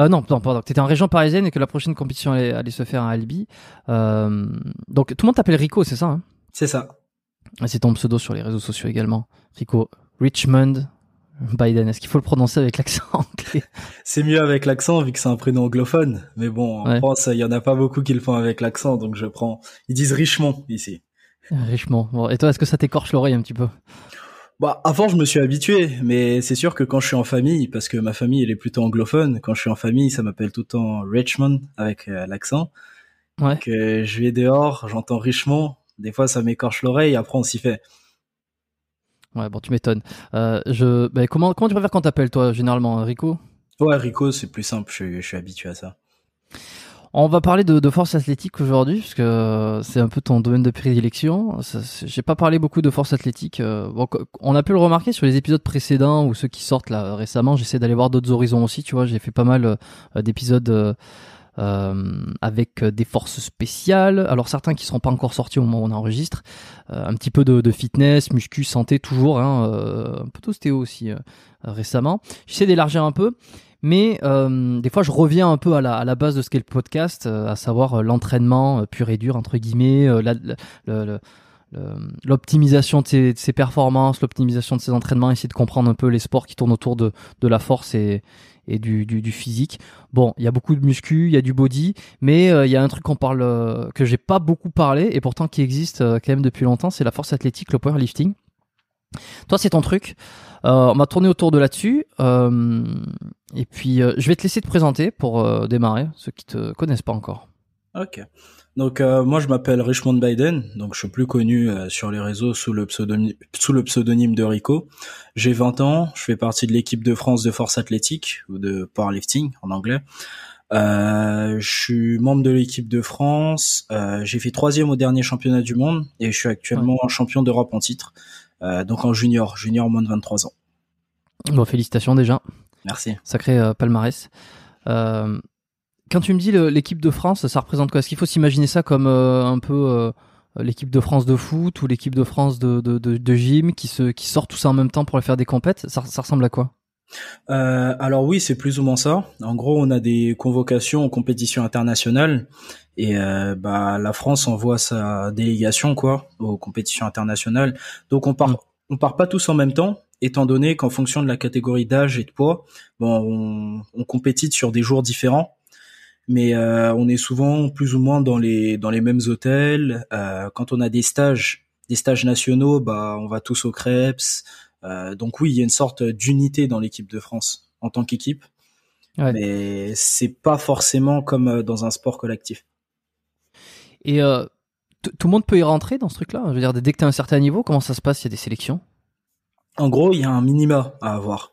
Euh, non, non, pardon, que tu étais en région parisienne et que la prochaine compétition allait, allait se faire à Albi. Euh, donc, tout le monde t'appelle Rico, c'est ça hein? C'est ça. Et C'est ton pseudo sur les réseaux sociaux également. Rico Richmond Biden. Est-ce qu'il faut le prononcer avec l'accent anglais? C'est mieux avec l'accent vu que c'est un prénom anglophone. Mais bon, en Ouais. France, il y en a pas beaucoup qui le font avec l'accent, donc je prends. Ils disent Richemont ici. Richemont. Bon, et toi, est-ce que ça t'écorche l'oreille un petit peu? Bah, avant, je me suis habitué, mais c'est sûr que quand je suis en famille, parce que ma famille, elle est plutôt anglophone, quand je suis en famille, ça m'appelle tout le temps Richmond avec euh, l'accent. Ouais. Que je vais dehors, j'entends Richemont. Des fois, ça m'écorche l'oreille, après, on s'y fait. Ouais, bon, tu m'étonnes. Euh, je, bah, comment, comment tu préfères qu'on t'appelle, toi, généralement, Rico? Ouais, Rico, c'est plus simple, je, je suis habitué à ça. On va parler de, force athlétique aujourd'hui, parce que euh, c'est un peu ton domaine de prédilection. J'ai pas parlé beaucoup de force athlétique. euh, on a pu le remarquer sur les épisodes précédents ou ceux qui sortent là récemment. J'essaie d'aller voir d'autres horizons aussi. Tu vois, j'ai fait pas mal euh, d'épisodes euh, euh, avec des forces spéciales. Alors certains qui seront pas encore sortis au moment où on enregistre. Euh, un petit peu de, fitness, muscu, santé toujours. Hein, un peu d'ostéo aussi récemment. J'essaie d'élargir un peu. Mais euh, des fois, je reviens un peu à la, à la base de ce qu'est le podcast, euh, à savoir euh, l'entraînement euh, pur et dur, entre guillemets, euh, l'optimisation de ses, de ses performances, l'optimisation de ses entraînements, essayer de comprendre un peu les sports qui tournent autour de, de la force et, et du, du, du physique. Bon, il y a beaucoup de muscu, il y a du body, mais euh, il y a un truc qu'on parle que j'ai pas beaucoup parlé et pourtant qui existe quand même depuis longtemps, c'est la force athlétique, le powerlifting. Toi, c'est ton truc. on va tourner autour de là-dessus. et puis, je vais te laisser te présenter pour démarrer, ceux qui te connaissent pas encore. Ok. Donc moi je m'appelle Richmond Biden, donc je suis plus connu sur les réseaux sous le pseudonyme sous le pseudonyme de Rico. J'ai 20 ans, je fais partie de l'équipe de France de force athlétique ou de powerlifting en anglais. Euh, je suis membre de l'équipe de France. Euh, j'ai fait troisième au dernier championnat du monde et je suis actuellement champion d'Europe en titre. Euh, donc en junior, junior moins de 23 ans. Bon, félicitations déjà. Merci. Sacré palmarès. quand tu me dis l'équipe de France, ça représente quoi? Est-ce qu'il faut s'imaginer ça comme un peu l'équipe de France de foot ou l'équipe de France de, de, de, gym qui se qui sort tout ça en même temps pour faire des compètes? Ça, ça ressemble à quoi? Euh, alors oui, c'est plus ou moins ça. En gros, on a des convocations en compétition internationale et euh, bah la France envoie sa délégation quoi aux compétitions internationales. Donc on part on part pas tous en même temps, étant donné qu'en fonction de la catégorie d'âge et de poids, bon on, on compétite sur des jours différents. Mais euh, on est souvent plus ou moins dans les dans les mêmes hôtels. Euh, quand on a des stages, des stages nationaux, bah on va tous au Krebs. Euh, donc oui, il y a une sorte d'unité dans l'équipe de France en tant qu'équipe, ouais. mais c'est pas forcément comme euh, dans un sport collectif. Et euh, tout le monde peut y rentrer dans ce truc-là? Je veux dire, dès que tu as un certain niveau, comment ça se passe? Il y a des sélections? En gros, il y a un minima à avoir.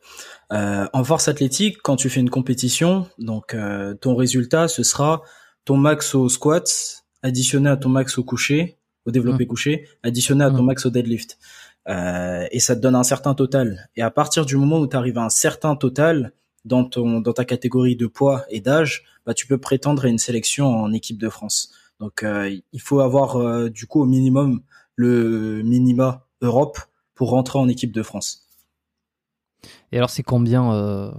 Euh, en force athlétique, quand tu fais une compétition, donc euh, ton résultat, ce sera ton max au squat additionné à ton max au coucher, au développé mmh. couché, additionné à ton mmh. max au deadlift. Euh, et ça te donne un certain total. Et à partir du moment où tu arrives à un certain total dans ton dans ta catégorie de poids et d'âge, bah tu peux prétendre à une sélection en équipe de France. Donc euh, il faut avoir euh, du coup au minimum le minima Europe pour rentrer en équipe de France. Et alors c'est combien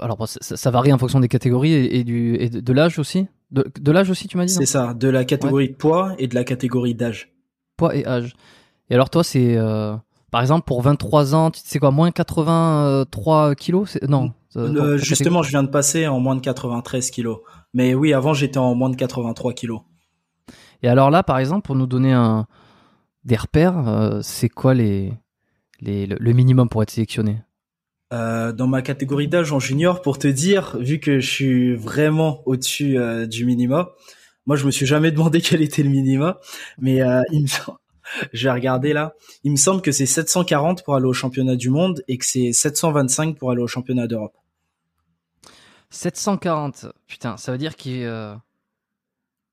Alors ça, varie en fonction des catégories et, du et de, l'âge aussi? De, de l'âge aussi tu m'as dit C'est ça, de la catégorie de poids et de la catégorie d'âge. Poids et âge. Et alors toi, c'est euh, par exemple pour 23 ans, c'est quoi, moins 83 kilos Non. Euh, justement, je viens de passer en moins de 93 kilos. Mais oui, avant j'étais en moins de 83 kilos. Et alors là, par exemple, pour nous donner un des repères, euh, c'est quoi les, les le minimum pour être sélectionné? Dans ma catégorie d'âge en junior, pour te dire, vu que je suis vraiment au-dessus du minima, moi je me suis jamais demandé quel était le minima, mais il me j'ai regardé là. Il me semble que c'est 740 pour aller au championnat du monde et que c'est 725 pour aller au championnat d'Europe. 740. Putain, ça veut dire qu'il. Euh...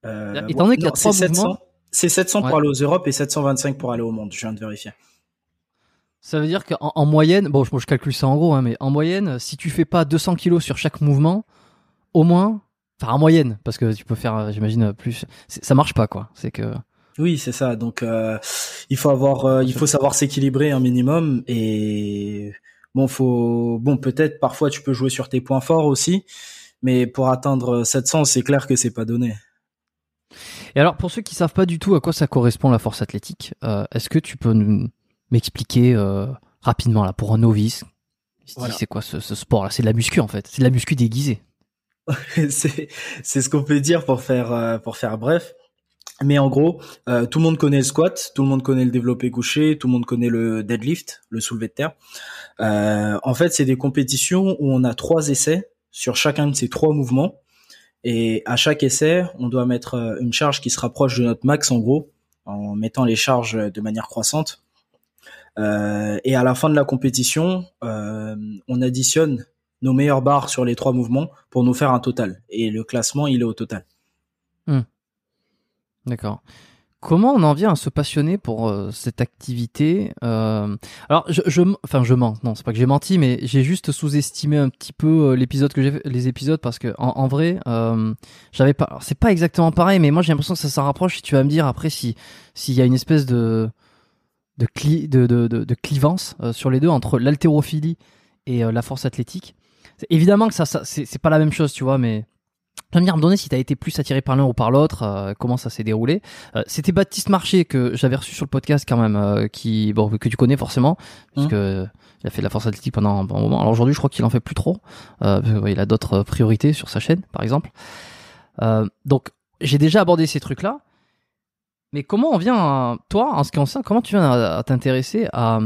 Euh, Étant donné qu'il y a trois mouvements. C'est 700 pour aller aux Europes et 725 pour aller au monde. Je viens de vérifier. Ça veut dire qu'en en moyenne, bon, je, je, calcule ça en gros, hein, mais en moyenne, si tu fais pas 200 kilos sur chaque mouvement, au moins, enfin en moyenne, parce que tu peux faire, euh, j'imagine, plus, ça marche pas quoi. C'est que oui, c'est ça. Donc euh, il faut avoir, euh, il faut savoir s'équilibrer un minimum et bon, faut, bon, peut-être parfois tu peux jouer sur tes points forts aussi, mais pour atteindre 700, c'est clair que c'est pas donné. Et alors pour ceux qui savent pas du tout à quoi ça correspond la force athlétique, euh, est-ce que tu peux m'expliquer rapidement là pour un novice C'est quoi ce, ce sport là C'est de la muscu en fait. C'est de la muscu déguisée. c'est c'est ce qu'on peut dire pour faire pour faire bref. Mais en gros, euh, tout le monde connaît le squat, tout le monde connaît le développé couché, tout le monde connaît le deadlift, le soulevé de terre. Euh, en fait, c'est des compétitions où on a trois essais sur chacun de ces trois mouvements. Et à chaque essai, on doit mettre euh, une charge qui se rapproche de notre max en gros, en mettant les charges de manière croissante. Et à la fin de la compétition, on additionne nos meilleures barres sur les trois mouvements pour nous faire un total. Et le classement, il est au total. D'accord. Comment on en vient à se passionner pour euh, cette activité euh, Alors, je, je, enfin, je mens. Non, c'est pas que j'ai menti, mais j'ai juste sous-estimé un petit peu euh, l'épisode que les épisodes parce que en, vrai, j'avais pas. C'est pas exactement pareil, mais moi j'ai l'impression que ça s'en rapproche. Et tu vas me dire après si s'il y a une espèce de de, de, de, clivance sur les deux entre l'haltérophilie et la force athlétique. Évidemment que ça, ça c'est pas la même chose, tu vois, mais Tu vas me dire, me donner si tu as été plus attiré par l'un ou par l'autre, euh, comment ça s'est déroulé? Euh, C'était Baptiste Marché que j'avais reçu sur le podcast quand même, euh, qui bon que tu connais forcément, puisque il a fait de la force athlétique pendant un bon moment. Alors aujourd'hui, je crois qu'il en fait plus trop. Euh, parce que, il a d'autres priorités sur sa chaîne, par exemple. Euh, donc j'ai déjà abordé ces trucs-là. Mais comment on vient, à- toi, en ce qui concerne, comment tu viens à, à t'intéresser à à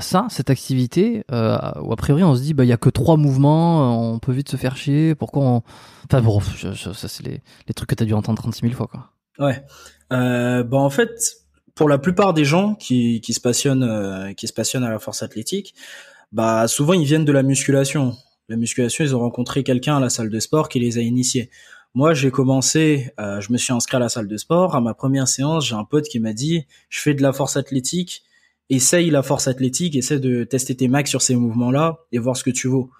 ça, cette activité, euh, où a priori on se dit bah il y a que trois mouvements, on peut vite se faire chier, pourquoi on... Enfin bon, ça c'est les, les trucs que t'as dû entendre 36 000 fois quoi. Ouais. Euh, bah en fait, pour la plupart des gens qui, qui se passionnent, euh, qui se passionnent à la force athlétique, bah souvent ils viennent de la musculation. La musculation, ils ont rencontré quelqu'un à la salle de sport qui les a initiés. Moi, j'ai commencé, euh, je me suis inscrit à la salle de sport. À ma première séance, j'ai un pote qui m'a dit, je fais de la force athlétique, essaye la force athlétique, essaie de tester tes max sur ces mouvements-là et voir ce que tu vaux.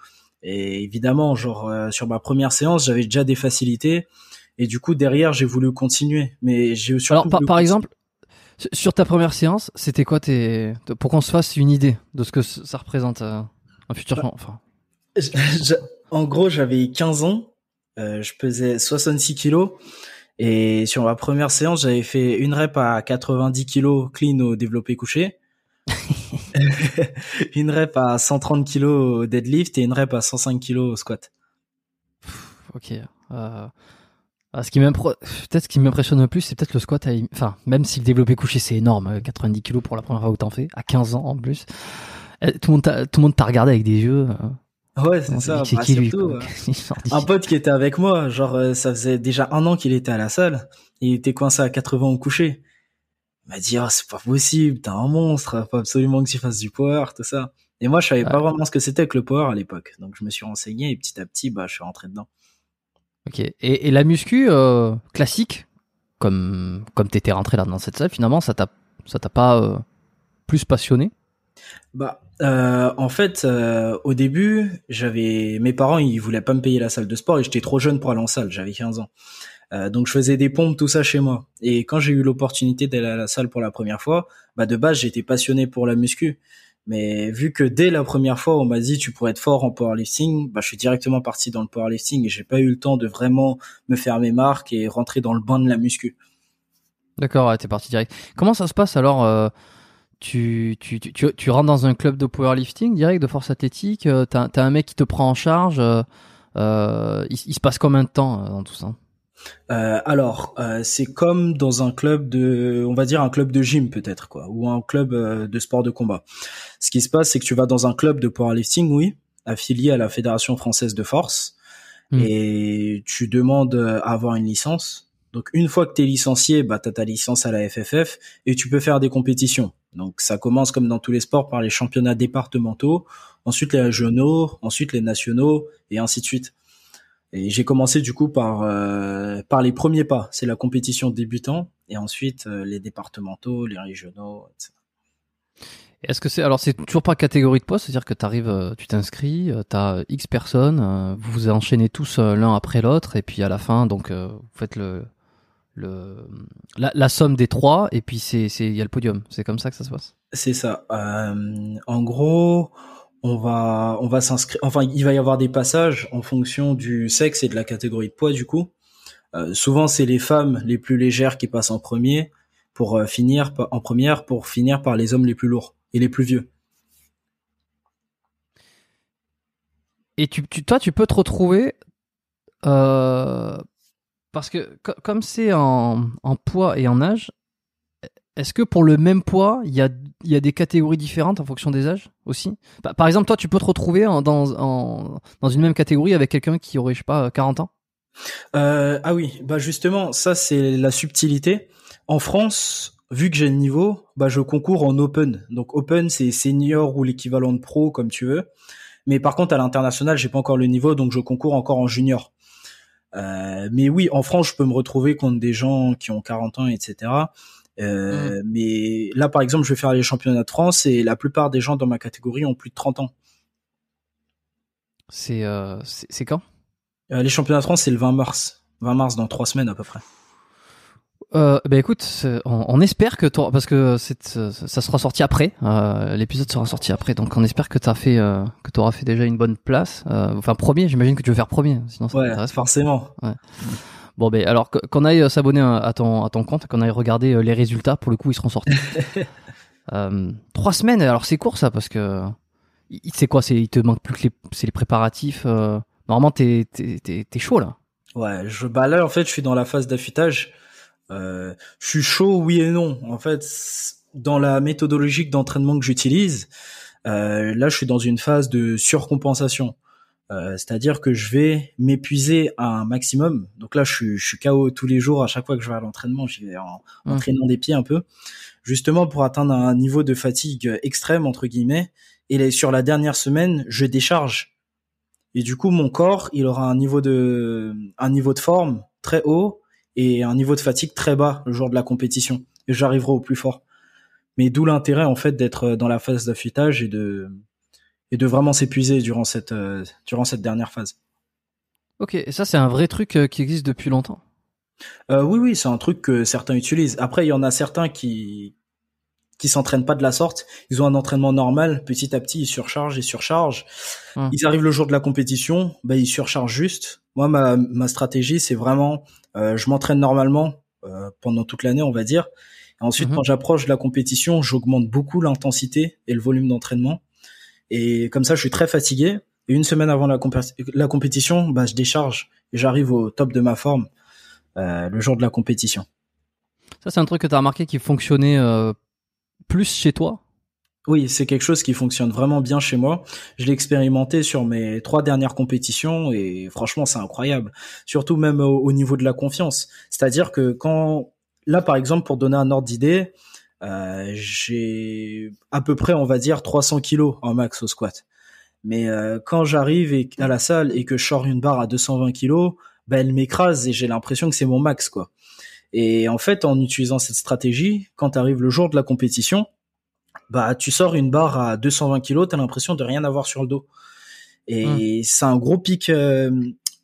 Et évidemment, genre euh, sur ma première séance, j'avais déjà des facilités. Et du coup, derrière, j'ai voulu continuer. Mais j'ai surtout. Alors par, par exemple, sur- ta première séance, c'était quoi tes... Pour qu'on se fasse une idée de ce que ça représente euh, un futur... Enfin, Je- en gros, j'avais 15 ans, euh, je pesais 66 kilos. Et sur ma première séance, j'avais fait une rep à 90 kilos clean au développé couché. Une rep à 130 kilos au deadlift et une rep à 105 kilos au squat. ok. Euh... ah, ce qui peut-être ce qui m'impressionne le plus, c'est peut-être le squat. À... Enfin, même si le développé couché c'est énorme, euh, 90 kilos pour la première fois que t'en fais, à 15 ans en plus. Euh, Tout le monde t'a- tout le monde t'a regardé avec des yeux. euh, Ouais, c'est ça. dit, Bah, qui lui surtout, quoi euh, un pote qui était avec moi, genre euh, ça faisait déjà un an qu'il était à la salle, il était coincé à 80 au coucher. Il m'a dit oh, c'est pas possible, t'es un monstre, faut absolument que tu fasses du power, tout ça. Et moi je savais pas vraiment ce que c'était que le power à l'époque, donc je me suis renseigné et petit à petit bah je suis rentré dedans. Ok. Et, et la muscu euh, classique, comme comme t'étais rentré là dans cette salle, finalement, ça t'a ça t'a pas euh, plus passionné? Bah euh, en fait au début j'avais mes parents ils voulaient pas me payer la salle de sport et j'étais trop jeune pour aller en salle, j'avais 15 ans. Euh, donc je faisais des pompes tout ça chez moi. Et quand j'ai eu l'opportunité d'aller à la salle pour la première fois, bah de base j'étais passionné pour la muscu. Mais vu que dès la première fois on m'a dit tu pourrais être fort en powerlifting, bah je suis directement parti dans le powerlifting et j'ai pas eu le temps de vraiment me faire mes marques et rentrer dans le bain de la muscu. D'accord, ouais, t'es parti direct. Comment ça se passe alors euh, tu, tu, tu, tu, rentres dans un club de powerlifting direct, de force athlétique, euh, t'as t'as un mec qui te prend en charge. euh, il, se passe combien de temps dans tout ça? Euh, alors, euh, c'est comme dans un club de, on va dire un club de gym peut-être quoi, ou un club euh, de sport de combat. Ce qui se passe, c'est que tu vas dans un club de powerlifting, oui, affilié à la Fédération française de force, Hmm. et tu demandes euh, à avoir une licence. Donc une fois que tu es licencié, bah t'as ta licence à la FFF et tu peux faire des compétitions. Donc ça commence comme dans tous les sports par les championnats départementaux, ensuite les régionaux, ensuite les nationaux et ainsi de suite. Et j'ai commencé du coup par euh, par les premiers pas, c'est la compétition débutant et ensuite euh, les départementaux, les régionaux, etc. Est-ce que c'est alors c'est toujours pas catégorie de poste, c'est-à-dire que t'arrives, euh, tu t'inscris, euh, t'as X personnes, euh, vous vous enchaînez tous euh, l'un après l'autre, et puis à la fin, donc euh, vous faites le le la, la somme des trois, et puis c'est c'est il y a le podium. C'est comme ça que ça se passe? C'est ça. Euh, en gros, on va on va s'inscrire. Enfin, il va y avoir des passages en fonction du sexe et de la catégorie de poids du coup. Euh, souvent, c'est les femmes les plus légères qui passent en premier pour euh, finir en première pour finir par les hommes les plus lourds et les plus vieux. Et tu, toi tu peux te retrouver euh, parce que co- comme c'est en poids et en âge, est-ce que pour le même poids, il y a, des catégories différentes en fonction des âges aussi? Par- exemple, toi, tu peux te retrouver dans une même catégorie avec quelqu'un qui aurait, je sais pas, 40 ans? Euh, ah oui, bah justement, ça c'est la subtilité. En France, vu que j'ai le niveau, bah je concours en open. Donc open c'est senior ou l'équivalent de pro comme tu veux. Mais par contre à l'international, j'ai pas encore le niveau, donc je concours encore en junior. Euh, mais oui, en France, je peux me retrouver contre des gens qui ont 40 ans, etc. Euh, Mais là, par exemple, je vais faire les championnats de France et la plupart des gens dans ma catégorie ont plus de 30 ans. C'est euh, c'est quand? Euh, les championnats de France, c'est le 20 mars. 20 mars dans trois semaines à peu près. Euh, bah écoute, on, on espère que toi, parce que ça sera sorti après, euh, l'épisode sera sorti après, donc on espère que t'as fait, euh, que t'auras fait déjà une bonne place. Euh, enfin premier, j'imagine que tu veux faire premier, sinon ça Ouais, t'intéresse pas. Bon ben alors qu'on aille euh, s'abonner à à ton à ton compte, qu'on aille regarder euh, les résultats, pour le coup ils seront sortis. euh, trois semaines, alors c'est court ça parce que c'est quoi, c'est il te manque plus que les, c'est les préparatifs. euh, normalement t'es t'es t'es chaud là. Ouais, je bah là en fait je suis dans la phase d'affûtage. Euh, je suis chaud oui et non. En fait, dans la méthodologie d'entraînement que j'utilise, euh, là je suis dans une phase de surcompensation. Euh, C'est-à-dire que je vais m'épuiser à un maximum. Donc là je suis, je suis KO tous les jours à chaque fois que je vais à l'entraînement, j'y vais en Mm. entraînant des pieds un peu, justement pour atteindre un niveau de fatigue extrême entre guillemets. Et sur la dernière semaine, je décharge. Et du coup, mon corps, il aura un niveau de, un niveau de forme très haut et un niveau de fatigue très bas le jour de la compétition. Et j'arriverai au plus fort. Mais d'où l'intérêt, en fait, d'être dans la phase d'affûtage et de, et de vraiment s'épuiser durant cette, euh, durant cette dernière phase. Ok, et ça c'est un vrai truc euh, qui existe depuis longtemps? Euh, oui, oui, c'est un truc que certains utilisent. Après, il y en a certains qui, qui s'entraînent pas de la sorte. Ils ont un entraînement normal. Petit à petit, ils surchargent, ils surchargent. Hum. Ils arrivent le jour de la compétition, bah, ils surchargent juste. Moi, ma, ma stratégie, c'est vraiment, euh, je m'entraîne normalement euh, pendant toute l'année, on va dire. Et ensuite, quand j'approche de la compétition, j'augmente beaucoup l'intensité et le volume d'entraînement. Et comme ça, je suis très fatigué. Et une semaine avant la, compé- la compétition, bah, je décharge et j'arrive au top de ma forme euh, le jour de la compétition. Ça c'est un truc que t'as remarqué qui fonctionnait euh, plus chez toi? Oui, c'est quelque chose qui fonctionne vraiment bien chez moi. Je l'ai expérimenté sur mes trois dernières compétitions et franchement, c'est incroyable. Surtout même au, au niveau de la confiance. C'est-à-dire que quand, là par exemple, pour donner un ordre d'idée, euh, j'ai à peu près, on va dire, 300 kilos en max au squat. Mais euh, quand j'arrive à la salle et que je sors une barre à 220 kilos, ben elle m'écrase et j'ai l'impression que c'est mon max, quoi. Et en fait, en utilisant cette stratégie, quand arrive le jour de la compétition, bah tu sors une barre à 220 kilos, t'as l'impression de rien avoir sur le dos. Et c'est un gros pic, euh,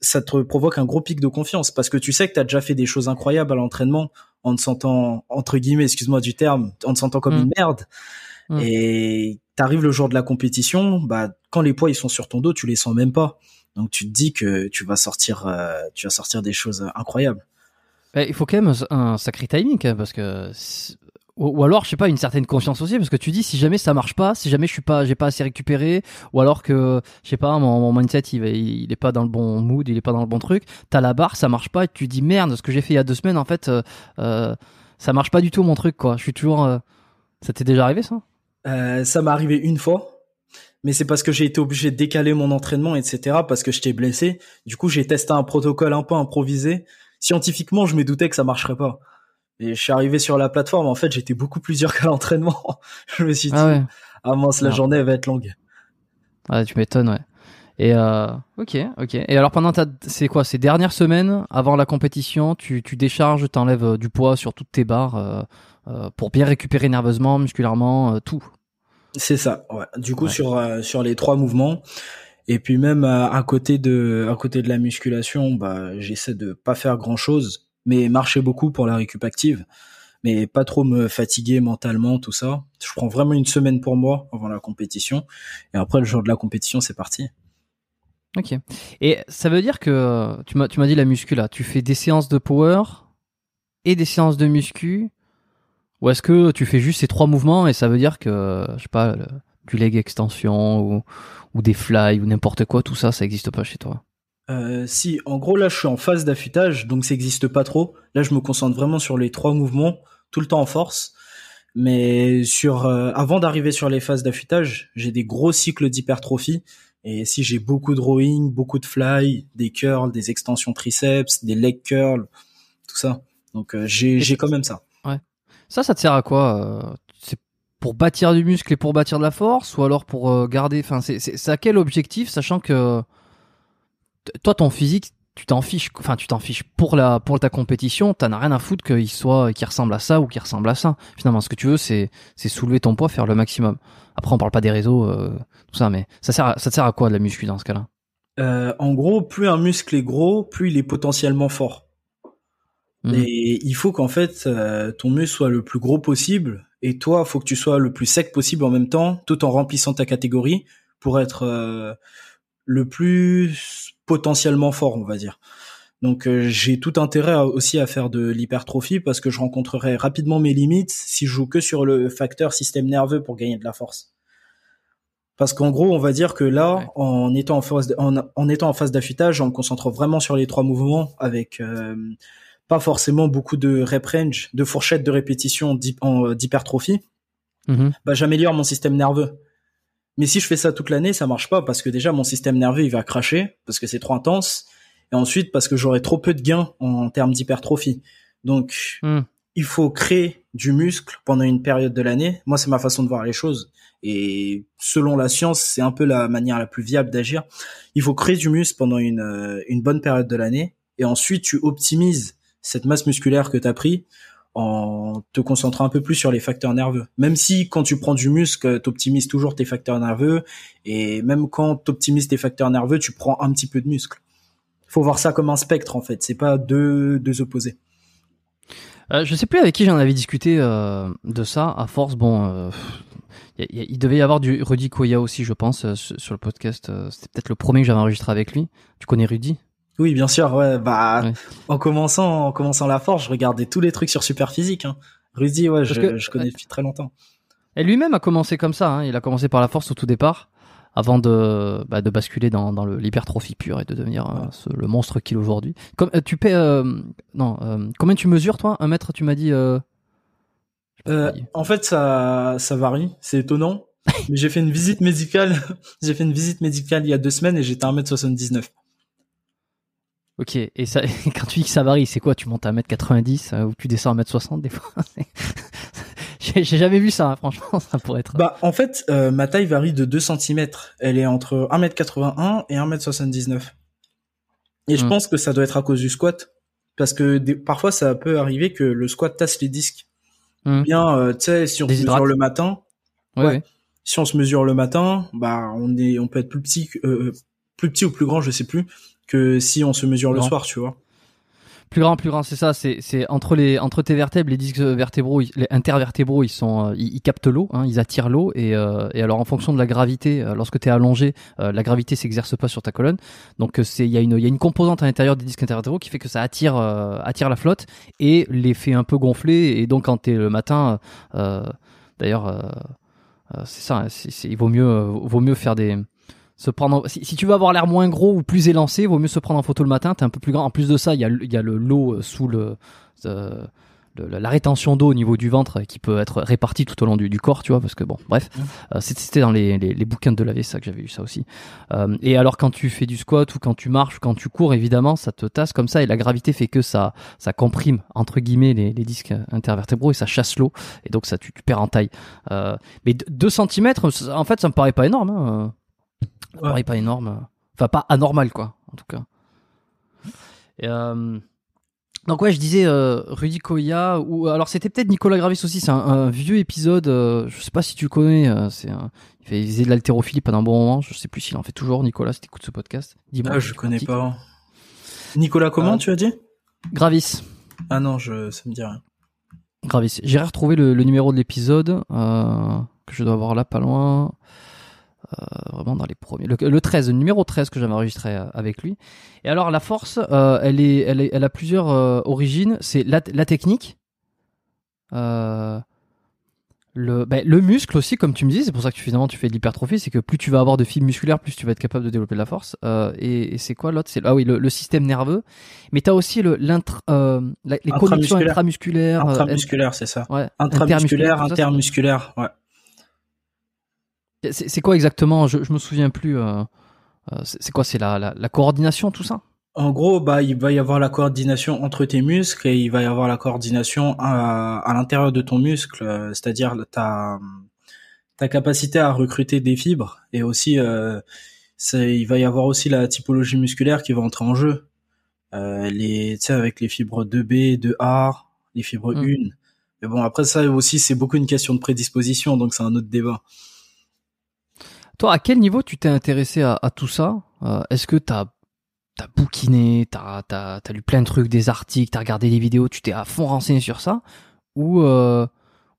ça te provoque un gros pic de confiance parce que tu sais que t'as déjà fait des choses incroyables à l'entraînement en te sentant entre guillemets, excuse-moi du terme, en te sentant comme Mm. une merde. Mm. Et t'arrives le jour de la compétition, bah quand les poids ils sont sur ton dos, tu les sens même pas. Donc tu te dis que tu vas sortir, euh, tu vas sortir des choses incroyables. Eh, il faut quand même un sacré timing même, parce que ou, ou alors je sais pas une certaine confiance aussi parce que tu dis si jamais ça marche pas, si jamais je suis pas j'ai pas assez récupéré ou alors que je sais pas mon, mon mindset il, il est pas dans le bon mood, il est pas dans le bon truc, t'as la barre, ça marche pas et tu dis merde, ce que j'ai fait il y a deux semaines en fait euh, euh, ça marche pas du tout mon truc quoi. Je suis toujours euh, ça t'est déjà arrivé ça? Euh, ça m'est arrivé une fois, mais c'est parce que j'ai été obligé de décaler mon entraînement, etc. Parce que j'étais blessé. Du coup, j'ai testé un protocole un peu improvisé. Scientifiquement, je me doutais que ça marcherait pas. Et je suis arrivé sur la plateforme. En fait, j'étais beaucoup plus dur qu'à l'entraînement. je me suis dit, Ah ouais. ah mince, la Non. journée elle va être longue. Ouais, tu m'étonnes, ouais. Et euh, ok, ok. Et alors pendant ta, c'est quoi, ces dernières semaines avant la compétition, tu, tu décharges, t'enlèves euh, du poids sur toutes tes barres euh, euh, pour bien récupérer nerveusement, musculairement, euh, tout? C'est ça. Ouais. Du coup, Ouais. sur euh, sur les trois mouvements. Et puis même euh, à côté de à côté de la musculation, bah j'essaie de pas faire grand chose, mais marcher beaucoup pour la récup active, mais pas trop me fatiguer mentalement tout ça. Je prends vraiment une semaine pour moi avant la compétition, et après le jour de la compétition c'est parti. Ok. Et ça veut dire que tu m'as, tu m'as dit la muscu là, tu fais des séances de power et des séances de muscu, ou est-ce que tu fais juste ces trois mouvements et ça veut dire que je sais pas, du leg extension ou ou des fly ou n'importe quoi, tout ça, ça existe pas chez toi? Euh, si, en gros là je suis en phase d'affûtage, donc ça existe pas trop. Là je me concentre vraiment sur les trois mouvements, tout le temps en force. Mais sur euh, avant d'arriver sur les phases d'affûtage, j'ai des gros cycles d'hypertrophie. Et si j'ai beaucoup de rowing, beaucoup de fly, des curls, des extensions triceps, des leg curls, tout ça. Donc euh, j'ai j'ai quand même ça. Ça, ça te sert à quoi C'est pour bâtir du muscle et pour bâtir de la force, ou alors pour garder. Enfin, c'est c'est- c'est à quel objectif, sachant que toi, ton physique, tu t'en fiches. Enfin, tu t'en fiches pour la pour ta compétition. T'en as rien à foutre qu'il soit qu'il ressemble à ça ou qu'il ressemble à ça. Finalement, ce que tu veux, c'est c'est soulever ton poids, faire le maximum. Après, on parle pas des réseaux, euh, tout ça, mais ça sert à, ça te sert à quoi de la muscu dans ce cas-là? Euh, en gros, plus un muscle est gros, plus il est potentiellement fort. Mhm. Et il faut qu'en fait euh, ton muscle soit le plus gros possible et toi, faut que tu sois le plus sec possible en même temps, tout en remplissant ta catégorie pour être euh, le plus potentiellement fort, on va dire. Donc euh, j'ai tout intérêt à- aussi à faire de l'hypertrophie parce que je rencontrerai rapidement mes limites si je joue que sur le facteur système nerveux pour gagner de la force. Parce qu'en gros, on va dire que là, Ouais. en étant en phase, en, en étant en phase d'affûtage, on me concentre vraiment sur les trois mouvements avec euh, pas forcément beaucoup de rep range, de fourchettes de répétition d'hypertrophie Mhm. bah, j'améliore mon système nerveux. Mais si je fais ça toute l'année, ça marche pas parce que déjà mon système nerveux il va cracher parce que c'est trop intense et ensuite parce que j'aurai trop peu de gains en termes d'hypertrophie. Donc Hmm. il faut créer du muscle pendant une période de l'année. Moi c'est ma façon de voir les choses et selon la science c'est un peu la manière la plus viable d'agir. Il faut créer du muscle pendant une euh, une bonne période de l'année et ensuite tu optimises cette masse musculaire que tu as pris en te concentrant un peu plus sur les facteurs nerveux. Même si quand tu prends du muscle, tu optimises toujours tes facteurs nerveux, et même quand tu optimises tes facteurs nerveux, tu prends un petit peu de muscle. Faut voir ça comme un spectre en fait, c'est pas deux, deux opposés. Euh, je sais plus avec qui j'en avais discuté euh, de ça. À force, bon, euh, il devait y avoir du Rudy Koya aussi, je pense, euh, sur le podcast. C'était peut-être le premier que j'avais enregistré avec lui. Tu connais Rudy? Oui, bien sûr, ouais, bah Ouais. en commençant en commençant la force, je regardais tous les trucs sur Superphysique hein. Rudy, ouais, je, que- je connais depuis très longtemps. Et lui-même a commencé comme ça. hein. Il a commencé par la force au tout départ, avant de, bah, de basculer dans, l'hypertrophie pure et de devenir euh, ce- le monstre qu'il est aujourd'hui. Comme euh, tu paies, euh, non, euh, combien tu mesures toi? Un mètre, tu m'as dit. Tu m'as en fait, ça, ça varie, c'est étonnant. Mais j'ai fait une visite médicale, j'ai fait une visite médicale il y a deux semaines et j'étais à 1m79. Ok. Et ça, quand tu dis que ça varie, c'est quoi? Tu montes à 1m90 euh, ou tu descends à 1m60 des fois? J'ai jamais vu ça, hein, franchement. Ça pourrait être. Bah, en fait, euh, ma taille varie de 2 cm. Elle est entre 1m81 et 1m79. Et je Hmm. pense que ça doit être à cause du squat. Parce que des- parfois, ça peut arriver que le squat tasse les disques. Hmm. Bien, euh, tu sais, si on se mesure le matin, ouais, ouais. ouais. si on se mesure le matin, bah, on est, on peut être plus petit, euh, plus petit ou plus grand, je sais plus, que si on se mesure le Non. soir, tu vois. Plus grand, plus grand, c'est ça. C'est, c'est entre les, entre tes vertèbres, les disques vertébraux, les intervertébraux, ils sont, euh, ils, ils captent l'eau, hein, ils attirent l'eau, et, euh, et alors en fonction de la gravité, euh, lorsque tu es allongé, euh, la gravité s'exerce pas sur ta colonne. Donc c'est, il y a une, il y a une composante à l'intérieur des disques intervertébraux qui fait que ça attire, euh, attire la flotte et les fait un peu gonfler. Et donc quand t'es le matin, d'ailleurs, c'est ça. hein, il vaut mieux, vaut mieux faire des se prendre en- si, si tu veux avoir l'air moins gros ou plus élancé, vaut mieux se prendre en photo le matin, t'es un peu plus grand. En plus de ça, il y a, y a le l'eau euh, sous le, euh, le- la rétention d'eau au niveau du ventre euh, qui peut être répartie tout au long du, du corps, tu vois, parce que bon, bref, euh, c'était dans les, les, les bouquins de laver ça que j'avais eu ça aussi. Euh, et alors quand tu fais du squat ou quand tu marches ou quand tu cours, évidemment, ça te tasse comme ça et la gravité fait que ça, ça comprime entre guillemets les, les disques intervertébraux et ça chasse l'eau et donc ça tu, tu perds en taille. Mais 2 cm, en fait, ça me paraît pas énorme. Hein. Ouais. paraît pas énorme. Enfin, pas anormal, quoi, en tout cas. Et, euh, Donc ouais, je disais euh, Rudy Koya ou alors c'était peut-être Nicolas Gravis aussi. C'est un, un vieux épisode. euh, je sais pas si tu connais. euh, c'est il, faisait de l'haltérophilie pendant un bon moment. Je sais plus s'il en fait toujours. Nicolas, si t'écoutes ce podcast, dis-moi. Ah, je connais pas. Nicolas, comment Euh, tu as dit? Gravis. Ah non, je, ça me dit rien. Gravis. J'ai retrouvé le, le numéro de l'épisode euh, que je dois avoir là, pas loin. Euh, vraiment dans les premiers. Le, le 13, le numéro 13 que j'avais enregistré euh, avec lui. Et alors, la force, euh, elle, est, elle, est, elle a plusieurs origines. C'est la, la technique. Euh, le, ben, le muscle aussi, comme tu me dis, c'est pour ça que tu, finalement tu fais de l'hypertrophie, c'est que plus tu vas avoir de fibres musculaires, plus tu vas être capable de développer de la force. Euh, et, et c'est quoi l'autre? C'est ah oui, le, le système nerveux. Mais tu as aussi le, l'intra- euh, la- les connexions Intramusculaire. intramusculaires. euh, Intramusculaire, c'est ça. Ouais, Intramusculaire, ça, intermusculaire, ouais. C'est- quoi exactement? Je, je me souviens plus. euh, euh, c'est quoi? C'est la, la, la coordination, tout ça? En gros, bah, il va y avoir la coordination entre tes muscles et il va y avoir la coordination à, à l'intérieur de ton muscle, euh, c'est-à-dire ta, ta capacité à recruter des fibres et aussi, euh, c'est- il va y avoir aussi la typologie musculaire qui va entrer en jeu. Euh, les, tu sais, avec les fibres 2B, 2A, les fibres Mm. 1. Mais bon, après ça aussi, c'est beaucoup une question de prédisposition, donc c'est un autre débat. Toi, à quel niveau tu t'es intéressé à, à tout ça? Euh, Est-ce que t'as t'as bouquiné, t'as as, as, lu plein de trucs, des articles, t'as regardé des vidéos, tu t'es à fond renseigné sur ça, ou euh,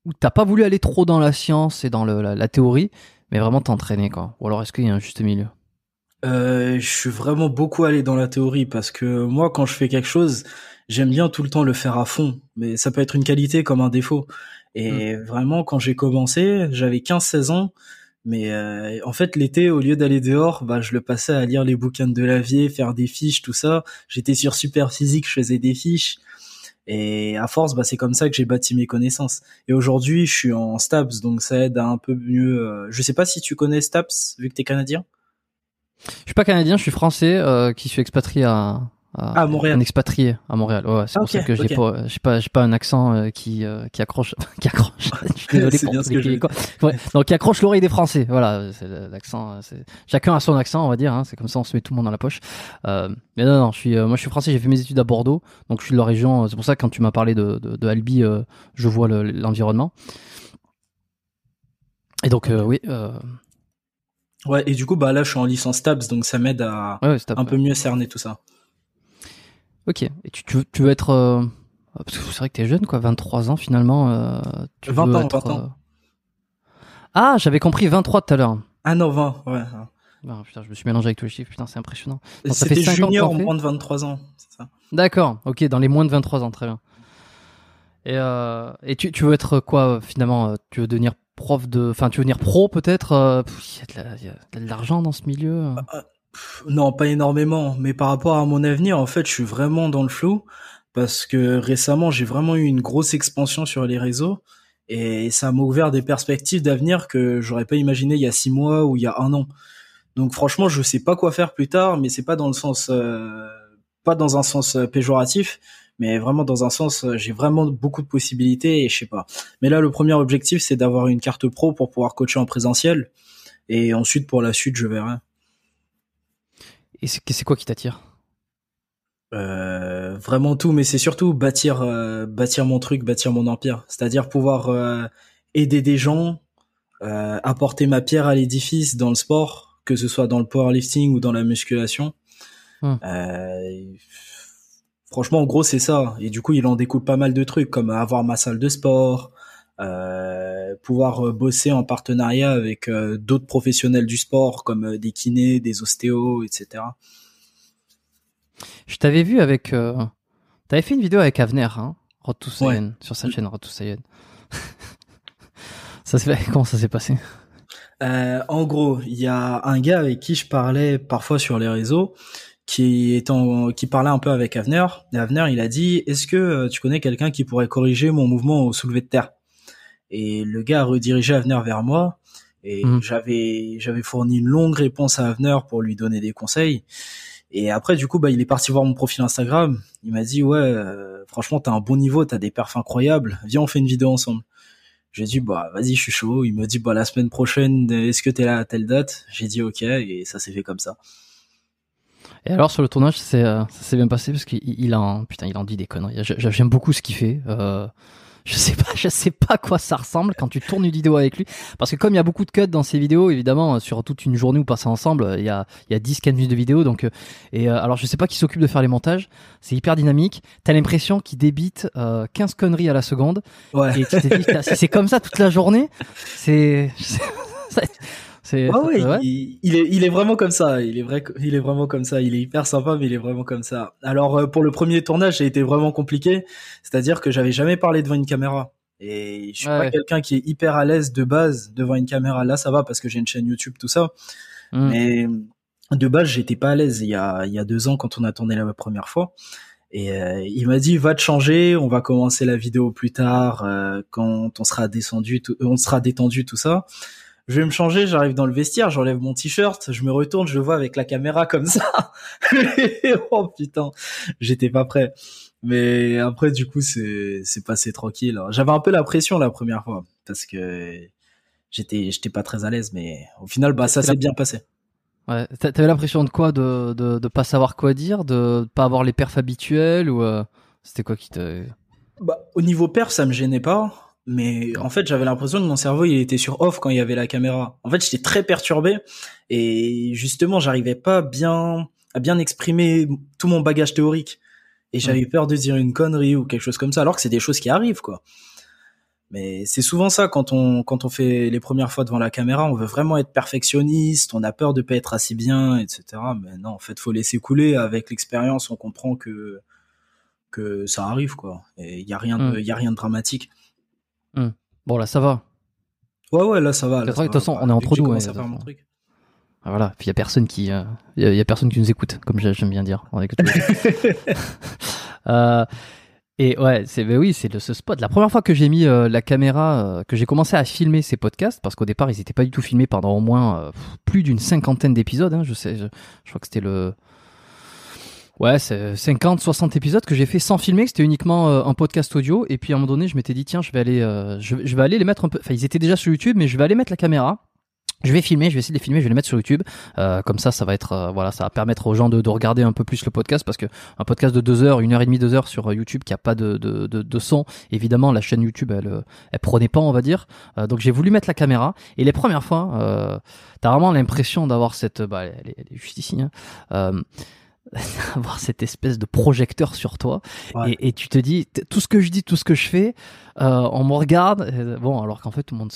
ou t'as pas voulu aller trop dans la science et dans le, la, la, théorie, mais vraiment t'entraîner quoi? Ou alors est-ce qu'il y a un juste milieu? Euh, Je suis vraiment beaucoup allé dans la théorie parce que moi quand je fais quelque chose, j'aime bien tout le temps le faire à fond, mais ça peut être une qualité comme un défaut. Et mmh. vraiment quand j'ai commencé, j'avais 15-16 ans. Mais euh, en fait, l'été, au lieu d'aller dehors, bah, je le passais à lire les bouquins de Lavier, faire des fiches, tout ça. J'étais sur Super Physique, je faisais des fiches. Et à force, bah, c'est comme ça que j'ai bâti mes connaissances. Et aujourd'hui, je suis en STAPS, donc ça aide à un peu mieux. Euh... Je sais pas si tu connais STAPS, vu que t'es canadien? Je suis pas canadien, je suis français, euh, qui suis expatrié à, à, à Montréal. Un expatrié à Montréal. Ouais, c'est Ah, pour ok, ça que j'ai ok. pas, j'ai pas, j'ai pas un accent euh, qui, euh, qui accroche, qui accroche. Je suis désolé pour bien tous ce les que je- Québécois. Ouais, donc qui accroche l'oreille des Français. Voilà, c'est l'accent. euh, c'est- Chacun a son accent, on va dire. Hein, c'est comme ça, on se met tout le monde dans la poche. Euh, mais non, non, je suis, euh, moi, je suis français. J'ai fait mes études à Bordeaux, donc je suis de la région. C'est pour ça que quand tu m'as parlé de, de, de Albi, euh, je vois le- l'environnement. Et donc, euh, oui, euh, Ouais, et du coup, bah là, je suis en licence STAPS, donc ça m'aide à ouais, un peu mieux cerner tout ça. Ok. Et tu, tu, veux- tu veux être. euh, Parce que c'est vrai que t'es jeune, quoi, 23 ans finalement. Euh, tu 20 veux ans, être, 20 ans. euh, Ah, j'avais compris 23 tout à l'heure. Ah non, 20, ouais. Ah, putain, je me suis mélangé avec tous les chiffres, putain, c'est impressionnant. C'était junior fais moins de 23 ans, c'est ça. D'accord, ok, dans les moins de 23 ans, très bien. Et, euh, et tu, tu veux être quoi, finalement Tu veux devenir prof de. Enfin, tu veux devenir pro peut-être Il y a de la- il y a de l'argent dans ce milieu. euh. Non, pas énormément, mais par rapport à mon avenir, en fait, je suis vraiment dans le flou parce que récemment, j'ai vraiment eu une grosse expansion sur les réseaux et ça m'a ouvert des perspectives d'avenir que j'aurais pas imaginé il y a six mois ou il y a un an. Donc franchement, je sais pas quoi faire plus tard, mais c'est pas dans le sens, euh, pas dans un sens euh, péjoratif, mais vraiment dans un sens, euh, j'ai vraiment beaucoup de possibilités et je sais pas. Mais là, le premier objectif, c'est d'avoir une carte pro pour pouvoir coacher en présentiel et ensuite pour la suite, je verrai. Et c'est quoi qui t'attire? Euh, vraiment tout, mais c'est surtout bâtir, euh, bâtir mon truc, bâtir mon empire. C'est-à-dire pouvoir euh, aider des gens, apporter ma pierre à l'édifice dans le sport, que ce soit dans le powerlifting ou dans la musculation. Hmm. Franchement, en gros, c'est ça. Et du coup, il en découle pas mal de trucs, comme avoir ma salle de sport, euh, pouvoir euh, bosser en partenariat avec euh, d'autres professionnels du sport, comme des kinés, des ostéos, etc. Je t'avais vu avec. T'avais fait une vidéo avec Avner, hein Road to Saiyan, sur sa chaîne Road to Saiyan. ça s'est Comment ça s'est passé? En gros, il y a un gars avec qui je parlais parfois sur les réseaux, qui est en, qui parlait un peu avec Avner. Et Avner, il a dit, est-ce que tu connais quelqu'un qui pourrait corriger mon mouvement au soulevé de terre? Et le gars a redirigé Avner vers moi. Et Mhm. j'avais, j'avais fourni une longue réponse à Avner pour lui donner des conseils. Et après, du coup, bah, il est parti voir mon profil Instagram. Il m'a dit, ouais, euh, franchement, t'as un bon niveau, t'as des perfs incroyables. Viens, on fait une vidéo ensemble. J'ai dit, bah, vas-y, je suis chaud. Il me dit, bah, la semaine prochaine, est-ce que t'es là à telle date? J'ai dit, ok, et ça s'est fait comme ça. Et alors sur le tournage, c'est, euh, ça s'est bien passé parce qu'il il en putain, il en dit des conneries. J'aime beaucoup ce qu'il fait. Euh, je sais pas, je sais pas à quoi ça ressemble quand tu tournes une vidéo avec lui, parce que comme il y a beaucoup de cuts dans ces vidéos, évidemment, euh, sur toute une journée où passée ensemble, euh, il y a il y a 10 15 minutes de vidéo, donc euh, et euh, alors je sais pas qui s'occupe de faire les montages. C'est hyper dynamique. T'as l'impression qu'il débite euh, 15 conneries à la seconde Ouais. et tu t'es dit, Putain, si c'est comme ça toute la journée, c'est c'est Ouais. Il, il est, il est vraiment comme ça. Il est vrai, il est vraiment comme ça. Il est hyper sympa, mais il est vraiment comme ça. Alors euh, pour le premier tournage, ça a été vraiment compliqué. C'est-à-dire que j'avais jamais parlé devant une caméra. Et je suis Ouais, pas quelqu'un qui est hyper à l'aise de base devant une caméra. Là, ça va parce que j'ai une chaîne YouTube, tout ça. Mm. Mais de base, j'étais pas à l'aise il y a, il y a deux ans quand on a tourné la première fois. Et euh, il m'a dit va te changer, on va commencer la vidéo plus tard euh, quand on sera descendu, tout, on sera détendu tout ça. Je vais me changer, j'arrive dans le vestiaire, j'enlève mon t-shirt, je me retourne, je le vois avec la caméra comme ça. oh putain, j'étais pas prêt. Mais après du coup c'est c'est passé tranquille. J'avais un peu la pression la première fois parce que j'étais j'étais pas très à l'aise mais au final bah ça s'est bien passé. Ouais. T'a- T'avais l'impression de quoi de, de de pas savoir quoi dire, de pas avoir les perfs habituels ou euh, c'était quoi qui te Bah, au niveau perf, ça me gênait pas, mais en fait, j'avais l'impression que mon cerveau, il était sur off quand il y avait la caméra. En fait, j'étais très perturbé et justement, j'arrivais pas bien à bien exprimer tout mon bagage théorique. Et j'avais peur de dire une connerie ou quelque chose comme ça, alors que c'est des choses qui arrivent, quoi. Mais c'est souvent ça quand on quand on fait les premières fois devant la caméra, on veut vraiment être perfectionniste, on a peur de pas être assez bien, etc. Mais non, en fait, faut laisser couler. Avec l'expérience, on comprend que que ça arrive, quoi. Et il y a rien de y a rien de dramatique. Bon, là, ça va. Ouais, ouais, là ça va. là, De toute façon, Bah, on est que entre nous, ouais, faire de mon truc? Ah, Voilà. Puis il y a personne qui, euh, y, a- il y a personne qui nous écoute, comme j'ai- j'aime bien dire. On. Euh, et ouais, c'est oui, c'est ce spot. La première fois que j'ai mis euh, la caméra, que j'ai commencé à filmer ces podcasts, parce qu'au départ ils n'étaient pas du tout filmés pendant au moins plus d'une cinquantaine d'épisodes. Hein, je sais, je, je crois que c'était le ouais, c'est 50, 60 épisodes que j'ai fait sans filmer, que c'était uniquement euh, un podcast audio. Et puis à un moment donné, je m'étais dit tiens, je vais aller, euh, je, vais aller les mettre un peu. Enfin, ils étaient déjà sur YouTube, mais je vais aller mettre la caméra. Je vais filmer, je vais essayer de les filmer, je vais les mettre sur YouTube. Euh, comme ça, ça va être, euh, voilà, ça va permettre aux gens de, de regarder un peu plus le podcast parce que un podcast de deux heures, une heure et demie, deux heures sur euh, YouTube qui a pas de, de, de, de son, évidemment, la chaîne YouTube, elle, euh, elle prenait pas, on va dire. Euh, donc j'ai voulu mettre la caméra et les premières fois, euh, t'as vraiment l'impression d'avoir cette, bah, elle, est- elle est juste ici, hein, euh, avoir cette espèce de projecteur sur toi Ouais. et, et tu te dis tout ce que je dis, tout ce que je fais, euh, on me regarde. bon, alors qu'en fait tout le monde,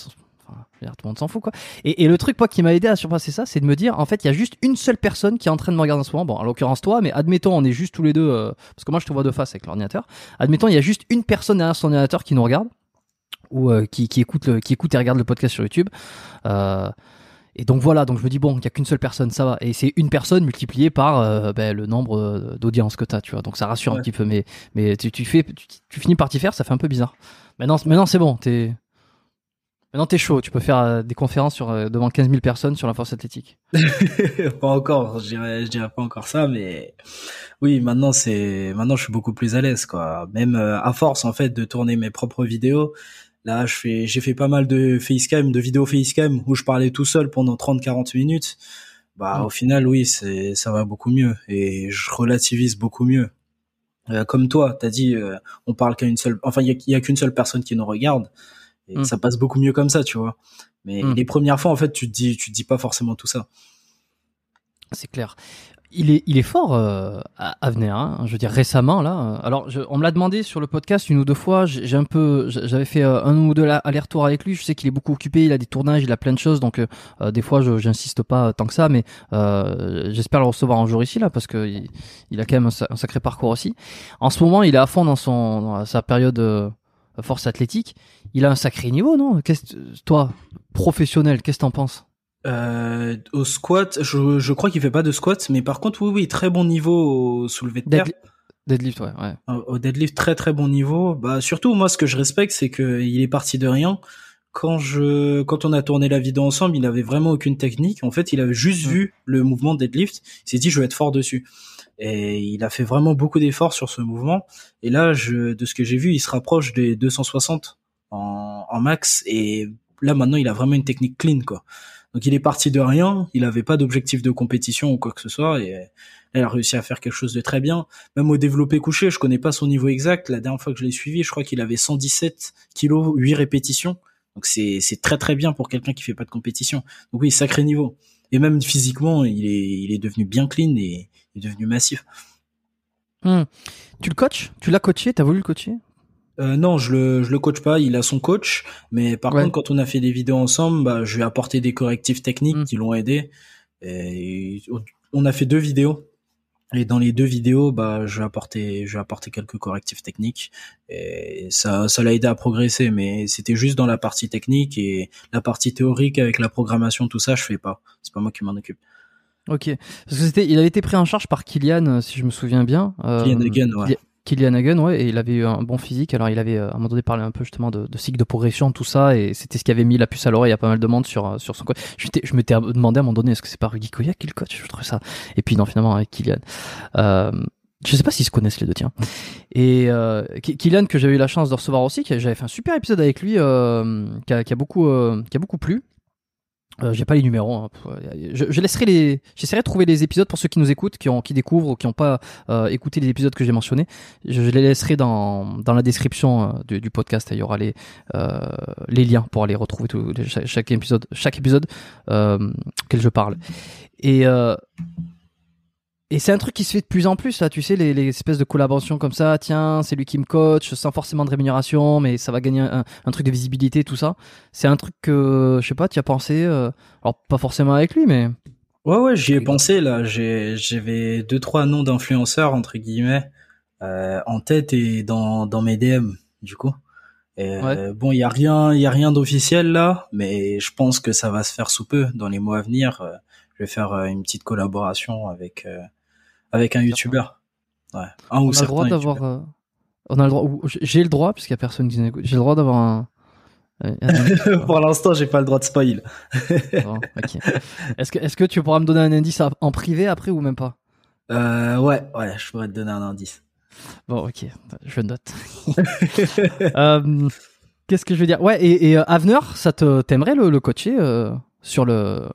enfin, dire, tout le monde s'en fout quoi. Et, et le truc moi qui m'a aidé à surpasser ça, c'est de me dire en fait il y a juste une seule personne qui est en train de me regarder en ce moment. Bon, en l'occurrence toi, mais admettons on est juste tous les deux euh, parce que moi je te vois de face avec l'ordinateur. Admettons il y a juste une personne derrière son ordinateur qui nous regarde ou euh, qui, qui écoute le, qui écoute et regarde le podcast sur YouTube. Euh, et donc voilà, donc je me dis bon, il y a qu'une seule personne, ça va. Et c'est une personne multipliée par euh, ben, le nombre euh, d'audience que t'as, tu vois. Donc ça rassure un petit peu, mais mais tu, tu fais, tu, tu finis par t'y faire, ça fait un peu bizarre. Maintenant, maintenant c'est bon, t'es maintenant t'es chaud, tu peux faire euh, des conférences sur devant 15 000 personnes sur la force athlétique. pas encore, je dirais, je dirais pas encore ça, mais oui, maintenant c'est, maintenant je suis beaucoup plus à l'aise, quoi. Même à force, en fait, de tourner mes propres vidéos. Là, je fais, j'ai fait pas mal de facecam, de vidéos facecam où je parlais tout seul pendant 30-40 minutes. Bah, Mm. au final, oui, c'est, ça va beaucoup mieux et je relativise beaucoup mieux. Euh, comme toi, t'as dit, euh, on parle qu'à une seule, enfin, il y a, il y a qu'une seule personne qui nous regarde et Mm. ça passe beaucoup mieux comme ça, tu vois. Mais Mm. les premières fois, en fait, tu te dis, tu te dis pas forcément tout ça. C'est clair. Il est, il est fort, euh, à Avenir. Hein. Je veux dire récemment là. Alors, je- on me l'a demandé sur le podcast une ou deux fois. J'ai un peu, j'avais fait euh, un ou deux allers-retours avec lui. Je sais qu'il est beaucoup occupé. Il a des tournages, il a plein de choses. Donc, euh, euh, des fois, je j'insiste pas tant que ça. Mais euh, j'espère le recevoir un jour ici là, parce que il, il a quand même un sacré parcours aussi. En ce moment, il est à fond dans son, dans sa période euh, force athlétique. Il a un sacré niveau, non? Qu'est-ce, toi, professionnel, qu'est-ce que t'en penses? Euh, au squat, je, je crois qu'il fait pas de squat, mais par contre, oui, oui, très bon niveau au soulevé de terre. Deadli- Deadlift, ouais, ouais. Au au deadlift, très très bon niveau. Bah surtout, moi, ce que je respecte, c'est que il est parti de rien. Quand je, quand on a tourné la vidéo ensemble, il avait vraiment aucune technique. En fait, il avait juste Ouais. vu le mouvement deadlift. Il s'est dit, je vais être fort dessus. Et il a fait vraiment beaucoup d'efforts sur ce mouvement. Et là, je, de ce que j'ai vu, il se rapproche des 260 en, en max. Et là, maintenant, il a vraiment une technique clean, quoi. Donc, il est parti de rien. Il avait pas d'objectif de compétition ou quoi que ce soit. Et là, il a réussi à faire quelque chose de très bien. Même au développé couché, je connais pas son niveau exact. La dernière fois que je l'ai suivi, je crois qu'il avait 117 kilos, 8 répétitions. Donc c'est c'est très très bien pour quelqu'un qui fait pas de compétition. Donc oui, sacré niveau. Et même physiquement, il est il est devenu bien clean et il est devenu massif. Hmm. Tu le coaches? Tu l'as coaché? T'as voulu le coacher? Euh, non, je le je le coach pas. Il a son coach, mais par Ouais. contre, quand on a fait des vidéos ensemble, bah, je lui ai apporté des correctifs techniques Mm. qui l'ont aidé. Et on a fait deux vidéos. Et dans les deux vidéos, bah, je lui ai apporté, je quelques correctifs techniques. Et ça, ça l'a aidé à progresser. Mais c'était juste dans la partie technique et la partie théorique avec la programmation, tout ça, je fais pas. C'est pas moi qui m'en occupe. Ok. Parce que c'était, il avait été pris en charge par Kylian, euh, si je me souviens bien. Euh, Kylian Hagen, ouais. Kyli- Kylian Hagen, ouais, et il avait eu un bon physique. Alors, il avait euh, à un moment donné parlé un peu justement de, de cycle de progression, tout ça, et c'était ce qui avait mis la puce à l'oreille à pas mal de monde sur euh, sur son coach. Je m'étais, je m'étais demandé à un moment donné, est-ce que c'est pas Rudy Koya qui le coach? Je trouve ça. Et puis non, finalement avec Kylian. Euh, je sais pas s'ils se connaissent les deux, tiens. Et euh, que j'avais eu la chance de recevoir aussi, j'avais fait un super épisode avec lui, euh, qui, a, qui a beaucoup, euh, qui a beaucoup plu. Euh, j'ai pas les numéros. hein. Je, laisserai les. J'essaierai de trouver les épisodes pour ceux qui nous écoutent, qui ont, qui découvrent ou qui n'ont pas euh, écouté les épisodes que j'ai mentionnés. Je, les laisserai dans dans la description euh, du, podcast. Il y aura les les liens pour aller retrouver chaque, épisode, chaque épisode je parle. Et Et c'est un truc qui se fait de plus en plus là, tu sais, les, les espèces de collaborations comme ça. Tiens, c'est lui qui me coach, sans forcément de rémunération, mais ça va gagner un, un truc de visibilité, tout ça. C'est un truc que, je sais pas, tu as pensé. euh, alors pas forcément avec lui, mais Ouais, ouais, j'y ai pensé là. J'avais deux, trois noms d'influenceurs entre guillemets euh, en tête et dans dans mes DM du coup. Et, euh, Bon, il y a rien, il y a rien d'officiel là, mais je pense que ça va se faire sous peu dans les mois à venir. je vais faire une petite collaboration avec avec un youtubeur. Ouais, un ou on a le droit d'avoir. euh, on a le droit. J'ai le droit, puisqu'il y a personne qui nous écoute. J'ai le droit d'avoir un. euh, un- Pour l'instant, j'ai pas le droit de spoil. Bon, ok. Est-ce que, est-ce que tu pourras me donner un indice en privé après ou même pas? Euh, ouais, ouais, je pourrais te donner un indice. Bon, ok, je note. Euh, Qu'est-ce que je veux dire? Ouais, et, et euh, ça te t'aimerait le, le coacher euh, sur le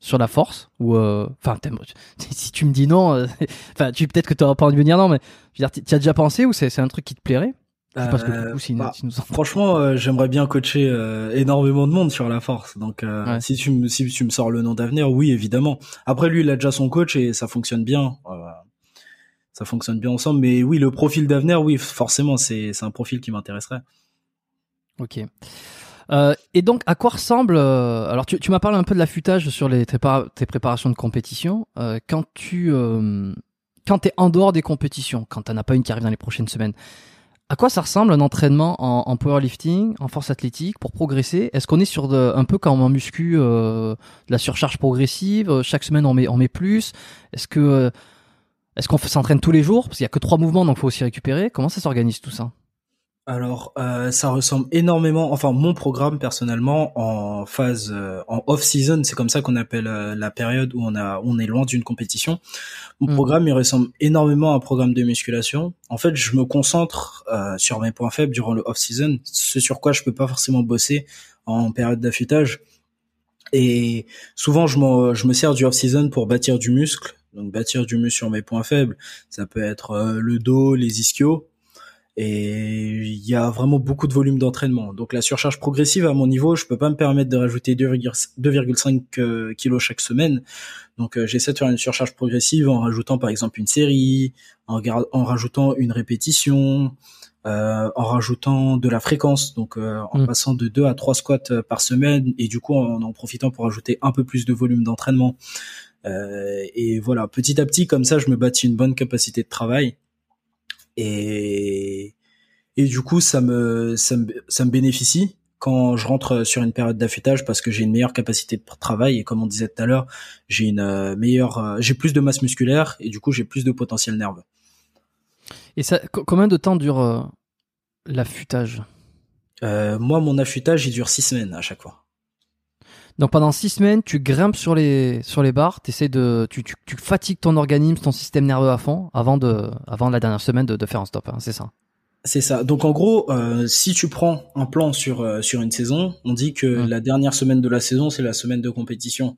sur la force ou euh, enfin t'aimes- si tu me dis non, euh, enfin tu peut-être que t'auras pas envie de me dire non, mais je veux dire, tu as déjà pensé ou c'est c'est un truc qui te plairait? Je sais pas ce que du Euh, coup, si, bah, si nous en- Franchement, euh, j'aimerais bien coacher euh, énormément de monde sur la force. Donc, euh, Ouais. si tu me si tu me sors le nom d'avenir, oui, évidemment. Après, lui, il a déjà son coach et ça fonctionne bien. Euh, ça fonctionne bien ensemble. Mais oui, le profil d'avenir, oui, forcément, c'est c'est un profil qui m'intéresserait. Ok. Euh, et donc, à quoi ressemble euh, Alors, tu, tu m'as parlé un peu de l'affûtage sur les tes, tes préparations de compétition. Euh, quand tu euh, quand t'es en dehors des compétitions, quand t'en as pas une qui arrive dans les prochaines semaines, à quoi ça ressemble un entraînement en, en powerlifting, en force athlétique pour progresser? Est-ce qu'on est sur de, un peu comme en muscu, euh, de la surcharge progressive euh, Chaque semaine, on met on met plus? Est-ce que est-ce qu'on s'entraîne tous les jours? Parce qu'il y a que trois mouvements, donc faut aussi récupérer. Comment ça s'organise tout ça? Alors, euh, ça ressemble énormément. Enfin, mon programme personnellement en phase euh, en off season, c'est comme ça qu'on appelle euh, la période où on a on est loin d'une compétition. Mon Mm. programme, il ressemble énormément à un programme de musculation. En fait, je me concentre euh, sur mes points faibles durant le off season, ce sur quoi je peux pas forcément bosser en période d'affûtage. Et souvent, je, je me sers du off season pour bâtir du muscle. Donc, bâtir du muscle sur mes points faibles, ça peut être euh, le dos, les ischios. Et il y a vraiment beaucoup de volume d'entraînement. Donc la surcharge progressive à mon niveau, je peux pas me permettre de rajouter 2,5 2,5 euh, kilos chaque semaine. Donc euh, j'essaie de faire une surcharge progressive en rajoutant par exemple une série, en rajoutant une répétition, euh, en rajoutant de la fréquence, donc euh, en Mm. passant de 2 à 3 squats euh, par semaine et du coup en en profitant pour ajouter un peu plus de volume d'entraînement. Euh, et voilà, petit à petit comme ça, je me bâtis une bonne capacité de travail et et du coup ça me ça me ça me bénéficie quand je rentre sur une période d'affûtage parce que j'ai une meilleure capacité de travail. Et comme on disait tout à l'heure j'ai une euh, meilleure euh, j'ai plus de masse musculaire et du coup j'ai plus de potentiel nerveux. Et ça, co- combien de temps dure euh, l'affûtage? Euh, moi mon affûtage il dure six semaines à chaque fois Donc pendant six semaines, tu grimpes sur les sur les barres, t'essaies de tu, tu, tu fatigues ton organisme, ton système nerveux à fond avant de avant la dernière semaine de, de faire un stop. hein, c'est ça. c'est ça donc en gros euh, si tu prends un plan sur euh, sur une saison on dit que la dernière semaine de la saison c'est la semaine de compétition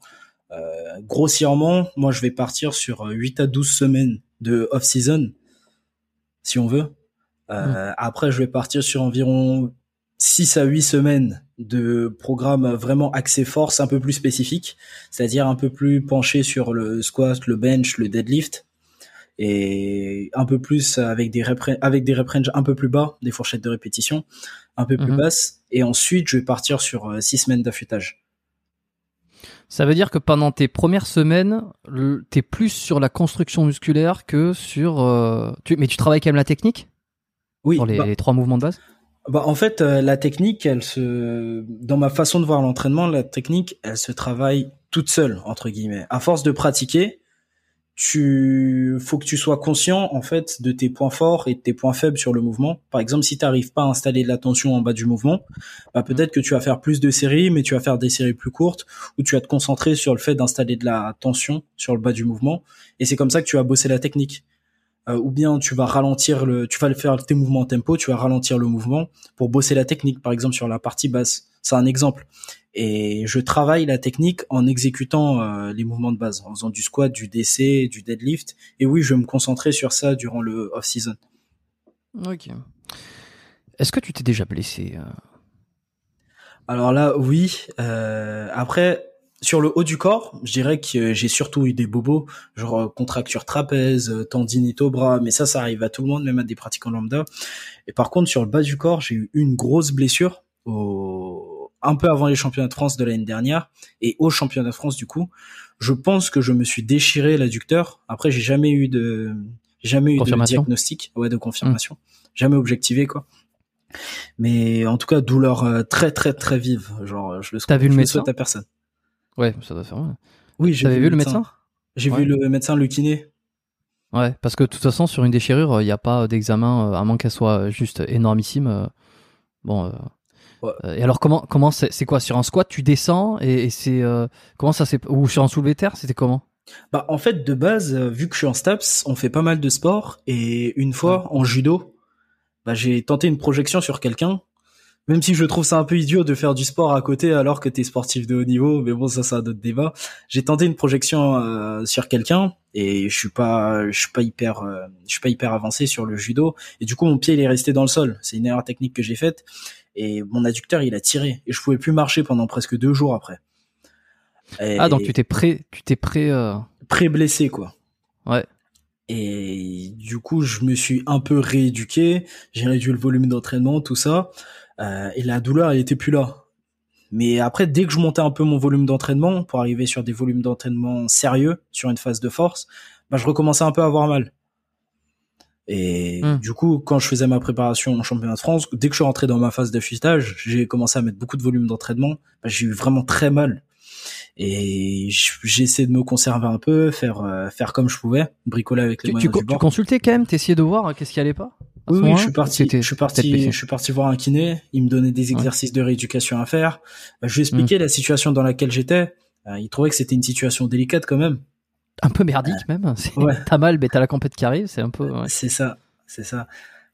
euh, grossièrement moi je vais partir sur euh, 8 à 12 semaines de off season si on veut Euh, après je vais partir sur environ 6 à 8 semaines de programme vraiment axé force un peu plus spécifique c'est-à-dire un peu plus penché sur le squat le bench le deadlift et un peu plus avec des rep avec des rep range un peu plus bas, des fourchettes de répétition un peu plus Mhm. basses. Et ensuite, je vais partir sur euh, six semaines d'affûtage. Ça veut dire que pendant tes premières semaines, t'es plus sur la construction musculaire que sur. euh, tu, mais tu travailles quand même la technique? Oui. sur les, bah, les trois mouvements de base? Bah, en fait, euh, la technique, elle se, dans ma façon de voir l'entraînement, la technique, elle se travaille toute seule entre guillemets. À force de pratiquer, tu faut que tu sois conscient en fait de tes points forts et de tes points faibles sur le mouvement. Par exemple, si tu n'arrives pas à installer de la tension en bas du mouvement, bah peut-être que tu vas faire plus de séries, mais tu vas faire des séries plus courtes, ou tu vas te concentrer sur le fait d'installer de la tension sur le bas du mouvement, et c'est comme ça que tu vas bosser la technique. Euh, ou bien tu vas ralentir le, tu vas le faire tes mouvements en tempo, tu vas ralentir le mouvement pour bosser la technique, par exemple sur la partie basse. C'est un exemple. Et je travaille la technique en exécutant euh, les mouvements de base, en faisant du squat, du DC, du deadlift. Et oui, je vais me concentrer sur ça durant le off-season. Ok. Est-ce que tu t'es déjà blessé euh? Alors là, oui. Euh, après, sur le haut du corps, je dirais que j'ai surtout eu des bobos, genre euh, contracture trapèze, euh, tendinite au bras, mais ça, ça arrive à tout le monde, même à des pratiquants lambda. Et par contre, sur le bas du corps, j'ai eu une grosse blessure au... un peu avant les championnats de France de l'année dernière et au championnat de France du coup. Je pense que je me suis déchiré l'adducteur. Après, j'ai jamais eu de jamais eu de diagnostic, ouais, de confirmation, mmh. jamais objectivé quoi. Mais en tout cas, douleur euh, très très très vive. Genre, je le, T'as vu le médecin à personne. Ouais, ça doit faire mal. Oui, j'ai vu, le médecin. J'ai vu le médecin, le kiné. Ouais, parce que de toute façon, sur une déchirure, il n'y a pas d'examen, euh, à moins qu'elle soit juste énormissime. Euh, bon. et alors, comment, comment c'est quoi? Sur un squat, tu descends et, c'est. comment ça s'est. Ou sur un soulevé terre, c'était comment? Bah, en fait, de base, vu que je suis en STAPS, on fait pas mal de sport. Et une fois, en judo, bah, j'ai tenté une projection sur quelqu'un. Même si je trouve ça un peu idiot de faire du sport à côté alors que t'es sportif de haut niveau, mais bon ça c'est un autre débat. J'ai tenté une projection euh, sur quelqu'un et je suis pas, je suis pas hyper, euh, je suis pas hyper avancé sur le judo et du coup mon pied il est resté dans le sol. C'est une erreur technique que j'ai faite et mon adducteur il a tiré et je pouvais plus marcher pendant presque deux jours après. ah donc tu t'es prêt, tu t'es prêt, euh... pré blessé quoi. Ouais. Et du coup, je me suis un peu rééduqué, j'ai réduit le volume d'entraînement, tout ça, euh, et la douleur, elle était plus là. Mais après, dès que je montais un peu mon volume d'entraînement pour arriver sur des volumes d'entraînement sérieux, sur une phase de force, bah, je recommençais un peu à avoir mal. Et hmm. du coup, quand je faisais ma préparation en championnat de France, dès que je suis rentré dans ma phase d'affûtage, j'ai commencé à mettre beaucoup de volume d'entraînement. Bah, j'ai eu vraiment très mal et j'ai essayé de me conserver un peu, faire euh, faire comme je pouvais, bricoler avec les tu, moyens tu, du bord. Tu consultais quand même, t'essayais de voir qu'est-ce qui allait pas? Oui, oui, je suis parti, je suis parti, je suis parti voir un kiné. Il me donnait des exercices de rééducation à faire. Bah, je lui expliquais mm. la situation dans laquelle j'étais. Euh, il trouvait que c'était une situation délicate quand même. Un peu merdique même. Ouais. T'as mal, mais t'as la compète qui arrive, c'est un peu. Ouais. C'est ça, c'est ça.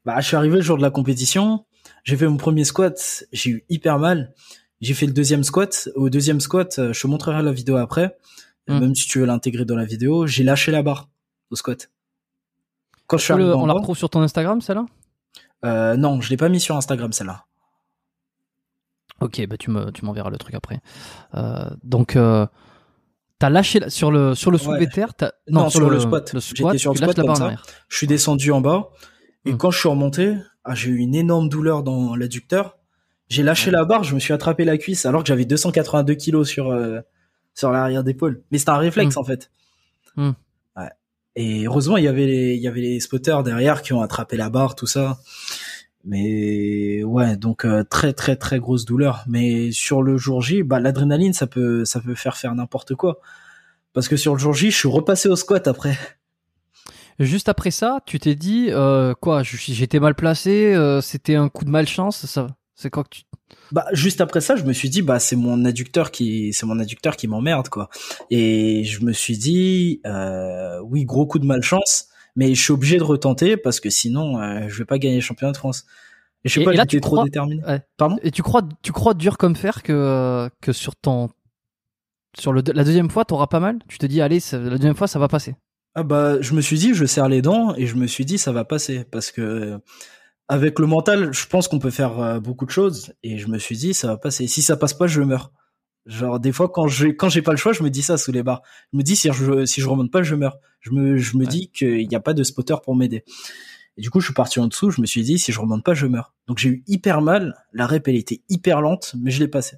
Bah, je suis arrivé le jour de la compétition. J'ai fait mon premier squat. J'ai eu hyper mal. J'ai fait le deuxième squat. Au deuxième squat, euh, je te montrerai la vidéo après. Hmm. Même si tu veux l'intégrer dans la vidéo, j'ai lâché la barre au squat. Quand je suis on la retrouve sur ton Instagram, celle-là? Euh, Non, je l'ai pas mis sur Instagram, celle-là. Ok, bah tu me, tu m'enverras le truc après. Euh, donc, euh, t'as lâché sur le sur le soulevé terre. Non, sur, le, squat. J'étais sur le squat comme ça. Je suis descendu en bas et hmm. quand je suis remonté, ah, j'ai eu une énorme douleur dans l'adducteur j'ai lâché la barre, je me suis attrapé la cuisse alors que j'avais 282 kilos sur euh, sur l'arrière d'épaule. Mais c'était un réflexe mm. en fait. Et heureusement il y avait les il y avait les spotters derrière qui ont attrapé la barre tout ça. Mais ouais, donc euh, très très très grosse douleur. Mais sur le jour J, bah l'adrénaline ça peut ça peut faire faire n'importe quoi. Parce que sur le jour J, je suis repassé au squat après. Juste après ça, tu t'es dit euh, quoi J'étais mal placé, euh, c'était un coup de malchance, ça c'est que tu bah juste après ça, je me suis dit bah c'est mon adducteur qui c'est mon adducteur qui m'emmerde quoi. Et je me suis dit euh, oui gros coup de malchance, mais je suis obligé de retenter parce que sinon euh, je vais pas gagner le championnat de France. Et je sais pas, là, tu trop crois... déterminé. Pardon? Et tu crois tu crois dur comme fer que que sur ton sur le la deuxième fois t'auras pas mal? Tu te dis allez la deuxième fois ça va passer. Ah bah je me suis dit je serre les dents et je me suis dit ça va passer parce que avec le mental, je pense qu'on peut faire euh, beaucoup de choses. Et je me suis dit, ça va passer. Si ça passe pas, je meurs. Genre des fois quand j'ai quand j'ai pas le choix, je me dis ça sous les barres. Je me dis si je si je remonte pas, je meurs. Je me je me dis qu'il n'y a pas de spotter pour m'aider. Et du coup, je suis parti en dessous. Je me suis dit si je remonte pas, je meurs. Donc j'ai eu hyper mal. La rep elle était hyper lente, mais je l'ai passé.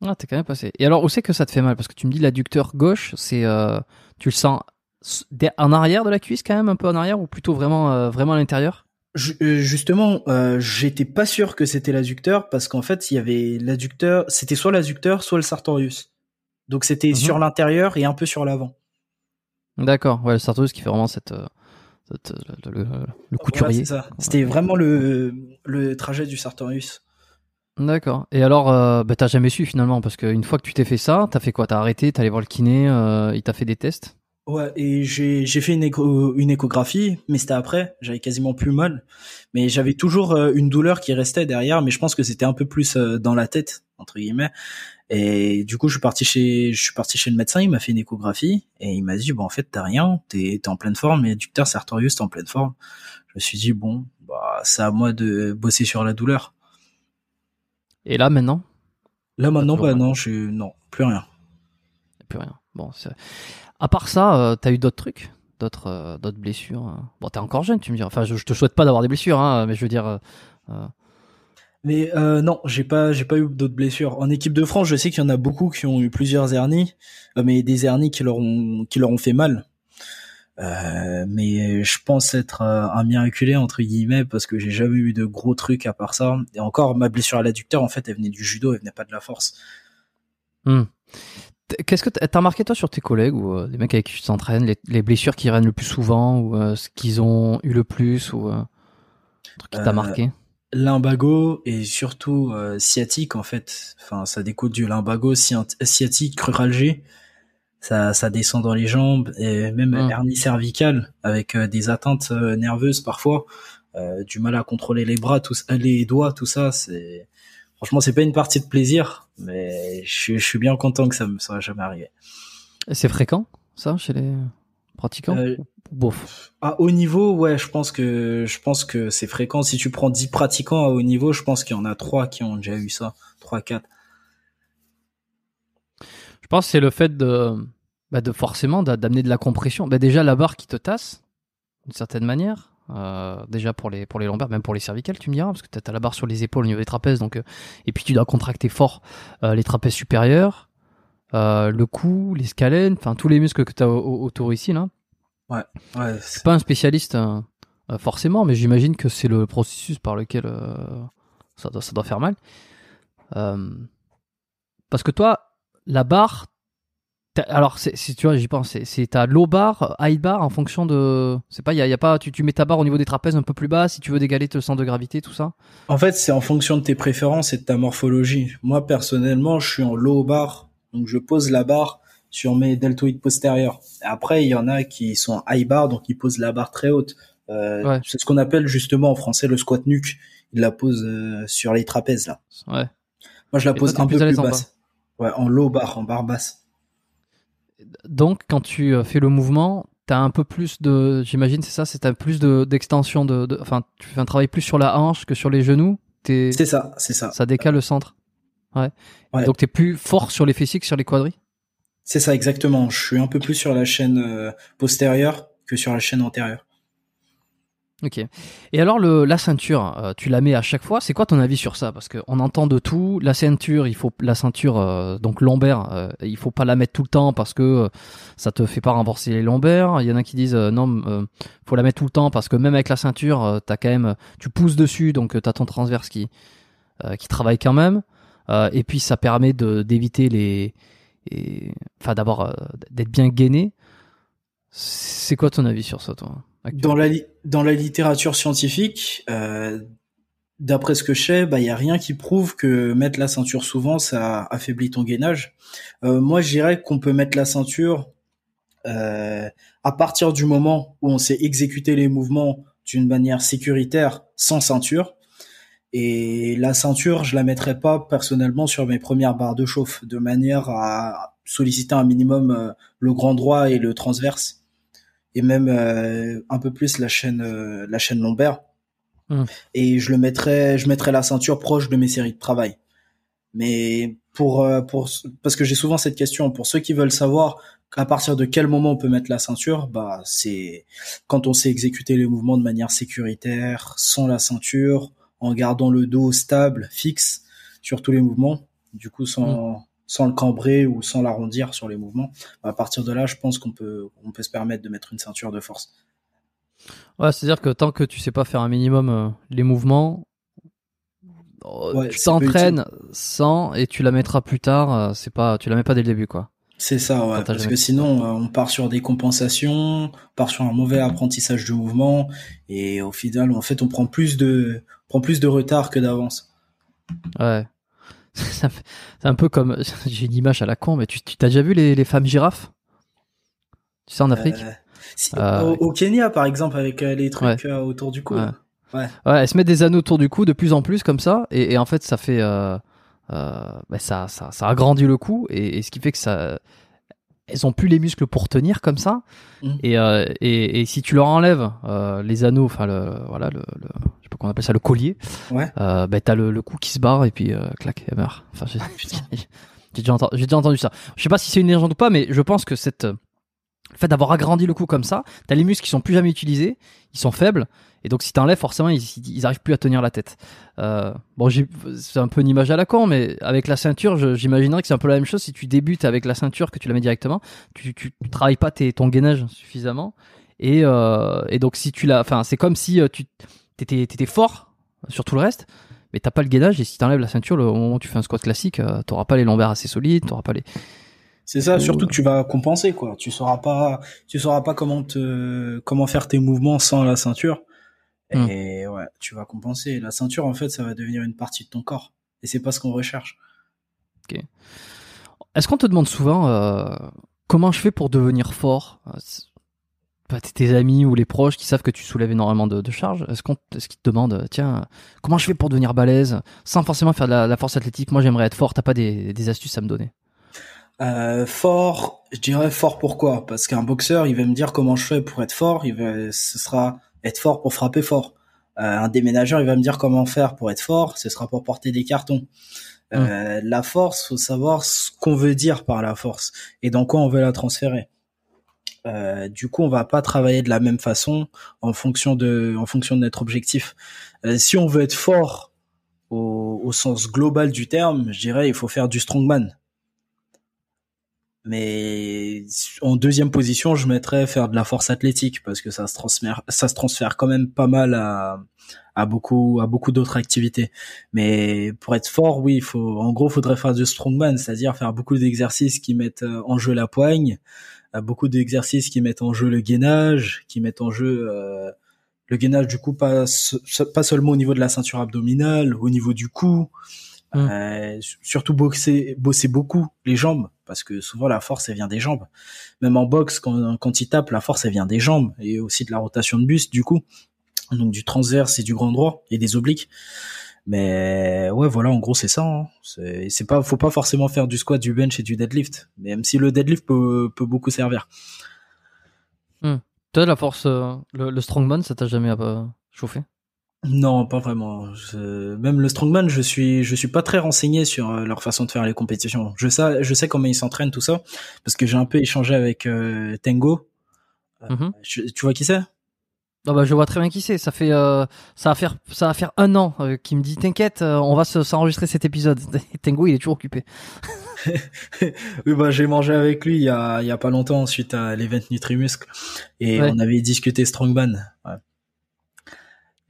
Ah, t'es quand même passé. Et alors, où c'est que ça te fait mal? Parce que tu me dis l'adducteur gauche, c'est euh, tu le sens en arrière de la cuisse quand même, un peu en arrière, ou plutôt vraiment euh, vraiment à l'intérieur? Justement, euh, j'étais pas sûr que c'était l'adducteur parce qu'en fait, il y avait l'adducteur, c'était soit l'adducteur, soit le sartorius. Donc c'était mhm. sur l'intérieur et un peu sur l'avant. D'accord, ouais, le sartorius qui fait vraiment cette, euh, le, le, couturier. C'était vraiment le, le trajet du sartorius. D'accord. Et alors, bah, t'as jamais su finalement parce qu'une fois que tu t'es fait ça, t'as fait quoi? T'as arrêté, t'es allé voir le kiné, il t'a fait des tests? Ouais, et j'ai j'ai fait une écho, une échographie, mais c'était après, j'avais quasiment plus mal, mais j'avais toujours euh, une douleur qui restait derrière, mais je pense que c'était un peu plus euh, dans la tête entre guillemets. Et du coup, je suis parti chez je suis parti chez le médecin, il m'a fait une échographie et il m'a dit bon en fait t'as rien, t'es t'es en pleine forme, mais adducteur sartorius t'es en pleine forme. Je me suis dit bon bah c'est à moi de bosser sur la douleur. Et là maintenant? Là maintenant, bah non, je non, plus rien. Plus rien. Bon, c'est- à part ça, euh, t'as eu d'autres trucs, d'autres, euh, d'autres blessures. hein Bon, t'es encore jeune, tu me dis. Enfin, je, je te souhaite pas d'avoir des blessures, hein, mais je veux dire. euh, euh, Mais euh, non, j'ai pas, j'ai pas eu d'autres blessures. En équipe de France, je sais qu'il y en a beaucoup qui ont eu plusieurs hernies, euh, mais des hernies qui leur ont, qui leur ont fait mal. Euh, mais je pense être euh, un miraculé entre guillemets parce que j'ai jamais eu de gros trucs à part ça. Et encore, ma blessure à l'adducteur, en fait, elle venait du judo, elle venait pas de la force. hmm. Qu'est-ce que t'as remarqué toi sur tes collègues ou euh, les mecs avec qui tu t'entraînes, les, les blessures qui reviennent le plus souvent ou euh, ce qu'ils ont eu le plus ou euh, un truc qui t'a marqué? Lumbago et surtout sciatique en fait. Enfin, ça découle du lumbago, sciat- sciatique, cruralgie. Ça, ça descend dans les jambes et même Mm. hernie cervicale avec des atteintes nerveuses parfois, du mal à contrôler les bras, tout, les doigts, tout ça. C'est franchement, c'est pas une partie de plaisir, mais je, suis- je suis bien content que ça me soit jamais arrivé. C'est fréquent ça chez les pratiquants Euh, Bof. À haut niveau, ouais, je pense que je pense que c'est fréquent. Si tu prends 10 pratiquants à haut niveau, je pense qu'il y en a trois qui ont déjà eu ça, trois quatre. Je pense que c'est le fait de, bah, de forcément d'a- d'amener de la compression. Bah, déjà la barre qui te tasse, d'une certaine manière. Euh, déjà pour les pour les lombaires, même pour les cervicales, tu me diras, parce que tu as la barre sur les épaules au niveau des trapèzes, donc euh, et puis tu dois contracter fort euh, les trapèzes supérieurs, le cou, les scalènes, enfin tous les muscles que tu as autour ici là. Ouais, Je suis pas un spécialiste forcément, mais j'imagine que c'est le processus par lequel ça, doit, ça doit faire mal. Parce que toi, la barre, alors c'est, c'est- tu vois, j'y pense, c'est, c'est ta low bar, high bar en fonction de, c'est pas, il y a, y a pas, tu, tu mets ta barre au niveau des trapèzes un peu plus bas si tu veux dégaler le centre de gravité, tout ça. En fait, c'est en fonction de tes préférences et de ta morphologie. Moi, personnellement, je suis en low bar, donc je pose la barre sur mes deltoïdes postérieurs. Après, il y en a qui sont high bar, donc ils posent la barre très haute. Euh, Ouais. C'est ce qu'on appelle justement en français le squat nuque. Ils la posent euh, sur les trapèzes là. Ouais. Moi, je la pose toi, un peu plus basse. Ouais, en low bar, en barre basse. Donc quand tu euh, fais le mouvement, t'as un peu plus de, j'imagine, c'est ça, c'est t'as plus de, d'extension de, de- enfin, tu fais un travail plus sur la hanche que sur les genoux. C'est ça, c'est ça. ça décale le centre. Ouais. Ouais. Donc t'es plus fort sur les fessiers que sur les quadris? C'est ça exactement. Je suis un peu plus sur la chaîne euh, postérieure que sur la chaîne antérieure. Ok. Et alors la ceinture, euh, tu la mets à chaque fois. C'est quoi ton avis sur ça? Parce qu'on entend de tout. La ceinture, il faut la ceinture euh, donc lombaire, euh, il faut pas la mettre tout le temps parce que ça te fait pas renforcer les lombaires. Il y en a qui disent non, faut la mettre tout le temps parce que même avec la ceinture, t'as quand même, tu pousses dessus, donc t'as ton transverse qui qui travaille quand même. Et puis ça permet de d'éviter les, enfin euh, d'être bien gainé. C'est quoi ton avis sur ça, toi? Dans la, dans la littérature scientifique, euh, d'après ce que je sais, bah, il y a rien qui prouve que mettre la ceinture souvent, ça affaiblit ton gainage. Euh, moi, je dirais qu'on peut mettre la ceinture euh, à partir du moment où on sait exécuter les mouvements d'une manière sécuritaire sans ceinture. Et la ceinture, je la mettrais pas personnellement sur mes premières barres de chauffe, de manière à solliciter un minimum euh, le grand droit et le transverse et même euh, un peu plus la chaîne euh, la chaîne lombaire Mm. et je le mettrais je mettrais la ceinture proche de mes séries de travail. Mais pour euh, pour parce que j'ai souvent cette question pour ceux qui veulent savoir à partir de quel moment on peut mettre la ceinture bah c'est quand on sait exécuter les mouvements de manière sécuritaire sans la ceinture en gardant le dos stable fixe sur tous les mouvements du coup sans sans le cambrer ou sans l'arrondir sur les mouvements à partir de là, je pense qu'on peut, on peut se permettre de mettre une ceinture de force. Ouais, c'est-à-dire que tant que tu sais pas faire un minimum euh, les mouvements, euh, Ouais, tu t'entraînes sans et tu la mettras plus tard. euh, c'est pas, tu la mets pas dès le début, quoi. C'est ça, ouais, parce que sinon, euh, on part sur des compensations, on part sur un mauvais apprentissage du mouvement, et au final, en fait, on prend plus de, on prend plus de retard que d'avance. Ouais. C'est un peu comme, j'ai une image à la con, mais tu, t'as déjà vu les, les femmes girafes? Tu sais en Afrique? Euh, si- Euh, au, au Kenya, par exemple, avec euh, les trucs euh, autour du cou. Ouais. Ouais. Ouais, elles se mettent des anneaux autour du cou de plus en plus comme ça, et, et en fait ça fait, bah, ça, ça, ça agrandit le cou, et, et ce qui fait que ça, elles ont plus les muscles pour tenir comme ça, Mhm. et, euh, et, et si tu leur enlèves euh, les anneaux, enfin le, voilà, le, le- je sais pas comment on appelle ça, le collier, Ouais. euh, bah, t'as le, le cou qui se barre et puis euh, clac, elle meurt. Enfin, j'ai j'ai déjà, déjà entendu ça. Je sais pas si c'est une légende ou pas, mais je pense que cette, le fait d'avoir agrandi le cou comme ça, t'as les muscles qui sont plus jamais utilisés, ils sont faibles, et donc si t'enlèves, forcément, ils, ils arrivent plus à tenir la tête. Euh, bon, c'est un peu une image à la con, mais avec la ceinture, j'imaginerais que c'est un peu la même chose. Si tu débutes avec la ceinture, que tu la mets directement, tu, tu, tu travailles pas tes, ton gainage suffisamment, et, euh, et donc si tu l'as, enfin, c'est comme si euh, tu t'étais, t'étais fort sur tout le reste, mais t'as pas le gainage, et si t'enlèves la ceinture, le au moment où tu fais un squat classique, euh, t'auras pas les lombaires assez solides, t'auras pas les. C'est ça, surtout que tu vas compenser quoi. Tu sauras pas, tu sauras pas comment te, comment faire tes mouvements sans la ceinture. Hmm. Et ouais, tu vas compenser. La ceinture en fait, ça va devenir une partie de ton corps. Et c'est pas ce qu'on recherche. Est-ce qu'on te demande souvent euh, comment je fais pour devenir fort? Euh, bah, t'es tes amis ou les proches qui savent que tu soulèves énormément de, de charges, est-ce qu'on est-ce qu'ils te demandent tiens comment je fais pour devenir balèze? Sans forcément faire de la, la force athlétique Moi j'aimerais être fort. T'as pas des, des astuces à me donner? Euh, fort, je dirais fort pourquoi? Parce qu'un boxeur, il va me dire comment je fais pour être fort. Il va, ce sera être fort pour frapper fort. Euh, un déménageur, il va me dire comment faire pour être fort. Ce sera pour porter des cartons. Euh, La force, faut savoir ce qu'on veut dire par la force et dans quoi on veut la transférer. Euh, du coup, on va pas travailler de la même façon en fonction de, en fonction de notre objectif. Euh, si on veut être fort au, au sens global du terme, je dirais il faut faire du strongman. Mais en deuxième position, je mettrais faire de la force athlétique parce que ça se transfère, ça se transfère quand même pas mal à, à beaucoup, à beaucoup d'autres activités. Mais pour être fort, oui, il faut, en gros, faudrait faire du strongman, c'est-à-dire faire beaucoup d'exercices qui mettent euh, en jeu la poigne, euh, beaucoup d'exercices qui mettent en jeu le gainage, qui mettent en jeu euh, le gainage du coup pas pas seulement au niveau de la ceinture abdominale, au niveau du cou. Mm. Euh, surtout bosser, bosser beaucoup les jambes parce que souvent la force elle vient des jambes. Même en boxe quand quand il tape la force elle vient des jambes et aussi de la rotation de buste du coup. Donc du transverse et du grand droit et des obliques. Mais ouais, voilà, en gros, c'est ça. hein. C'est pas, faut pas forcément faire du squat, du bench et du deadlift. Même si le deadlift peut, peut beaucoup servir. Toi la force, euh, le, le strongman, ça t'a jamais euh, chauffé? Non, pas vraiment. Je- Même le strongman, je suis, je suis pas très renseigné sur euh, leur façon de faire les compétitions. Je sais, je sais comment ils s'entraînent tout ça, parce que j'ai un peu échangé avec euh, Tengo. Euh, Mhm. je- tu vois qui c'est? Ah bah je vois très bien qui c'est. Ça fait euh, ça va faire ça va faire un an euh, qu'il me dit t'inquiète, euh, on va se- s'enregistrer cet épisode. Tengo il est toujours occupé. Oui, bah j'ai mangé avec lui il y a, il y a pas longtemps suite à l'event Nutrimuscle et Ouais. on avait discuté strongman. Ouais.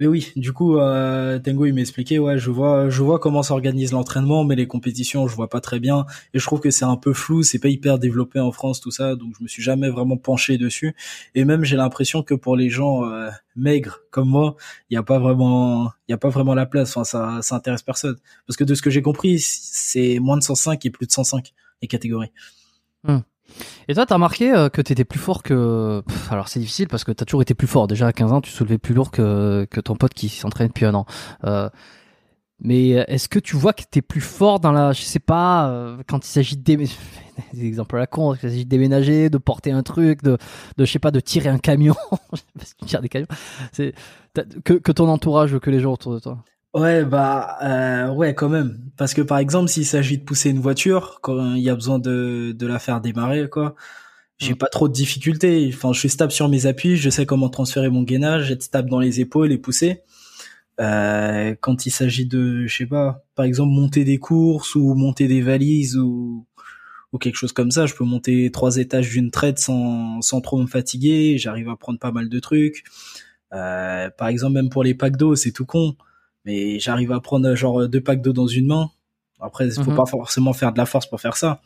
Mais oui, du coup, euh, Tengo il m'expliquait, ouais, je vois, je vois comment s'organise l'entraînement, mais les compétitions, je vois pas très bien et je trouve que c'est un peu flou, c'est pas hyper développé en France tout ça, donc je me suis jamais vraiment penché dessus. Et même j'ai l'impression que pour les gens euh, maigres comme moi, il y a pas vraiment, y a pas vraiment la place. Enfin, ça, ça intéresse personne. Parce que de ce que j'ai compris, c'est moins de 105 et plus de 105 les catégories. Et toi t'as remarqué euh, que t'étais plus fort que. Alors c'est difficile parce que t'as toujours été plus fort. Déjà à 15 ans tu soulevais plus lourd que que ton pote qui s'entraîne depuis un an. Euh, mais est-ce que tu vois que t'es plus fort dans la, je sais pas, euh, quand il s'agit de des exemples à la con, quand il s'agit de déménager, de porter un truc, de, je sais pas, de tirer un camion, tu tires des camions, c'est que que ton entourage, que les gens autour de toi? Ouais, bah euh, ouais, quand même. Parce que par exemple, s'il s'agit de pousser une voiture, quand il y a besoin de, de la faire démarrer, quoi, j'ai Mm. pas trop de difficultés. Enfin, je suis stable sur mes appuis, je sais comment transférer mon gainage, être stable dans les épaules et pousser. Euh, quand il s'agit de, je sais pas, par exemple monter des courses ou monter des valises ou ou quelque chose comme ça, je peux monter trois étages d'une traite sans sans trop me fatiguer. J'arrive à prendre pas mal de trucs. Euh, par exemple, même pour les packs d'eau, c'est tout con mais j'arrive à prendre genre deux packs d'eau dans une main. Après, il faut Mhm. pas forcément faire de la force pour faire ça.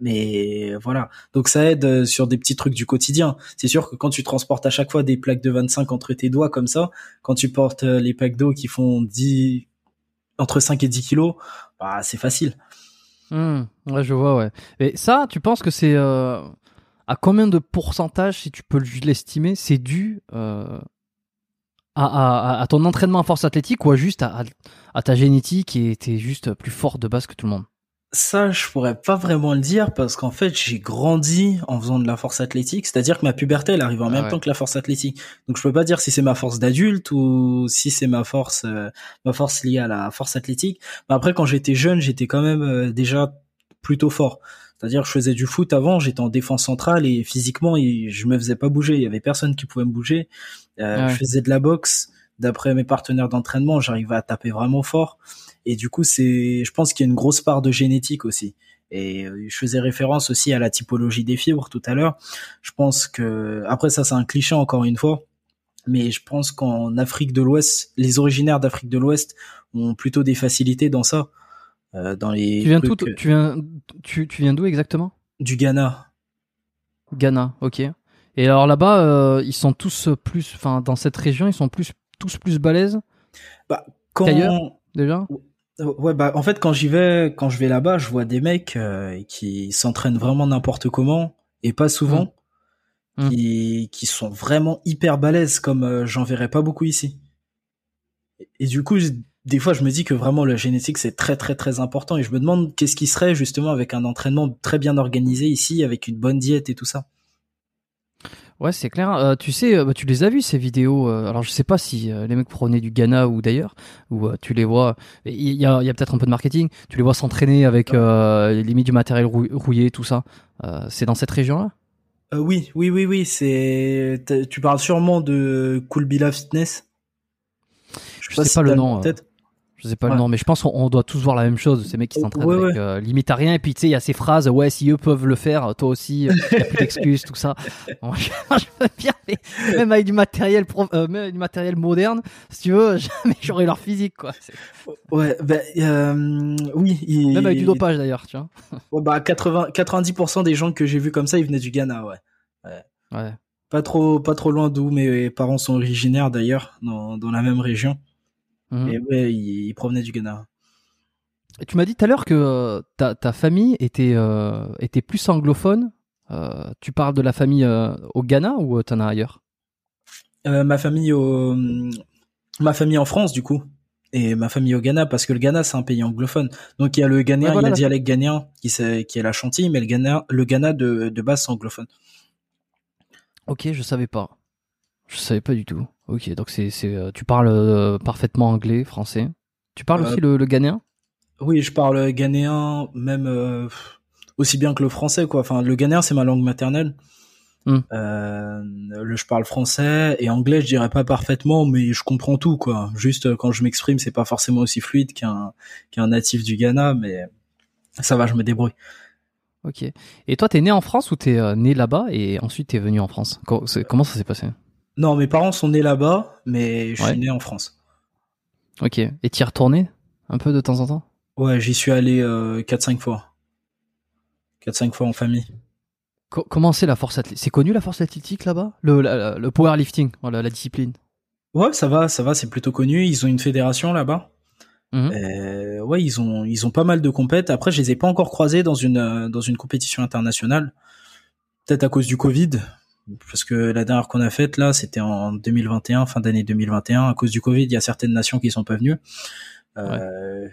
Mais voilà. Donc ça aide euh, sur des petits trucs du quotidien. C'est sûr que quand tu transportes à chaque fois des plaques de 25 entre tes doigts comme ça, quand tu portes euh, les packs d'eau qui font 10 entre 5 et 10 kilos, bah c'est facile. Hmm, ouais, je vois, ouais. Et ça, tu penses que c'est euh, à combien de pourcentage, si tu peux l'estimer, c'est dû euh, à, à, à ton entraînement en force athlétique ou à juste à, à- à ta génétique et t'es juste plus fort de base que tout le monde? Ça, je pourrais pas vraiment le dire parce qu'en fait, j'ai grandi en faisant de la force athlétique. C'est-à-dire que ma puberté, elle arrive en Ah même ouais. temps que la force athlétique. Donc, je peux pas dire si c'est ma force d'adulte ou si c'est ma force, euh, ma force liée à la force athlétique. Mais après, quand j'étais jeune, j'étais quand même euh, déjà plutôt fort. C'est-à-dire, que je faisais du foot avant, j'étais en défense centrale et physiquement, je me faisais pas bouger. Il y avait personne qui pouvait me bouger. Euh, Ouais. Je faisais de la boxe. D'après mes partenaires d'entraînement, j'arrivais à taper vraiment fort. Et du coup, c'est, je pense qu'il y a une grosse part de génétique aussi. Et euh, je faisais référence aussi à la typologie des fibres tout à l'heure. Je pense que, après ça, c'est un cliché encore une fois. Mais je pense qu'en Afrique de l'Ouest, les originaires d'Afrique de l'Ouest ont plutôt des facilités dans ça. Euh, dans les Tu viens euh, tu viens, tu, tu viens d'où exactement? Du Ghana. Ghana, ok. Et alors là-bas, euh, ils sont tous plus, enfin dans cette région, ils sont plus tous plus balèzes Quand, Qu'ailleurs déjà? Euh, Ouais, bah en fait quand j'y vais, quand je vais là-bas, je vois des mecs euh, qui s'entraînent vraiment n'importe comment et pas souvent, Mm. qui qui sont vraiment hyper balèzes comme euh, j'en verrais pas beaucoup ici. Et, du coup, des fois, je me dis que vraiment la génétique c'est très très très important et je me demande qu'est-ce qui serait justement avec un entraînement très bien organisé ici, avec une bonne diète et tout ça. Ouais, c'est clair. Euh, tu sais, euh, bah, tu les as vus ces vidéos. euh, alors je sais pas si euh, les mecs prenaient du Ghana ou d'ailleurs, ou euh, tu les vois. Il y a, il y a peut-être un peu de marketing. Tu les vois s'entraîner avec euh, limite du matériel rou- rouillé, tout ça. Euh, c'est dans cette région-là? Euh, oui, oui, oui, oui, c'est. Tu parles sûrement de Coolbila Fitness. Je sais sais pas le nom. Je sais pas le nom, mais je pense qu'on on doit tous voir la même chose. Ces mecs qui s'entraînent ouais, avec ouais. euh, limite à rien. Et puis tu sais, il y a ces phrases. Ouais, si eux peuvent le faire, toi aussi. euh, y a plus d'excuses, tout ça. Je, je veux bien, mais même avec du matériel, euh, même avec du matériel moderne, si tu veux, jamais j'aurais leur physique, quoi. Ouais, ben euh, oui. il- Même avec du dopage d'ailleurs, tu vois. Bah 80, 90% des gens que j'ai vus comme ça, ils venaient du Ghana, ouais. Ouais. Pas trop, pas trop loin d'où mes parents sont originaires d'ailleurs, dans, dans la même région. Mhm. Et ouais, ils, ils provenaient du Ghana. Tu m'as dit tout à l'heure que euh, ta, ta famille était, euh, était plus anglophone. Euh, tu parles de la famille au Ghana ou t'en as ailleurs? Ma famille au, ma famille en France du coup, et ma famille au Ghana parce que le Ghana c'est un pays anglophone. Donc il y a le Ghanéen, voilà, il y a le dialecte ghanéen qui qui est la chantilly, mais le Ghana, le Ghana de, de base c'est anglophone. Ok, je savais pas. Je savais pas du tout. Ok, donc c'est, c'est, euh, tu parles euh, parfaitement anglais, français. Tu parles Euh, aussi le, le ghanéen? Oui, je parle ghanéen même euh, aussi bien que le français quoi. Enfin, le ghanéen c'est ma langue maternelle. Hmm. Euh, le, je parle français et anglais, je dirais pas parfaitement, mais je comprends tout quoi. Juste euh, quand je m'exprime, c'est pas forcément aussi fluide qu'un qu'un natif du Ghana, mais ça va, je me débrouille. Ok. Et toi, t'es né en France ou t'es euh, né là-bas et ensuite t'es venu en France? Comment ça s'est passé? Non, mes parents sont nés là-bas, mais je Ouais. suis né en France. Ok. Et t'y retourné un peu de temps en temps? Ouais, j'y suis allé euh, 4-5 fois. 4-5 fois en famille. Co- Comment c'est la force athlétique C'est connu la force athlétique là-bas? Le, la- le powerlifting, voilà, la discipline. Ouais, ça va, ça va, c'est plutôt connu. Ils ont une fédération là-bas. Mhm. Euh, ouais, ils ont ils ont pas mal de compètes. Après, je les ai pas encore croisés dans une euh, dans une compétition internationale. Peut-être à cause du Covid, parce que la dernière qu'on a faite là, c'était en 2021, fin d'année 2021. À cause du Covid, il y a certaines nations qui sont pas venues. Euh,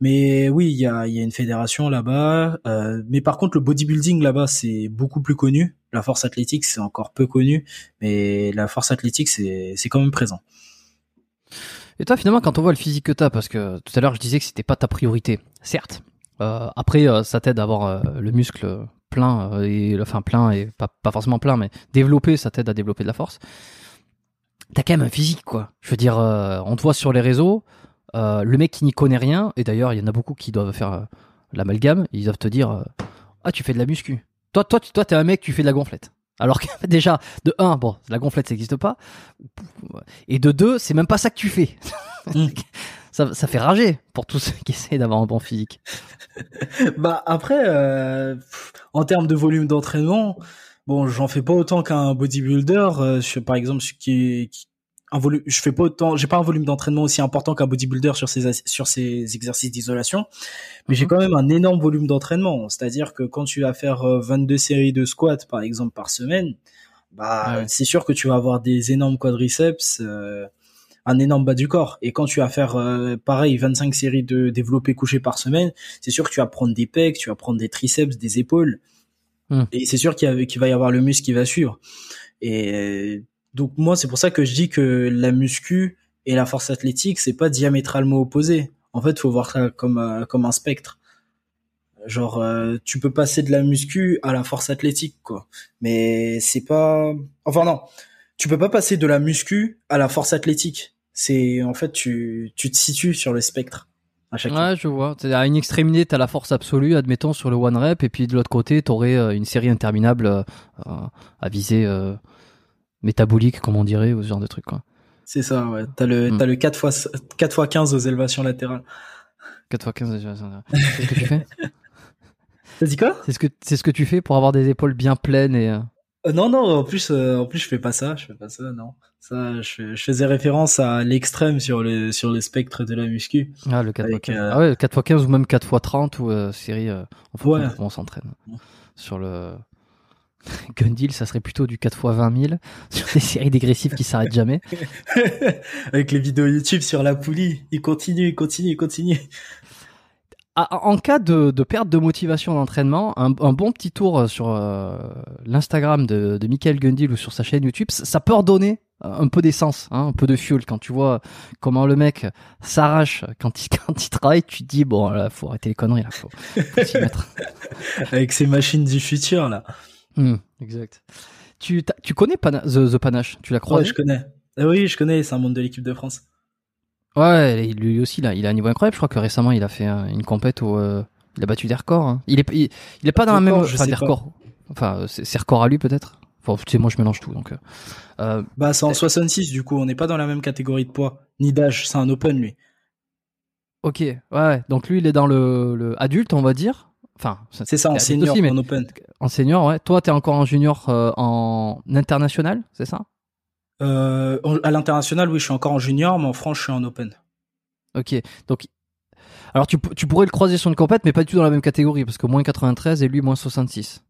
Mais oui, il y a il y a une fédération là-bas. Euh, mais par contre, le bodybuilding là-bas, c'est beaucoup plus connu. La force athlétique, c'est encore peu connu, mais la force athlétique, c'est quand même présent. Et toi, finalement, quand on voit le physique que t'as, parce que tout à l'heure je disais que c'était pas ta priorité, certes. Euh, après, ça t'aide à avoir le muscle plein euh, et enfin plein et pas, pas forcément plein, mais développer, ça t'aide à développer de la force. T'as quand même un physique, quoi. Je veux dire, euh, on te voit sur les réseaux, euh, le mec qui n'y connaît rien, et d'ailleurs, il y en a beaucoup qui doivent faire euh, l'amalgame, ils doivent te dire, euh, ah, tu fais de la muscu. Toi, toi, tu- toi, t'es un mec, tu fais de la gonflette. Alors que déjà, de un, bon, la gonflette, ça n'existe pas. Et de deux, c'est même pas ça que tu fais. Ça, ça fait rager pour tous ceux qui essayent d'avoir un bon physique. Bah après, euh, en termes de volume d'entraînement, bon, j'en fais pas autant qu'un bodybuilder. euh, je, par exemple, qui, est- qui un volume, je fais pas autant, j'ai pas un volume d'entraînement aussi important qu'un bodybuilder sur ses sur ses exercices d'isolation, mais j'ai Mhm. quand même un énorme volume d'entraînement. C'est-à-dire que quand tu vas faire euh, 22 séries de squats par exemple par semaine, bah Ah ouais. c'est sûr que tu vas avoir des énormes quadriceps. euh, un énorme bas du corps. Et quand tu vas faire euh, pareil 25 séries de développé couché par semaine, c'est sûr que tu vas prendre des pecs, tu vas prendre des triceps, des épaules. Hmm. Et c'est sûr qu'il va y avoir le muscle qui va suivre. Et donc moi, c'est pour ça que je dis que la muscu et la force athlétique, c'est pas diamétralement opposé. En fait, faut voir ça comme euh, comme un spectre. Genre, euh, tu peux passer de la muscu à la force athlétique, quoi. Mais c'est pas. Enfin non, tu peux pas passer de la muscu à la force athlétique. C'est en fait, tu tu te situes sur le spectre à chaque. Ouais, je vois. À une extrémité, t'as la force absolue, admettons sur le one rep, et puis de l'autre côté, t'aurais euh, une série interminable euh, à viser euh, métabolique, comme on dirait, ou ce genre de truc, quoi. C'est ça, ouais. T'as le Hmm. t'as le 4 fois 4 fois 15 aux élévations latérales. 4 x 15, c'est ce que tu fais T'as dit quoi? C'est ce que c'est ce que tu fais pour avoir des épaules bien pleines et. Euh, Non, non, en plus, euh, en plus, je fais pas ça, je fais pas ça, non. Ça, je, je faisais référence à l'extrême sur le, sur le spectre de la muscu. Ah, le 4 x Avec, 15. euh, Ah ouais, 4 x 15 ou même 4 x 30 ou série. En fonction Ouais. on s'entraîne. Sur le. Gundil, ça serait plutôt du 4 x 20 000 sur des séries dégressives qui s'arrêtent jamais. Avec les vidéos YouTube sur la poulie. Il continue, il continue, il continue. Ah, en cas de, de perte de motivation d'entraînement, un, un bon petit tour sur euh, l'Instagram de, de Michael Gundil ou sur sa chaîne YouTube, ça, peut redonner un peu d'essence, hein, un peu de fuel. Quand tu vois comment le mec s'arrache quand il, quand il travaille, tu te dis, bon, là, faut arrêter les conneries, là, faut, faut s'y mettre. Avec ces machines du futur, là. Hmm, exact. Tu, connais Pana- The, The Panache? Tu l'as Ouais, croisé je connais. Ah oui, je connais, c'est un monde de l'équipe de France. Ouais, lui aussi, là, il a un niveau incroyable. Je crois que récemment, il a fait une compète où euh, il a battu des records. hein. Il, est, il, il est pas dans la même. Je Enfin, sais des pas. records. Enfin, c'est records à lui, peut-être. Enfin, tu sais, moi, je mélange tout. Donc, euh, euh, Bah, c'est en 66, du coup, on n'est pas dans la même catégorie de poids, ni d'âge, c'est un open, lui. ok, ouais. Donc, lui, il est dans le, le adulte, on va dire. Enfin, C'est ça, en senior, aussi, mais en open. en senior, ouais. Toi, t'es encore en junior euh, en international, c'est ça? Euh, à l'international, oui, je suis encore en junior, mais en France, je suis en open. Ok, donc. Alors, tu, tu pourrais le croiser sur une compète, mais pas du tout dans la même catégorie, parce que moins 93 et lui, moins 66.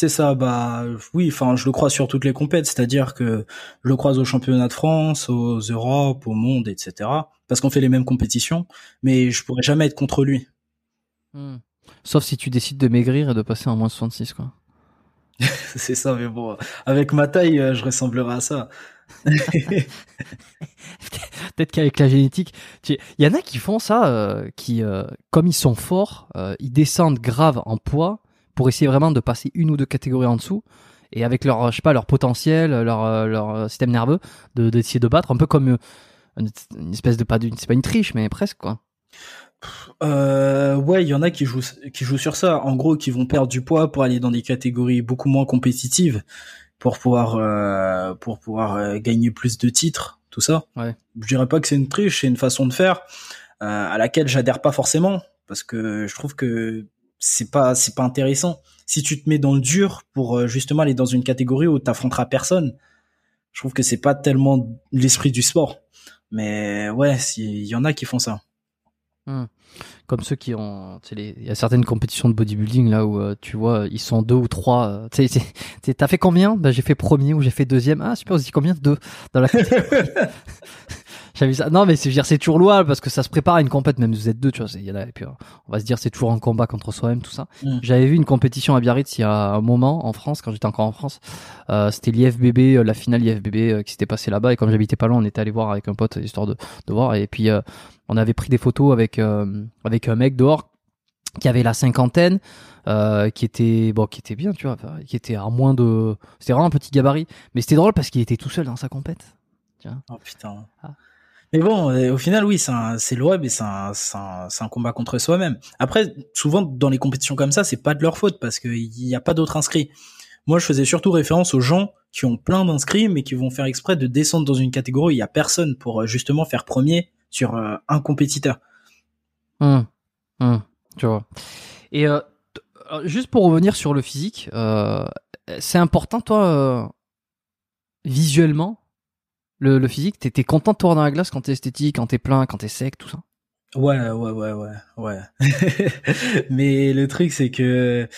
C'est ça, bah oui, enfin je le croise sur toutes les compètes, c'est-à-dire que je le croise aux championnats de France, aux Europes, au monde, etc. Parce qu'on fait les mêmes compétitions, mais je pourrais jamais être contre lui. Hmm. Sauf si tu décides de maigrir et de passer en moins 66, quoi. C'est ça, mais bon, avec ma taille, euh, je ressemblerai à ça. Peut-être qu'avec la génétique, il y en a qui font ça, euh, qui, euh, comme ils sont forts, euh, ils descendent grave en poids pour essayer vraiment de passer une ou deux catégories en dessous. Et avec leur, je sais pas, leur potentiel, leur, système nerveux, de d'essayer de battre, un peu comme une, espèce de pas, c'est pas une triche, mais presque quoi. Ouais, il y en a qui jouent qui jouent sur ça. En gros, qui vont perdre du poids pour aller dans des catégories beaucoup moins compétitives, pour pouvoir euh, pour pouvoir euh, gagner plus de titres, tout ça. Ouais. Je dirais pas que c'est une triche, c'est une façon de faire euh, à laquelle j'adhère pas forcément parce que je trouve que c'est pas c'est pas intéressant. Si tu te mets dans le dur pour euh, justement aller dans une catégorie où t'affronteras personne, je trouve que c'est pas tellement l'esprit du sport. Mais ouais, il y en a qui font ça. Comme ceux qui ont, il y a certaines compétitions de bodybuilding là où euh, tu vois, ils sont deux ou trois. euh, t'as fait combien? Ben j'ai fait premier ou j'ai fait deuxième. Ah super, aussi combien? Deux dans la. J'avais vu ça. Non mais c'est je veux dire c'est toujours louable parce que ça se prépare à une compète même si vous êtes deux, tu vois. y et puis euh, on va se dire c'est toujours un combat contre soi-même tout ça. Mm. J'avais vu une compétition à Biarritz il y a un moment en France quand j'étais encore en France. Euh, c'était l'IFBB, euh, la finale IFBB euh, qui s'était passée là-bas et comme j'habitais pas loin, on était allé voir avec un pote histoire de, de voir et puis euh, on avait pris des photos avec euh, avec un mec dehors qui avait la cinquantaine euh, qui était bon qui était bien tu vois qui était à moins de c'était vraiment un petit gabarit mais c'était drôle parce qu'il était tout seul dans sa compète Oh putain. Ah. Mais bon, euh, au final, oui, c'est web et c'est un, un, un combat contre soi-même. Après, souvent, dans les compétitions comme ça, c'est pas de leur faute parce qu'il n'y a pas d'autres inscrits. Moi, je faisais surtout référence aux gens qui ont plein d'inscrits, mais qui vont faire exprès de descendre dans une catégorie où il y a personne pour euh, justement faire premier sur euh, un compétiteur. Hum, hum, tu vois et euh, juste pour revenir sur le physique euh, c'est important toi euh, visuellement le, le physique t'es content de te voir dans la glace quand t'es esthétique quand t'es plein quand t'es sec tout ça? Ouais, ouais, ouais, ouais, ouais. Mais le truc, c'est que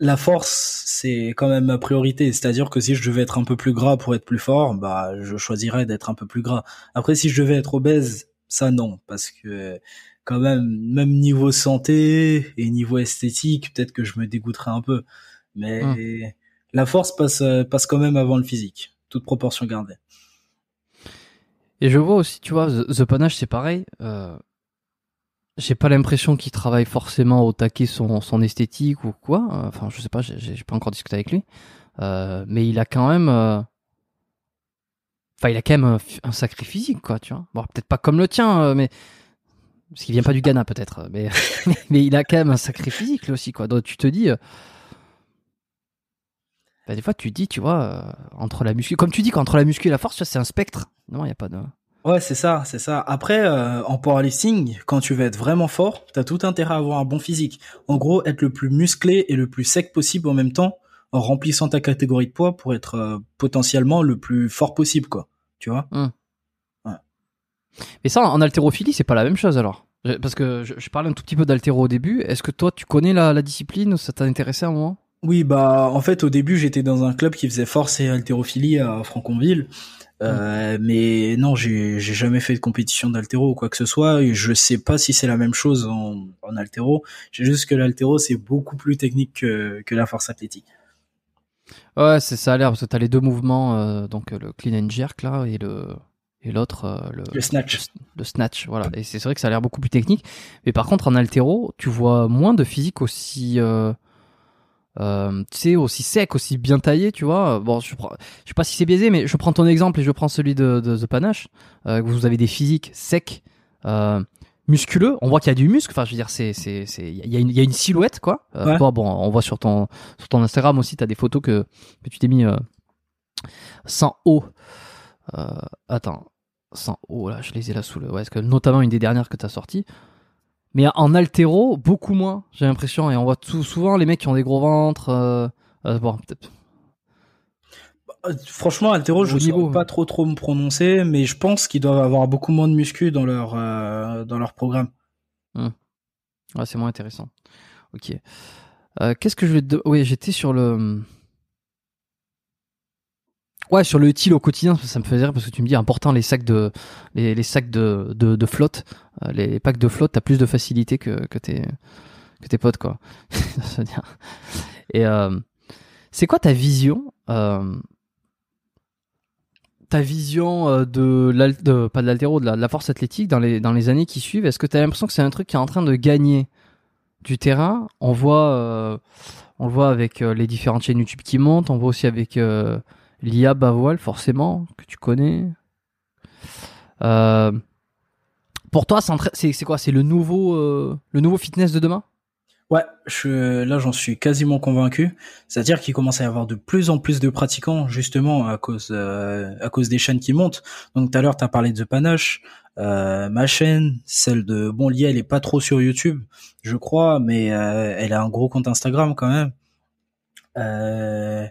la force, c'est quand même ma priorité. C'est-à-dire que si je devais être un peu plus gras pour être plus fort, bah, je choisirais d'être un peu plus gras. Après, si je devais être obèse, ça non, parce que quand même, même niveau santé et niveau esthétique, peut-être que je me dégoûterais un peu. Mais hum. la force passe, passe quand même avant le physique, toute proportion gardée. Et je vois aussi, tu vois, The, Panache, c'est pareil. Euh, j'ai pas l'impression qu'il travaille forcément au taquet son, son esthétique ou quoi. Enfin, je sais pas, j'ai pas encore discuté avec lui. Euh, mais il a quand même. Euh, enfin, il a quand même un, sacré physique, quoi, tu vois. Bon, peut-être pas comme le tien, euh, mais. Parce qu'il vient pas du Ghana, peut-être. Mais, mais il a quand même un sacré physique, lui aussi, quoi. Donc, tu te dis. Bah, des fois, tu dis, tu vois, entre la muscu. Comme tu dis, qu'entre la muscu et la force, c'est un spectre. Non, il n'y a pas de. Ouais, c'est ça, c'est ça. Après, euh, en powerlifting, quand tu veux être vraiment fort, t'as tout intérêt à avoir un bon physique. En gros, être le plus musclé et le plus sec possible en même temps, en remplissant ta catégorie de poids pour être euh, potentiellement le plus fort possible, quoi. Tu vois? Hum. ouais. Mais ça, en haltérophilie, c'est pas la même chose alors. Parce que je, je parlais un tout petit peu d'haltéro au début. Est-ce que toi, tu connais la, la discipline Ça t'a intéressé à un moment? Oui, bah en fait, au début, j'étais dans un club qui faisait force et haltérophilie à Franconville. Euh, mais non, j'ai jamais fait de compétition d'altéro ou quoi que ce soit. Et je sais pas si c'est la même chose en, en altéro. J'ai juste que l'altéro c'est beaucoup plus technique que, que la force athlétique. Ouais, c'est ça a l'air parce que t'as les deux mouvements, euh, donc le clean and jerk là et le et l'autre euh, le, le, snatch. Le, snatch, voilà. Et c'est vrai que ça a l'air beaucoup plus technique. Mais par contre en altéro, tu vois moins de physique aussi euh, tu sais, aussi sec, aussi bien taillé, tu vois. Bon, je, prends, je sais pas si c'est biaisé, mais je prends ton exemple et je prends celui de, de The Panache. Euh, vous avez des physiques secs, euh, musculeux. On voit qu'il y a du muscle. Enfin, je veux dire, c'est, c'est, c'est, il y a une, il y a une silhouette, quoi. Euh, toi, bon, on voit sur ton, sur ton Instagram aussi, t'as des photos que, que tu t'es mis euh, sans haut. Euh, attends, sans haut, là, je les ai là sous le. Ouais, est-ce que notamment une des dernières que t'as sorties. Mais en altéro, beaucoup moins, j'ai l'impression. Et on voit tout, souvent les mecs qui ont des gros ventres. Euh, euh, bon, peut-être. Euh, franchement, altéro, je ne sais pas trop trop me prononcer, mais je pense qu'ils doivent avoir beaucoup moins de muscu dans leur dans leur programme. Hum. Ouais, c'est moins intéressant. Ok. Qu'est-ce que je vais te... Oui, j'étais sur le Sur le utile au quotidien, ça me faisait rire parce que tu me dis important les sacs de les, les sacs de, de, flotte, euh, les packs de flotte, t'as plus de facilité que, que tes que tes potes quoi. Et euh, c'est quoi ta vision euh, ta vision de, de pas de l'altéro, de, la, force athlétique dans les dans les années qui suivent? Est-ce que tu as l'impression que c'est un truc qui est en train de gagner du terrain? On voit on le voit avec les différentes chaînes YouTube qui montent, on voit aussi avec L'IA Bavoil, forcément, que tu connais. Euh, pour toi, c'est quoi? C'est le nouveau, euh, le nouveau fitness de demain? Ouais, là j'en suis quasiment convaincu. C'est-à-dire qu'il commence à y avoir de plus en plus de pratiquants, justement à cause euh, à cause des chaînes qui montent. Donc tout à l'heure tu as parlé de The Panache, ma chaîne, celle de bon l'IA, elle est pas trop sur YouTube, je crois, mais elle a un gros compte Instagram quand même. Euh,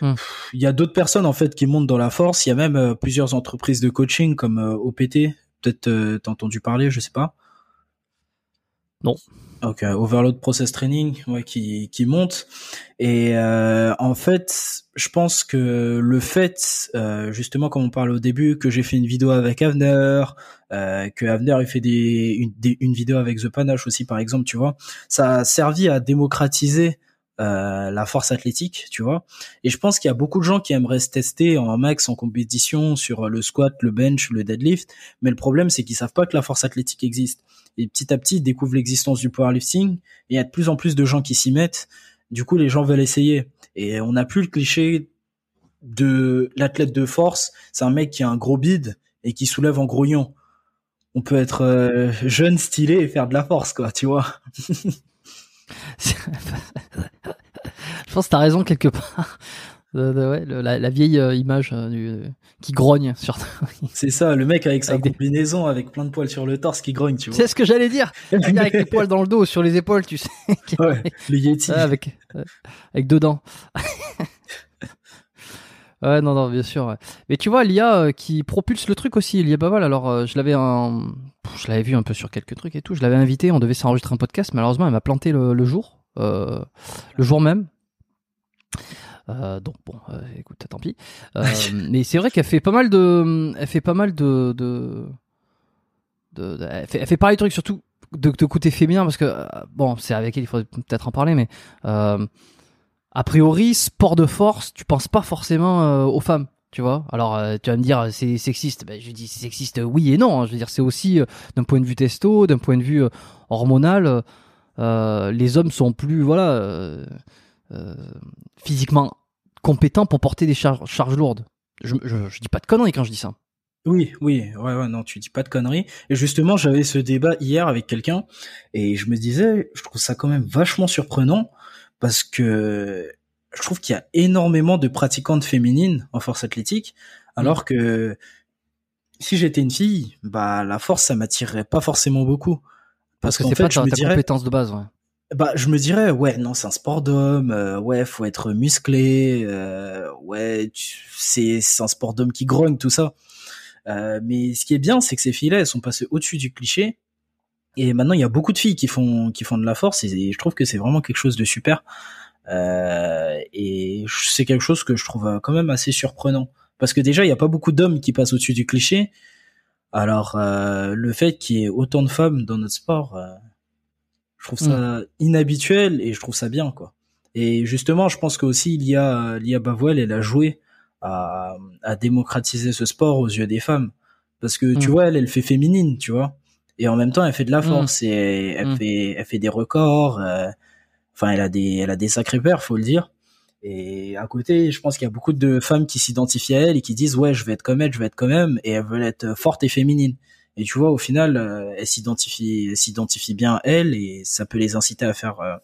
hmm. Il y a d'autres personnes en fait qui montent dans la force. Il y a même euh, plusieurs entreprises de coaching comme euh, OPT. Peut-être t'as entendu parler, je sais pas. Non. Ok, Overload Process Training, ouais, qui qui monte. Et en fait, je pense que le fait, justement, comme on parle au début, que j'ai fait une vidéo avec Avner, que Avner a fait des une, des une, vidéo avec The Panache aussi, par exemple, tu vois, ça a servi à démocratiser euh, la force athlétique, tu vois. Et je pense qu'il y a beaucoup de gens qui aimeraient se tester en max, en compétition, sur le squat, le bench, le deadlift. Mais le problème, c'est qu'ils savent pas que la force athlétique existe. Et petit à petit, ils découvrent l'existence du powerlifting. Et il y a de plus en plus de gens qui s'y mettent. Du coup, les gens veulent essayer. Et on n'a plus le cliché de l'athlète de force. C'est un mec qui a un gros bide et qui soulève en grouillant. On peut être euh, jeune, stylé et faire de la force, quoi, tu vois. je pense que t'as raison quelque part. la, vieille euh, image euh, du, qui grogne sur. c'est ça, le mec avec sa combinaison, avec plein de poils sur le torse qui grogne, tu vois. C'est ce que j'allais dire. avec les poils dans le dos, sur les épaules, tu sais. ouais, le Yeti. avec, avec deux dents. Ouais, non, non, bien sûr. Mais tu vois, l'IA euh, qui propulse le truc aussi, l'IA Baval. Alors, euh, je l'avais un... je l'avais vu un peu sur quelques trucs et tout. Je l'avais invité, on devait s'enregistrer un podcast. Malheureusement, elle m'a planté le, jour, euh, le jour même. Euh, donc bon, euh, écoute, tant pis. Euh, mais c'est vrai qu'elle fait pas mal de, elle fait pas mal de, de, elle, fait, elle fait de trucs surtout de, de côté féminin parce que bon, c'est avec elle, il faudrait peut-être en parler, mais a priori, sport de force, tu penses pas forcément aux femmes. Tu vois, alors tu vas me dire c'est sexiste. Ben, je dis c'est sexiste, oui et non. hein. Je veux dire c'est aussi d'un point de vue testo, d'un point de vue hormonal, les hommes sont plus voilà physiquement compétents pour porter des char- charges lourdes. Je, je, je dis pas de conneries quand je dis ça. Oui, oui, ouais, ouais, non, tu dis pas de conneries. Et justement, j'avais ce débat hier avec quelqu'un, et je me disais, je trouve ça quand même vachement surprenant, parce que je trouve qu'il y a énormément de pratiquantes féminines en force athlétique, alors que si j'étais une fille, bah la force, ça m'attirerait pas forcément beaucoup. Parce, Parce que c'est pas je ta, me ta dirais, compétence de base. Ouais. Bah, je me dirais, ouais, non, c'est un sport d'homme, euh, ouais, faut être musclé, euh, ouais, c'est un sport d'homme qui grogne, tout ça. Euh, mais ce qui est bien, c'est que ces filles-là, elles sont passées au-dessus du cliché. Et maintenant, il y a beaucoup de filles qui font qui font de la force, et je trouve que c'est vraiment quelque chose de super. Euh, et c'est quelque chose que je trouve euh, quand même assez surprenant, parce que déjà, il n'y a pas beaucoup d'hommes qui passent au-dessus du cliché. Alors, euh, le fait qu'il y ait autant de femmes dans notre sport, je trouve ça inhabituel et je trouve ça bien, quoi. Et justement, je pense qu'aussi Lia, Lia Bavoil, elle a joué à, à démocratiser ce sport aux yeux des femmes. Parce que, tu Mm. vois, elle, elle fait féminine, tu vois. Et en même temps, elle fait de la Mm. force et elle Mm. fait, elle fait des records. euh, Enfin, elle a des, elle a des sacrés pères, faut le dire. Et à côté, je pense qu'il y a beaucoup de femmes qui s'identifient à elle et qui disent ouais, je vais être comme elle, je vais être comme elle, et elles veulent être fortes et féminines. Et tu vois, au final, euh, elles s'identifient, elles bien à elle et ça peut les inciter à faire, euh,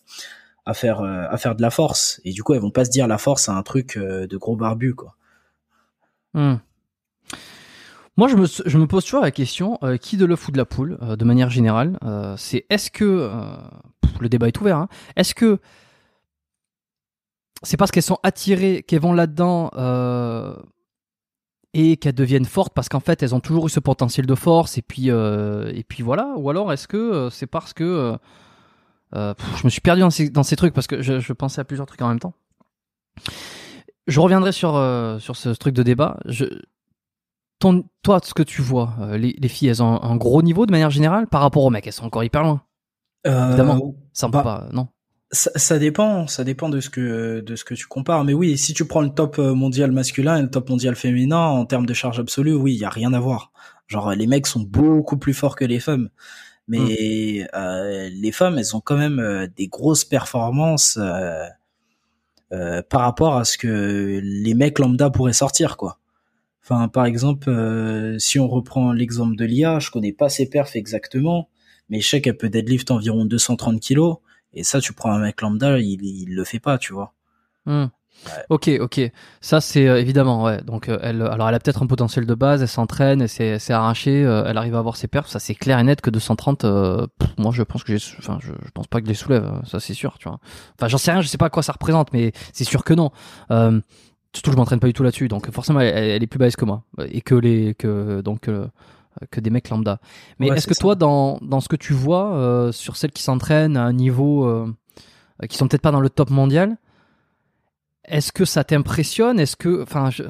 à faire, euh, à faire de la force. Et du coup, elles vont pas se dire la force, c'est un truc de gros barbu, quoi. Hmm. Moi, je me, je me pose toujours la question qui de l'œuf ou de la poule, de manière générale. c'est est-ce que le débat est ouvert. hein, est-ce que c'est parce qu'elles sont attirées qu'elles vont là-dedans et qu'elles deviennent fortes parce qu'en fait elles ont toujours eu ce potentiel de force et puis euh, et puis voilà. Ou alors est-ce que euh, c'est parce que euh, pff, je me suis perdu dans ces, dans ces trucs parce que je, je pensais à plusieurs trucs en même temps. Je reviendrai sur euh, sur ce truc de débat. Je, ton, toi, ce que tu vois, les, les filles, elles ont un gros niveau de manière générale par rapport aux mecs. Elles sont encore hyper loin. Évidemment. Ça peut bah, pas, non? Ça, ça dépend, ça dépend de ce que de ce que tu compares. Mais oui, si tu prends le top euh, mondial masculin et le top mondial féminin en termes de charge absolue, oui, il y a rien à voir. Genre les mecs sont beaucoup plus forts que les femmes, mais euh, les femmes, elles ont quand même euh, des grosses performances euh, euh, par rapport à ce que les mecs lambda pourraient sortir, quoi. Enfin, par exemple, euh, si on reprend l'exemple de Lia, je connais pas ses perfs exactement, mais je sais qu'elle peut deadlift environ 230 kilos. Et ça, tu prends un mec lambda, il, il le fait pas, tu vois. Hmm. Ok, ok. Ça, c'est euh, évidemment, ouais. Donc, euh, elle, alors, elle a peut-être un potentiel de base, elle s'entraîne, elle s'est arrachée, euh, elle arrive à avoir ses perfs. Ça, c'est clair et net que 230, euh, pff, moi, je pense que j'ai, enfin, je, je pense pas que je les soulève. euh, Ça, c'est sûr, tu vois. Enfin, j'en sais rien, je sais pas quoi ça représente, mais c'est sûr que non. Surtout, je m'entraîne pas du tout là-dessus, donc forcément, elle, elle est plus balèze que moi et que les, que donc. Que des mecs lambda. Mais Ouais, est-ce que toi, dans, dans ce que tu vois, euh, sur celles qui s'entraînent à un niveau euh, qui sont peut-être pas dans le top mondial, est-ce que ça t'impressionne? Est-ce que, enfin, je-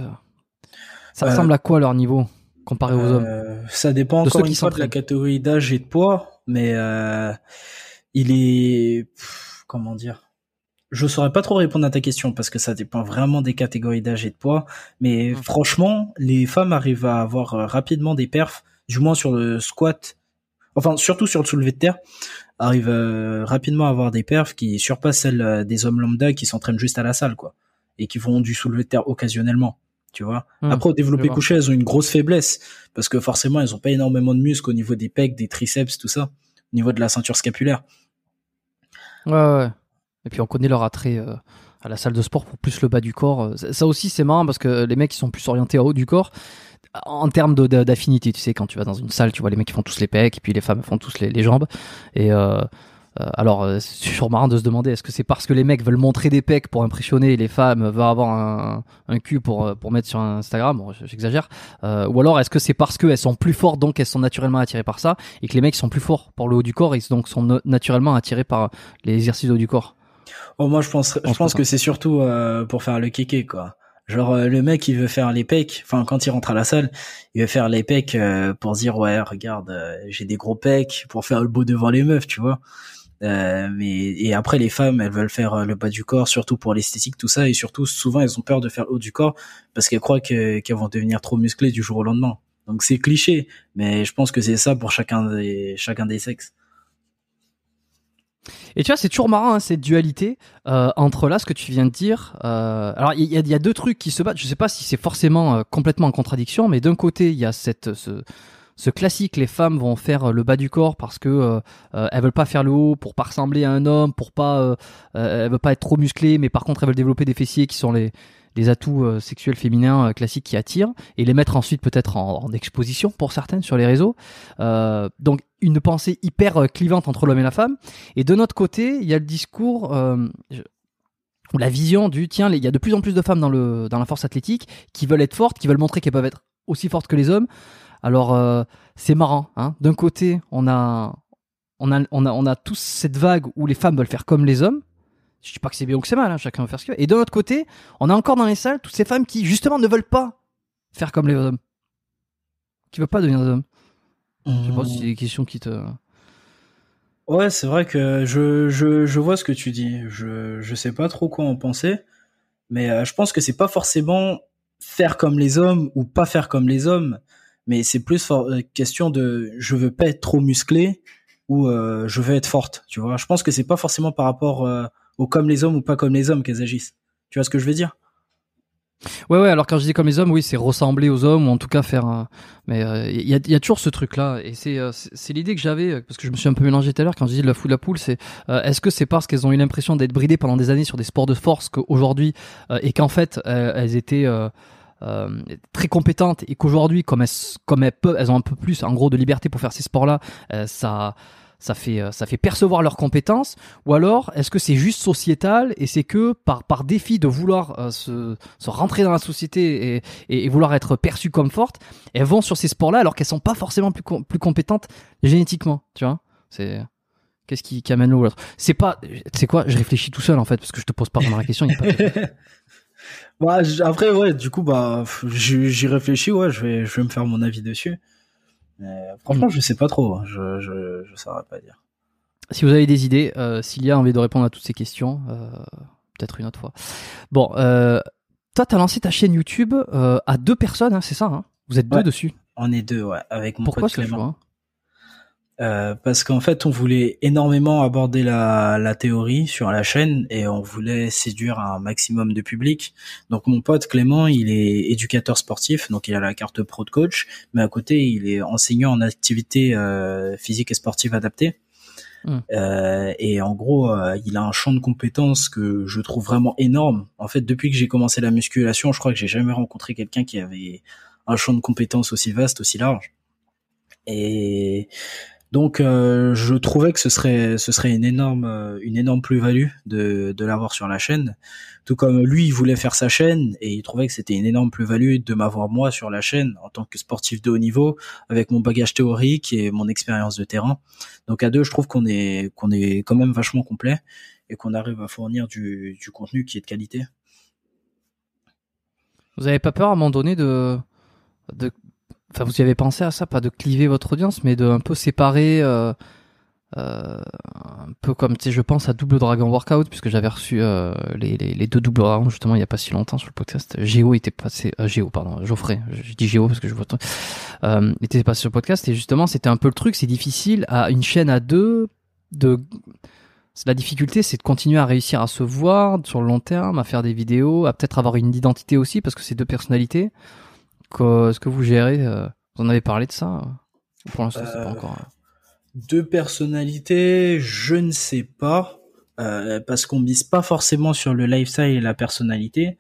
ça Euh, ressemble à quoi leur niveau comparé aux hommes? Euh, ça dépend De encore ceux une qui fois de la catégorie d'âge et de poids, mais il est pff, comment dire? Je saurais pas trop répondre à ta question parce que ça dépend vraiment des catégories d'âge et de poids, mais Mm. franchement, les femmes arrivent à avoir rapidement des perfs, du moins sur le squat, enfin surtout sur le soulevé de terre, arrivent euh, rapidement à avoir des perfs qui surpassent celles euh, des hommes lambda qui s'entraînent juste à la salle, quoi, et qui font du soulevé de terre occasionnellement. Tu vois. Hmm, Après, au développé couché, elles ont une grosse faiblesse parce que forcément, elles ont pas énormément de muscles au niveau des pecs, des triceps, tout ça, au niveau de la ceinture scapulaire. Ouais, ouais. Et puis on connaît leur attrait euh, à la salle de sport pour plus le bas du corps. Ça aussi, c'est marrant parce que les mecs qui sont plus orientés en haut du corps, en termes d'affinité, tu sais, quand tu vas dans une salle, tu vois les mecs qui font tous les pecs et puis les femmes font tous les, les jambes. Et euh, euh, alors, euh, c'est toujours marrant de se demander est-ce que c'est parce que les mecs veulent montrer des pecs pour impressionner et les femmes veulent avoir un, un cul pour, pour mettre sur Instagram? Bon, j'exagère. Euh, ou alors est-ce que c'est parce qu'elles sont plus fortes donc elles sont naturellement attirées par ça et que les mecs sont plus forts pour le haut du corps et donc sont naturellement attirés par les exercices du haut du corps? Oh, moi, je pense, je pense que c'est surtout euh, pour faire le kéké, quoi. Genre, euh, le mec, il veut faire les pecs. Enfin, quand il rentre à la salle, il veut faire les pecs euh, pour dire, ouais, regarde, j'ai des gros pecs, pour faire le beau devant les meufs, tu vois. mais et après, les femmes, elles veulent faire le bas du corps, surtout pour l'esthétique, tout ça. Et surtout, souvent, elles ont peur de faire le haut du corps parce qu'elles croient qu'elles vont devenir trop musclées du jour au lendemain. Donc, c'est cliché. Mais je pense que c'est ça pour chacun des, chacun des sexes. Et tu vois, c'est toujours marrant hein, cette dualité euh, entre là ce que tu viens de dire. Euh, alors il y, y, a deux trucs qui se battent. Je sais pas si c'est forcément euh, complètement en contradiction, mais d'un côté il y a cette ce, ce, classique, les femmes vont faire le bas du corps parce que euh, euh, elles veulent pas faire le haut pour pas ressembler à un homme, pour pas elles veulent pas être trop musclées, mais par contre elles veulent développer des fessiers qui sont les atouts euh, sexuels féminins euh, classiques qui attirent et les mettre ensuite peut-être en, exposition pour certaines sur les réseaux. Euh, donc une pensée hyper clivante entre l'homme et la femme. Et de notre côté, il y a le discours ou la vision du tiens, il y a de plus en plus de femmes dans le dans la force athlétique qui veulent être fortes, qui veulent montrer qu'elles peuvent être aussi fortes que les hommes. Alors c'est marrant. Hein. D'un côté, on a on a, on a, on a tous cette vague où les femmes veulent faire comme les hommes, je dis pas que c'est bien ou que c'est mal, hein, chacun veut faire ce qu'il veut. Et de l'autre côté, on a encore dans les salles toutes ces femmes qui justement ne veulent pas faire comme les hommes, qui veulent pas devenir des hommes. Je sais pas si c'est des questions qui te. Ouais, c'est vrai que je, je, je vois ce que tu dis. Je, je sais pas trop quoi en penser, mais euh, je pense que c'est pas forcément faire comme les hommes ou pas faire comme les hommes, mais c'est plus euh, question de je veux pas être trop musclé ou euh, je veux être forte, tu vois. Je pense que c'est pas forcément par rapport ou comme les hommes ou pas comme les hommes qu'elles agissent. Tu vois ce que je veux dire? Ouais, ouais. Alors quand je dis comme les hommes, oui, c'est ressembler aux hommes ou en tout cas faire. mais il euh, y, a, toujours ce truc-là, et c'est euh, c'est l'idée que j'avais euh, parce que je me suis un peu mélangé tout à l'heure quand je dis de la foule la poule. C'est est-ce que c'est parce qu'elles ont eu l'impression d'être bridées pendant des années sur des sports de force qu'aujourd'hui et qu'en fait elles étaient très compétentes et qu'aujourd'hui, comme elles, comme elles ont un peu plus, en gros, de liberté pour faire ces sports-là, ça, ça fait euh, ça fait percevoir leurs compétences. Ou alors est-ce que c'est juste sociétal et c'est que par par défi de vouloir euh, se, rentrer dans la société et, vouloir être perçues comme fortes elles vont sur ces sports-là alors qu'elles sont pas forcément plus plus compétentes génétiquement tu vois? C'est qu'est-ce qui, qui amène l'autre? C'est pas c'est quoi? Je réfléchis tout seul en fait parce que je te pose pas vraiment la question bah, après ouais du coup bah j'y réfléchis ouais je vais je vais me faire mon avis dessus franchement, mm. je sais pas trop. Hein. Je, je, je saurais pas dire. Si vous avez des idées, euh, s'il a envie de répondre à toutes ces questions, euh, peut-être une autre fois. Bon, euh, toi, t'as lancé ta chaîne YouTube euh, à deux personnes, hein, c'est ça hein? Vous êtes deux dessus? On est deux, ouais, avec mon Pourquoi pote Clément. Euh, parce qu'en fait, on voulait énormément aborder la, la, théorie sur la chaîne et on voulait séduire un maximum de public. Donc mon pote Clément, il est éducateur sportif, donc il a la carte pro de coach, mais à côté, il est enseignant en activité euh, physique et sportive adaptée. Hmm. Euh, et en gros, euh, il a un champ de compétences que je trouve vraiment énorme. En fait, depuis que j'ai commencé la musculation, je crois que j'ai jamais rencontré quelqu'un qui avait un champ de compétences aussi vaste, aussi large. Et donc euh, je trouvais que ce serait ce serait une énorme euh, une énorme plus-value de de l'avoir sur la chaîne. Tout comme lui il voulait faire sa chaîne et il trouvait que c'était une énorme plus-value de m'avoir moi sur la chaîne en tant que sportif de haut niveau avec mon bagage théorique et mon expérience de terrain. Donc à deux je trouve qu'on est qu'on est quand même vachement complet et qu'on arrive à fournir du du contenu qui est de qualité. Vous avez pas peur à un moment donné de de Enfin, vous y avez pensé à ça, pas de cliver votre audience, mais de un peu séparer, euh, euh, un peu comme, tu sais, je pense à Double Dragon Workout, puisque j'avais reçu euh, les, les, deux Double Dragon justement il y a pas si longtemps sur le podcast. Géo était passé, euh, Géo, pardon, Geoffrey, je dis Géo parce que je vois, euh, était passé sur le podcast et justement c'était un peu le truc, c'est difficile à une chaîne à deux de la difficulté, c'est de continuer à réussir à se voir sur le long terme, à faire des vidéos, à peut-être avoir une identité aussi, parce que c'est deux personnalités. Est-ce que vous gérez euh, Vous en avez parlé de ça Pour l'instant, c'est pas euh, encore. Deux personnalités, je ne sais pas, euh, parce qu'on mise pas forcément sur le lifestyle et la personnalité.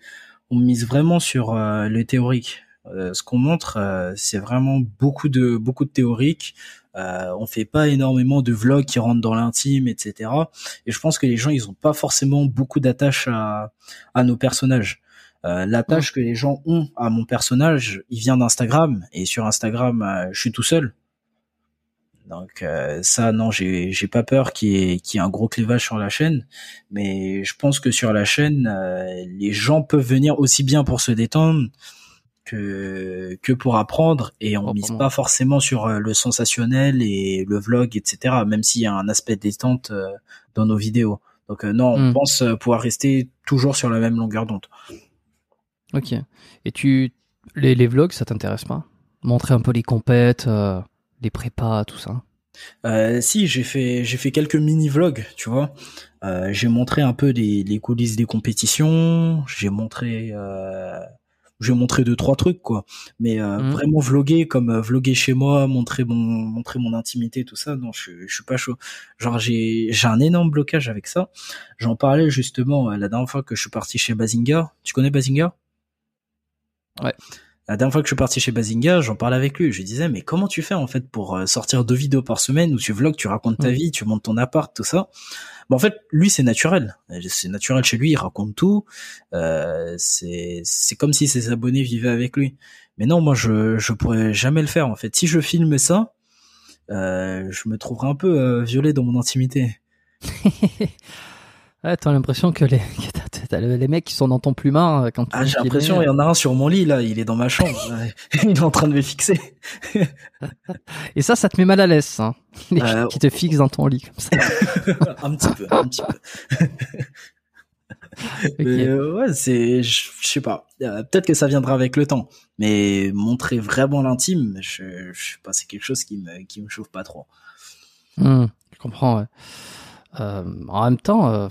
On mise vraiment sur le théorique. ce qu'on montre, c'est vraiment beaucoup de beaucoup de théorique. Euh, on fait pas énormément de vlogs qui rentrent dans l'intime, etc. Et je pense que les gens, ils ont pas forcément beaucoup d'attache à, à nos personnages. Euh, l'attache que les gens ont à mon personnage, il vient d'Instagram et sur Instagram, euh, je suis tout seul. Donc euh, ça, non, j'ai j'ai pas peur qu'il y, ait, y ait un gros clivage sur la chaîne, mais je pense que sur la chaîne, euh, les gens peuvent venir aussi bien pour se détendre que que pour apprendre, et on mise Proprement. pas forcément sur euh, le sensationnel et le vlog, etc. Même s'il y a un aspect détente euh, dans nos vidéos. Donc non, on Hmm. pense pouvoir rester toujours sur la même longueur d'onde. Ok. Et tu, les, les vlogs, ça t'intéresse pas? Montrer un peu les compètes, euh, les prépas, tout ça? Euh, si j'ai fait j'ai fait quelques mini vlogs, tu vois. Euh, j'ai montré un peu les, les coulisses des compétitions. J'ai montré euh, j'ai montré deux trois trucs quoi. Mais euh, Mhm. vraiment vloguer comme euh, vloguer chez moi, montrer mon montrer mon intimité tout ça, non, je, je suis pas chaud. Genre j'ai j'ai un énorme blocage avec ça. J'en parlais justement euh, la dernière fois que je suis parti chez Bazinga. Tu connais Bazinga? Ouais. La dernière fois que je suis parti chez Bazinga, j'en parlais avec lui. Je lui disais, mais comment tu fais en fait pour euh, sortir deux vidéos par semaine où tu vlogs, tu racontes ta vie, tu montes ton appart, tout ça? Bon, en fait, lui, c'est naturel. Euh, C'est naturel chez lui, il raconte tout. Euh, c'est c'est comme si ses abonnés vivaient avec lui. Mais non, moi, je je pourrais jamais le faire en fait. Si je filme ça, euh, je me trouverais un peu euh, violé dans mon intimité. Ouais, t'as l'impression que les, t'as- les mecs qui sont dans ton plumard euh, quand tu Ah, j'ai l'impression, il y en a un sur mon lit là, il est dans ma chambre, il est en train de me fixer. Et ça, ça te met mal à l'aise, ça. Les Euh, gens qui te fixent dans ton lit comme ça. un petit peu, un petit peu. Mais, euh, ouais, c'est, je sais pas. Euh, Peut-être que ça viendra avec le temps, mais montrer vraiment l'intime, je, je sais pas, c'est quelque chose qui me, qui me chauffe pas trop. Hmm, je comprends, ouais. Euh, en même temps, euh,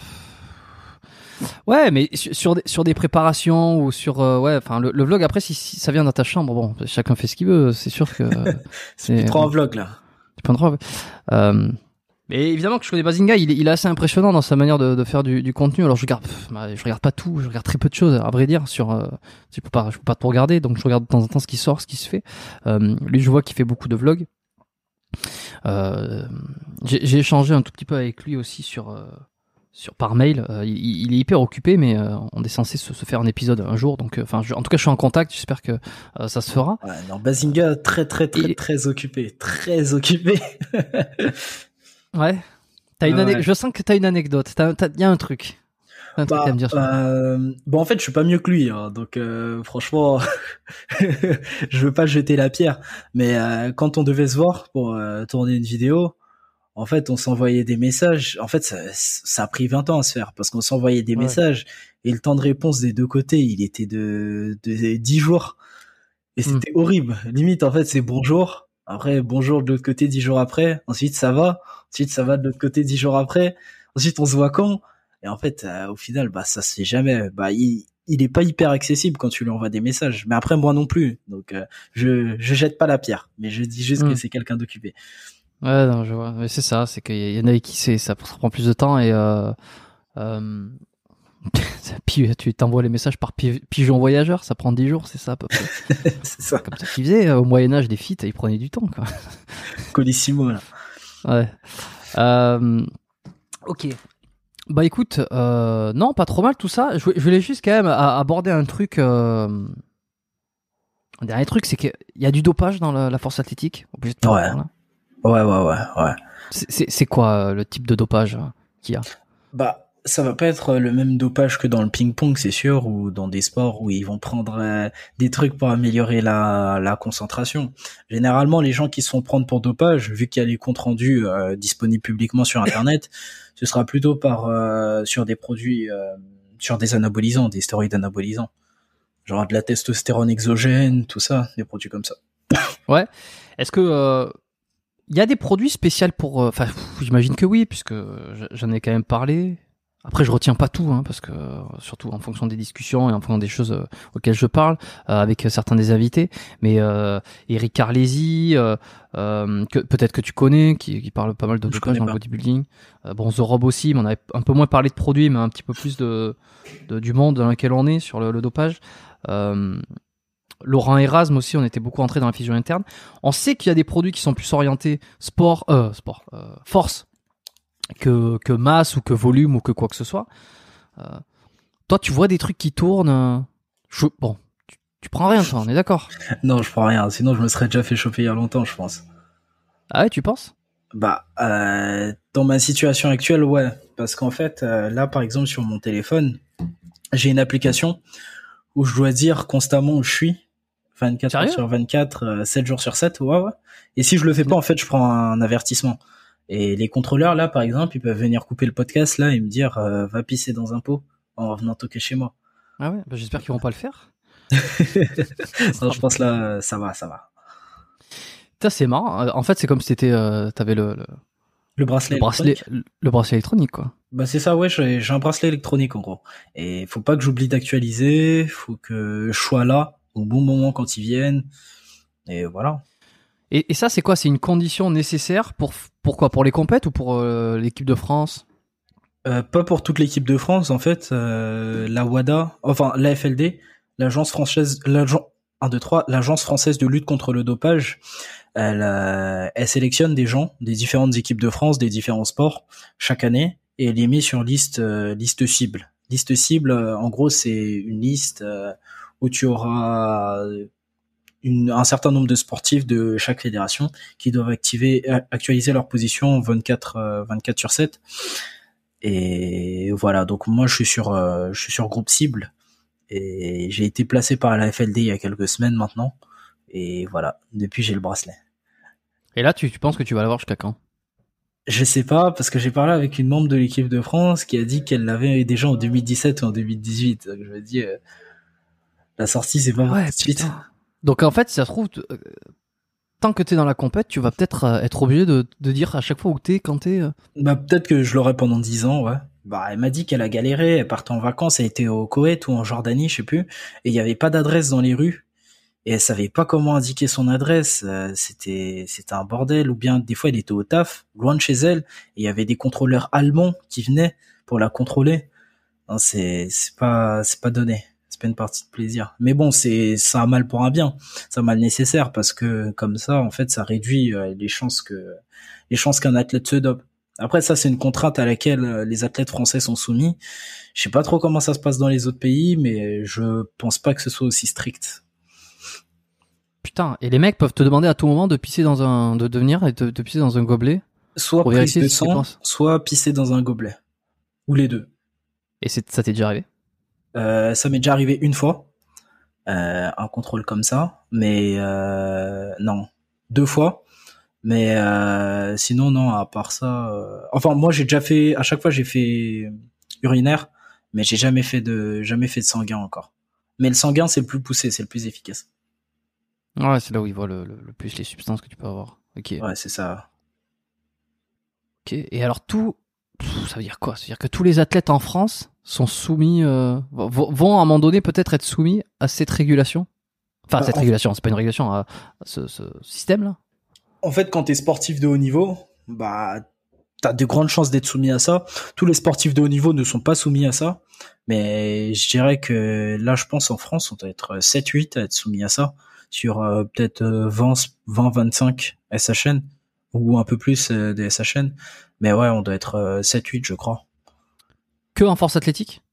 ouais, mais sur, sur des, sur des préparations ou sur, euh, ouais, enfin, le, le vlog, après, si, si ça vient dans ta chambre, bon, chacun fait ce qu'il veut, c'est sûr que. c'est prends un vlog là. Le droit, ouais. Euh, mais évidemment que je connais Bazinga, il est, il est assez impressionnant dans sa manière de, de faire du, du contenu. Alors je regarde, pff, bah, je regarde pas tout, je regarde très peu de choses, à vrai dire. Sur, euh, je peux pas, je peux pas tout regarder, donc je regarde de temps en temps ce qui sort, ce qui se fait. Euh, lui, je vois qu'il fait beaucoup de vlogs. Euh, j'ai échangé un tout petit peu avec lui aussi sur, euh, sur par mail. Euh, il, il est hyper occupé, mais euh, on est censé se, se faire un épisode un jour. Donc, enfin, en tout cas, je suis en contact. J'espère que ça se fera. Ouais, non, Bazinga, très, très, très, très occupé. Très occupé. Ouais. T'as une Ouais. Je sens que t'as une anecdote. Il y a un truc. T'as un truc Bah, à me dire. sur ça. euh, bon, en fait, je suis pas mieux que lui, hein, donc euh, franchement, je veux pas jeter la pierre. Mais euh, quand on devait se voir pour tourner une vidéo, en fait, on s'envoyait des messages. En fait, ça, ça a pris 20 ans à se faire parce qu'on s'envoyait des Ouais. messages et le temps de réponse des deux côtés, il était de, de 10 jours. Et Hmm. c'était horrible. Limite, en fait, c'est bonjour. Après, bonjour de l'autre côté 10 jours après. Ensuite, ça va. Ensuite, ça va de l'autre côté 10 jours après. Ensuite, on se voit quand? Et en fait, euh, au final, bah ça se fait jamais. Bah il, il est pas hyper accessible quand tu lui envoies des messages. Mais après moi non plus. Donc euh, je je jette pas la pierre, mais je dis juste que c'est quelqu'un d'occupé. Ouais, non, je vois. Mais c'est ça. C'est qu'il y en a avec qui c'est, ça prend plus de temps et, euh, euh, puis tu t'envoies les messages par pi- pigeon voyageur. Ça prend 10 jours, c'est ça, à peu près. c'est ça. Comme ça qu'ils faisaient au Moyen-Âge, des feats, ils prenaient du temps, quoi. Colissimo là. Ouais. Euh, ok. Bah écoute, euh, non, pas trop mal tout ça. Je, voulais- je voulais juste quand même aborder un truc. Euh, un dernier truc, c'est qu'il y a du dopage dans la, la force athlétique. Obligé de Ouais. Ouais ouais ouais ouais. C'est- quoi euh, le type de dopage qu'il y a? Bah ça va pas être le même dopage que dans le ping-pong, c'est sûr, ou dans des sports où ils vont prendre euh, des trucs pour améliorer la, la concentration. Généralement, les gens qui se font prendre pour dopage, vu qu'il y a les comptes rendus disponibles publiquement sur Internet, ce sera plutôt par euh, sur des produits, euh, sur des anabolisants, des stéroïdes anabolisants, genre de la testostérone exogène, tout ça, des produits comme ça. Est-ce que euh, il y a des produits spéciaux pour euh, Enfin, j'imagine que oui, puisque j'en ai quand même parlé. Après, je retiens pas tout, hein, parce que euh, surtout en fonction des discussions et en fonction des choses euh, auxquelles je parle euh, avec certains des invités. Mais euh, Eric Carlesi, euh, euh, que peut-être que tu connais, qui, qui parle pas mal de dopage dans le bodybuilding. Euh, bon, The Rob aussi, mais on avait un peu moins parlé de produits, mais un petit peu plus de, de- du monde dans lequel on est sur le, le dopage. Euh, Laurent Erasme aussi, on était beaucoup entré dans la fusion interne. On sait qu'il y a des produits qui sont plus orientés sport, euh, sport, euh, force que, que masse ou que volume ou que quoi que ce soit. Euh, toi, tu vois des trucs qui tournent. euh, je, bon, tu, tu prends rien, toi, on est d'accord. Non, je prends rien, sinon je me serais déjà fait choper il y a longtemps, je pense. Ah ouais, tu penses? Bah, euh, dans ma situation actuelle, ouais, parce qu'en fait, euh, là, par exemple, sur mon téléphone, j'ai une application où je dois dire constamment où je suis, 24 heures sur 24, euh, 7 jours sur 7, ouais, ouais. Et si je le fais pas, en fait, je prends un avertissement. Et les contrôleurs, là, par exemple, ils peuvent venir couper le podcast, là, et me dire, euh, va pisser dans un pot en revenant toquer chez moi. Ah ouais, bah, j'espère qu'ils vont pas le faire. Non, je pense là, ça va, ça va. Ça c'est marrant. En fait, c'est comme si t'étais, euh, t'avais le, le, Le bracelet. le bracelet, électronique. le bracelet électronique quoi. Bah c'est ça, ouais, j'ai j'ai un bracelet électronique en gros. Et faut pas que j'oublie d'actualiser, faut que je sois là au bon moment quand ils viennent. Et voilà. Et, ça, c'est quoi? C'est une condition nécessaire pour pour quoi? Pour les compètes ou pour euh, l'équipe de France? Euh, pas pour toute l'équipe de France, en fait, euh, la WADA, enfin la FLD, l'agence française, l'agence 1, 2, 3, l'agence française de lutte contre le dopage, elle, euh, elle sélectionne des gens des différentes équipes de France, des différents sports chaque année, et elle les met sur liste euh, liste cible. Liste cible, en gros, c'est une liste où tu auras une- un certain nombre de sportifs de chaque fédération qui doivent activer, euh, actualiser leur position 24, euh, 24 sur 7. Et voilà, donc moi je suis sur, euh, je suis sur groupe cible et j'ai été placé par la FLD il y a quelques semaines maintenant. Et voilà, depuis j'ai le bracelet. Et là, tu, tu penses que tu vas l'avoir jusqu'à quand? Je sais pas parce que j'ai parlé avec une membre de l'équipe de France qui a dit qu'elle l'avait déjà en 2017 ou en 2018. Donc je me dis, euh, la sortie c'est pas pour Donc en fait, ça se trouve, euh, tant que t'es dans la compète, tu vas peut-être euh, être obligé de, dire à chaque fois où t'es, quand t'es. euh. Bah peut-être que je l'aurai pendant 10 ans, ouais. Bah elle m'a dit qu'elle a galéré, elle partait en vacances, elle était au Koweït ou en Jordanie, je sais plus, et il y avait pas d'adresse dans les rues. Et elle savait pas comment indiquer son adresse, c'était c'était un bordel ou bien des fois elle était au taf, loin de chez elle, et il y avait des contrôleurs allemands qui venaient pour la contrôler. Non, c'est c'est pas c'est pas donné. C'est pas une partie de plaisir. Mais bon, c'est ça a mal pour un bien. Ça a mal nécessaire parce que comme ça en fait ça réduit euh, les chances que les chances qu'un athlète se dope. Après, ça, c'est une contrainte à laquelle euh, les athlètes français sont soumis. Je sais pas trop comment ça se passe dans les autres pays, mais je pense pas que ce soit aussi strict. Putain, et les mecs peuvent te demander à tout moment de pisser dans un, de, de venir et de, de pisser dans un gobelet. Soit prise de sang, soit pisser dans un gobelet. Ou les deux. Et c'est, ça t'est déjà arrivé? Euh, ça m'est déjà arrivé une fois, euh, un contrôle comme ça, mais euh, non, deux fois. Mais sinon, non, à part ça... Enfin, moi, j'ai déjà fait... À chaque fois, j'ai fait urinaire, mais j'ai jamais fait de jamais fait de sanguin encore. Mais le sanguin, c'est le plus poussé, c'est le plus efficace. Ouais, c'est là où ils voient le, le, le plus les substances que tu peux avoir. Ok. Ouais, c'est ça. Ok. Et alors tout, pff, ça veut dire quoi? Ça veut dire que tous les athlètes en France sont soumis, euh, vont à un moment donné peut-être être soumis à cette régulation? Enfin, à Bah, cette en- régulation, c'est pas une régulation, à, à ce, ce système-là. En fait, quand t'es sportif de haut niveau, bah, t'as de grandes chances d'être soumis à ça. Tous les sportifs de haut niveau ne sont pas soumis à ça. Mais je dirais que là, je pense en France, on doit être 7-8 à être soumis à ça. Sur euh, peut-être euh, 20-25 SHN. Ou un peu plus euh, des SHN. Mais ouais, on doit être euh, 7-8, je crois. Que en force athlétique?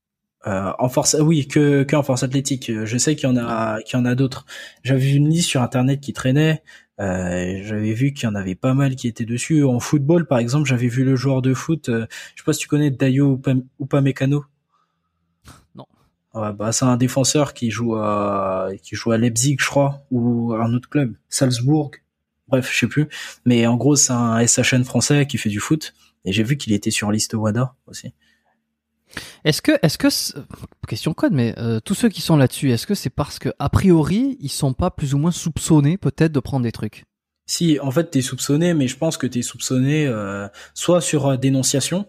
Euh, en force, oui, que, que en force athlétique. Euh, Je sais qu'il y en a, qu'il y en a d'autres. J'avais vu une liste sur internet qui traînait. Euh, j'avais vu qu'il y en avait pas mal qui étaient dessus. En football, par exemple, j'avais vu le joueur de foot. euh, je sais pas si tu connais Dayo Upam- Upamecano. Non. Ouais, bah c'est un défenseur qui joue à qui joue à Leipzig, je crois, ou à un autre club, Salzbourg. Bref, je sais plus. Mais en gros, c'est un SHN français qui fait du foot. Et j'ai vu qu'il était sur liste WADA aussi. Est-ce que, est-ce que, question code, mais euh, tous ceux qui sont là-dessus, est-ce que c'est parce que a priori ils sont pas plus ou moins soupçonnés peut-être de prendre des trucs? Si, en fait, t'es soupçonné, mais je pense que t'es soupçonné euh, soit sur euh, dénonciation,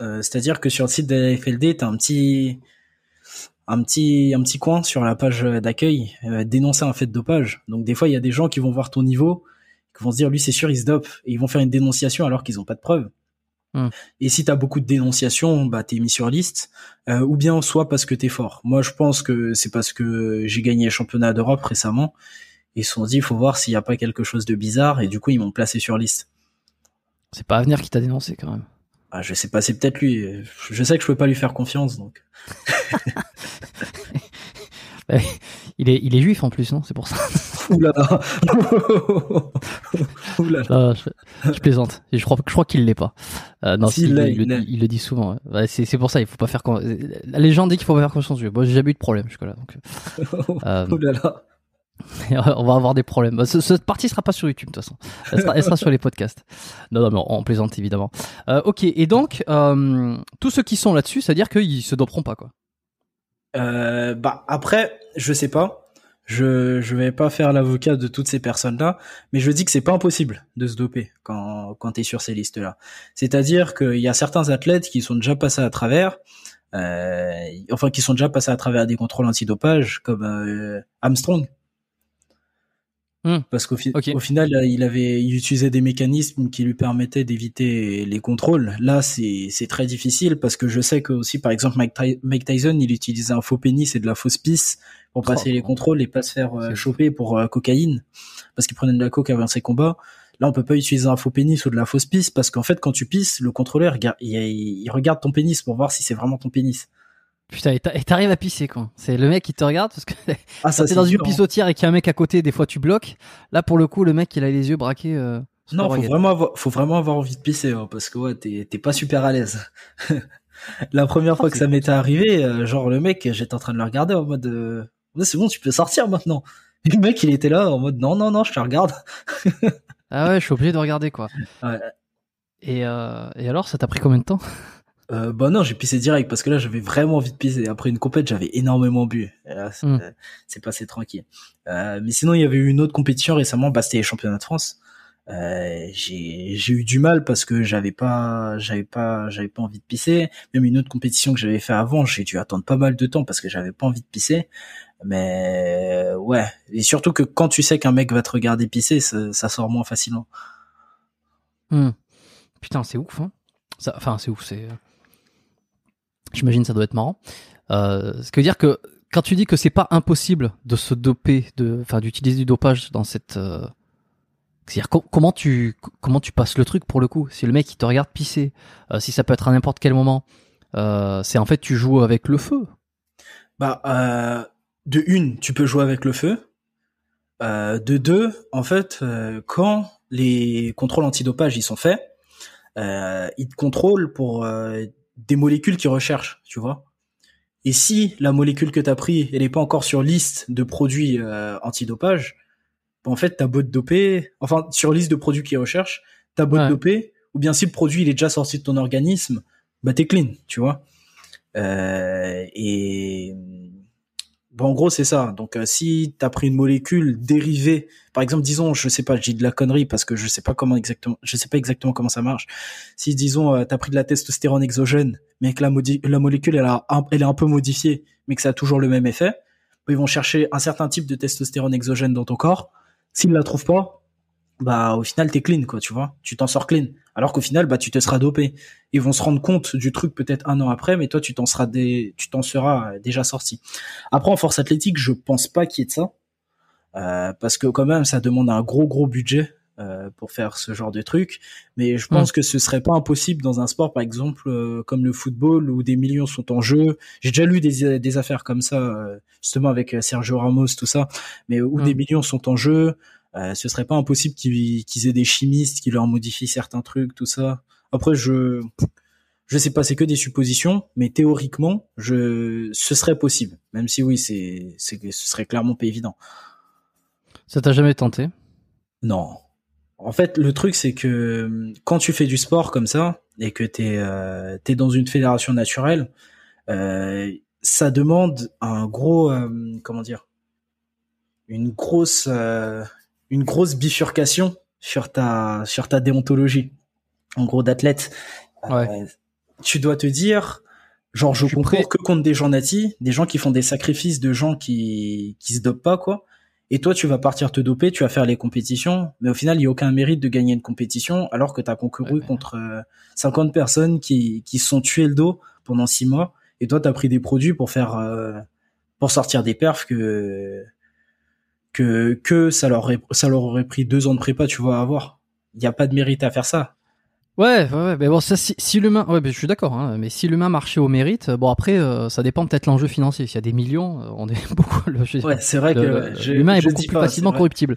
c'est-à-dire que sur le site de la FLD, t'as un petit, un petit, un petit coin sur la page d'accueil, dénoncer un fait de dopage. Donc des fois, il y a des gens qui vont voir ton niveau, qui vont se dire, lui, c'est sûr, il se dope, et ils vont faire une dénonciation alors qu'ils ont pas de preuves. Hmm. Et si t'as beaucoup de dénonciations, bah t'es mis sur liste, euh, ou bien soit parce que t'es fort. Moi, je pense que c'est parce que j'ai gagné le championnat d'Europe récemment. Ils se sont dit, il faut voir s'il n'y a pas quelque chose de bizarre, et du coup, ils m'ont placé sur liste. C'est pas Avenir qui t'a dénoncé quand même. Ah, je sais pas, c'est peut-être lui. Je sais que je peux pas lui faire confiance, donc. Il est, il est juif en plus, non? C'est pour ça. Non, je, je plaisante. Je crois, je crois qu'il l'est pas. Euh, non, Si, il le, dit- il le dit souvent. ouais. C'est, c'est pour ça, il faut pas faire. con- La légende dit qu'il faut pas faire yeux. Moi, j'ai jamais eu de problème jusque-là. Donc, euh, là là. on va avoir des problèmes. Bah, ce- cette partie sera pas sur YouTube de toute façon. Elle sera, elle sera sur les podcasts. Non, non, mais on, on plaisante évidemment. Euh, ok, et donc euh, tous ceux qui sont là-dessus, c'est-à-dire qu'ils se doperont pas quoi. Euh, bah après, je sais pas. Je je vais pas faire l'avocat de toutes ces personnes-là, mais je dis que c'est pas impossible de se doper quand quand t'es sur ces listes-là. C'est-à-dire qu'il y a certains athlètes qui sont déjà passés à travers, euh, enfin qui sont déjà passés à travers des contrôles antidopage comme euh, Armstrong. Hmm. Parce qu'au fi- final, là, il avait il utilisait des mécanismes qui lui permettaient d'éviter les contrôles. Là, c'est très difficile parce que je sais que aussi, par exemple, Mike, Ty- Mike Tyson, il utilisait un faux pénis et de la fausse pisse pour passer Oh. les contrôles et pas se faire euh, choper pour euh, cocaïne parce qu'il prenait de la coke avant ses combats. Là, on peut pas utiliser un faux pénis ou de la fausse pisse parce qu'en fait, quand tu pisses, le contrôleur, il regarde ton pénis pour voir si c'est vraiment ton pénis. Putain, et t'a- et t'arrives à pisser quoi. C'est le mec qui te regarde parce que Ah, t'es c'est dans une dur, hein. pissotière et qu'il y a un mec à côté, des fois tu bloques. Là pour le coup, le mec il a les yeux braqués. Euh, Non, faut vraiment avoir, faut vraiment avoir envie de pisser, hein, parce que ouais, t'es, t'es pas super à l'aise. La première fois que ça m'était arrivé, euh, genre le mec, j'étais en train de le regarder en mode, euh, c'est bon, tu peux sortir maintenant. Et le mec, il était là en mode, non, non, non, je te regarde. Ah ouais, je suis obligé de regarder quoi. Ouais. Et, euh, et alors, ça t'a pris combien de temps? Euh, bah non, j'ai pissé direct parce que là, j'avais vraiment envie de pisser. Après une compète, j'avais énormément bu. Et là, c'est, Mm. passé tranquille. Euh, mais sinon, il y avait eu une autre compétition récemment, bah, c'était les championnats de France. Euh, j'ai j'ai eu du mal parce que j'avais pas j'avais pas j'avais pas envie de pisser même une autre compétition que j'avais fait avant j'ai dû attendre pas mal de temps parce que j'avais pas envie de pisser mais ouais et surtout que quand tu sais qu'un mec va te regarder pisser ça, ça sort moins facilement Hmm. Putain, c'est ouf. Hein ça, enfin, c'est ouf. C'est. J'imagine ça doit être marrant. Euh, ce qui veut dire que quand tu dis que c'est pas impossible de se doper, de, enfin, d'utiliser du dopage dans cette. euh, C'est-à-dire co- comment tu comment tu passes le truc pour le coup? Si le mec il te regarde pisser, euh, si ça peut être à n'importe quel moment, c'est en fait tu joues avec le feu. Bah, de une, tu peux jouer avec le feu. De deux, en fait, quand les contrôles antidopage ils sont faits, ils te contrôlent pour des molécules qu'ils recherchent, tu vois. Et si la molécule que tu as pris, elle est pas encore sur liste de produits euh, antidopage, bah, en fait, t'as beau te doper, enfin, sur liste de produits qu'ils recherchent, t'as beau Ouais. te doper, ou bien si le produit il est déjà sorti de ton organisme, bah t'es clean, tu vois. Euh, et bon, en gros, c'est ça. Donc, euh, si t'as pris une molécule dérivée, par exemple, disons, je sais pas, je dis de la connerie parce que je sais pas comment exactement, je sais pas exactement comment ça marche. Si disons, euh, t'as pris de la testostérone exogène, mais que la, molécule elle, est un peu modifiée, mais que ça a toujours le même effet, bah, ils vont chercher un certain type de testostérone exogène dans ton corps. S'ils la trouvent pas, bah au final t'es clean quoi, tu vois, tu t'en sors clean. Alors qu'au final bah tu te seras dopé. Ils vont se rendre compte du truc peut-être un an après, mais toi tu t'en seras des, tu t'en seras déjà sorti. Après en force athlétique, je pense pas qu'il y ait de ça, Euh, parce que quand même ça demande un gros gros budget euh, pour faire ce genre de truc. Mais je pense que ce serait pas impossible dans un sport par exemple euh, comme le football où des millions sont en jeu. J'ai déjà lu des, des affaires comme ça euh, justement avec euh, Sergio Ramos tout ça, mais où Mm. des millions sont en jeu. Euh, ce serait pas impossible qu'ils aient des chimistes qui leur modifient certains trucs, tout ça. Après, je je sais pas, c'est que des suppositions, mais théoriquement, je ce serait possible. Même si oui, c'est ce serait clairement pas évident. Ça t'a jamais tenté? Non. En fait, le truc c'est que quand tu fais du sport comme ça et que t'es euh, dans une fédération naturelle, euh, ça demande un gros comment dire une grosse euh, une grosse bifurcation sur ta sur ta déontologie en gros d'athlète. Ouais. Euh, tu dois te dire genre je, Je prêt. que contre des gens natis, des gens qui font des sacrifices de gens qui qui se dopent pas quoi. Et toi, tu vas partir te doper, tu vas faire les compétitions, mais au final, il n'y a aucun mérite de gagner une compétition alors que tu as concouru Ouais, contre euh, 50 personnes qui, qui se sont tuées le dos pendant 6 mois. Et toi, tu as pris des produits pour faire euh, pour sortir des perfs que que que ça leur aurait, ça leur aurait pris deux ans de prépa, tu vois, à avoir. Il n'y a pas de mérite à faire ça. Ouais, ouais, ouais. Mais bon, ça, si, si l'humain, ouais, mais je suis d'accord. Hein, mais si l'humain marchait au mérite, bon après, euh, ça dépend peut-être l'enjeu financier. S'il y a des millions, euh, on est beaucoup. Le, je- Ouais, c'est vrai le- l'humain est beaucoup plus pas, facilement corruptible.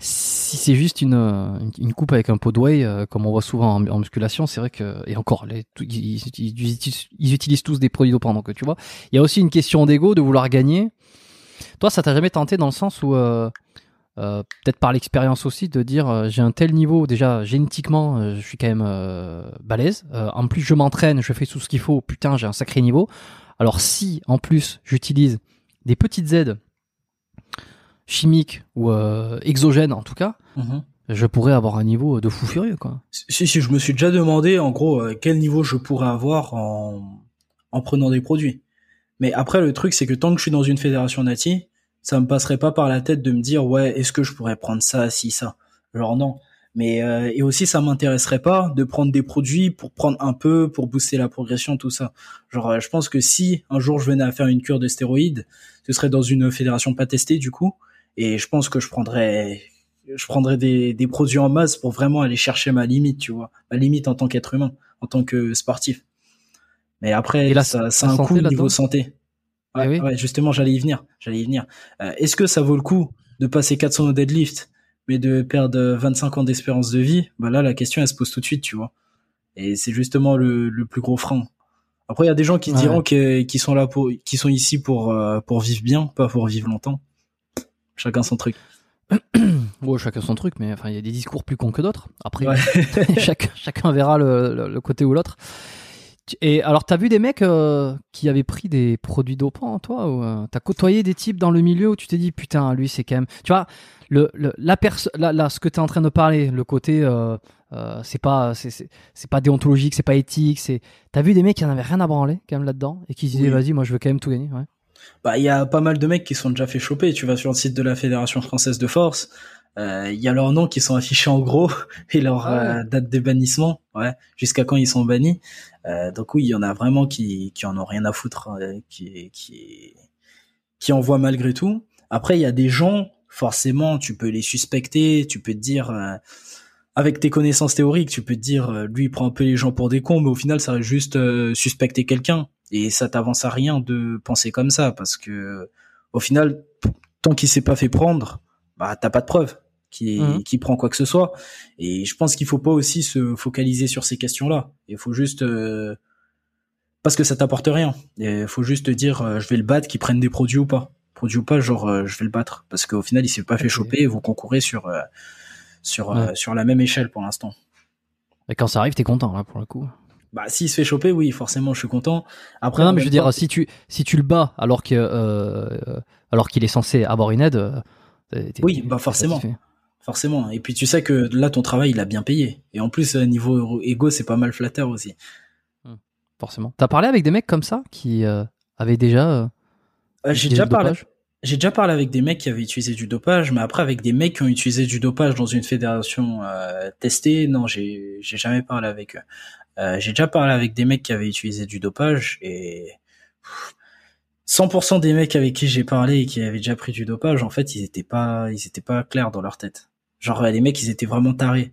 Si c'est juste une, une, une coupe avec un pot de whey, euh, comme on voit souvent en, en musculation, c'est vrai que et encore, les, ils, ils- ils utilisent- ils utilisent tous des produits dopants, donc tu vois. Il y a aussi une question d'ego, de vouloir gagner. Toi, ça t'a jamais tenté dans le sens où, euh, euh, peut-être par l'expérience aussi, de dire euh, j'ai un tel niveau déjà génétiquement, je suis quand même balèze. En plus, je m'entraîne, je fais tout ce qu'il faut. Putain, j'ai un sacré niveau. Alors si en plus j'utilise des petites aides chimiques ou exogènes en tout cas, Mhm. je pourrais avoir un niveau de fou furieux quoi. Si, si, je me suis déjà demandé, en gros, quel niveau je pourrais avoir en, en prenant des produits. Mais après, le truc, c'est que tant que je suis dans une fédération nati, ça me passerait pas par la tête de me dire, ouais, est-ce que je pourrais prendre ça, si, ça? Genre, non. Mais, euh, et aussi, ça m'intéresserait pas de prendre des produits pour prendre un peu, pour booster la progression, tout ça. Genre, euh, je pense que si un jour je venais à faire une cure de stéroïdes, ce serait dans une fédération pas testée, du coup. Et je pense que je prendrais, je prendrais des, des produits en masse pour vraiment aller chercher ma limite, tu vois. Ma limite en tant qu'être humain, en tant que sportif. Mais après, Et ça, ça a un coût niveau santé. Ouais, Eh oui. ouais, justement, j'allais y venir. J'allais y venir. Euh, Est-ce que ça vaut le coup de passer 400 au deadlift, mais de perdre 25 ans d'espérance de vie? Bah là, la question, elle se pose tout de suite, tu vois. Et c'est justement le, le plus gros frein. Après, il y a des gens qui Ouais. diront que, qui sont là pour, qui sont ici pour, euh, pour vivre bien, pas pour vivre longtemps. Chacun son truc. Bon, chacun son truc, mais enfin il y a des discours plus cons que d'autres. Après, Ouais. chacun, chacun verra le, le- le côté ou l'autre. Et alors, t'as vu des mecs euh, qui avaient pris des produits dopants, toi ou euh, T'as côtoyé des types dans le milieu où tu t'es dit, putain, lui, c'est quand même. Tu vois, le, le- la perso- là, là, ce que t'es en train de parler, le côté, euh, euh, c'est pas, c'est, pas déontologique, c'est pas éthique. C'est. T'as vu des mecs qui en avaient rien à branler, quand même, là-dedans, et qui se disaient, Oui. vas-y, moi, je veux quand même tout gagner. Ouais. Bah, il y a pas mal de mecs qui sont déjà fait choper. Tu vas sur le site de la Fédération française de force, euh, il y a leurs noms qui sont affichés en gros et leur Ah ouais. euh, date de bannissement, ouais, jusqu'à quand ils sont bannis. Euh, donc oui, il y en a vraiment qui qui en ont rien à foutre, euh, qui qui qui en voient malgré tout. Après, il y a des gens, forcément, tu peux les suspecter, tu peux te dire. euh, avec tes connaissances théoriques, tu peux te dire, euh, lui, il prend un peu les gens pour des cons, mais au final, ça reste juste suspecter quelqu'un. Et ça t'avance à rien de penser comme ça, parce que au final, tant qu'il s'est pas fait prendre, bah t'as pas de preuve qui Mhm. qui prend quoi que ce soit. Et je pense qu'il faut pas aussi se focaliser sur ces questions-là. Il faut juste euh, parce que ça t'apporte rien. Il faut juste te dire, euh, je vais le battre, qu'il prenne des produits ou pas. Produits ou pas, genre euh, je vais le battre, parce qu'au final, il s'est pas fait choper. Et vous concourez sur sur Ouais. sur la même échelle pour l'instant. Et quand ça arrive, t'es content, là, pour le coup. Bah s'il se fait choper, oui, forcément, je suis content. Après, Non, mais je veux dire, si tu, si tu le bats alors que, alors qu'il est censé avoir une aide, Oui, bah, forcément. satisfait. Forcément. Et puis tu sais que là, ton travail, il a bien payé. Et en plus, euh, niveau ego, c'est pas mal flatteur aussi. Forcément. T'as parlé avec des mecs comme ça qui euh, avaient déjà. euh, Euh, j'ai déjà parlé. dopage? J'ai déjà parlé avec des mecs qui avaient utilisé du dopage, mais après avec des mecs qui ont utilisé du dopage dans une fédération testée, non, j'ai jamais parlé avec eux. J'ai déjà parlé avec des mecs qui avaient utilisé du dopage et pff, 100% des mecs avec qui j'ai parlé et qui avaient déjà pris du dopage, en fait, ils étaient pas ils étaient pas clairs dans leur tête. Genre les mecs, ils étaient vraiment tarés.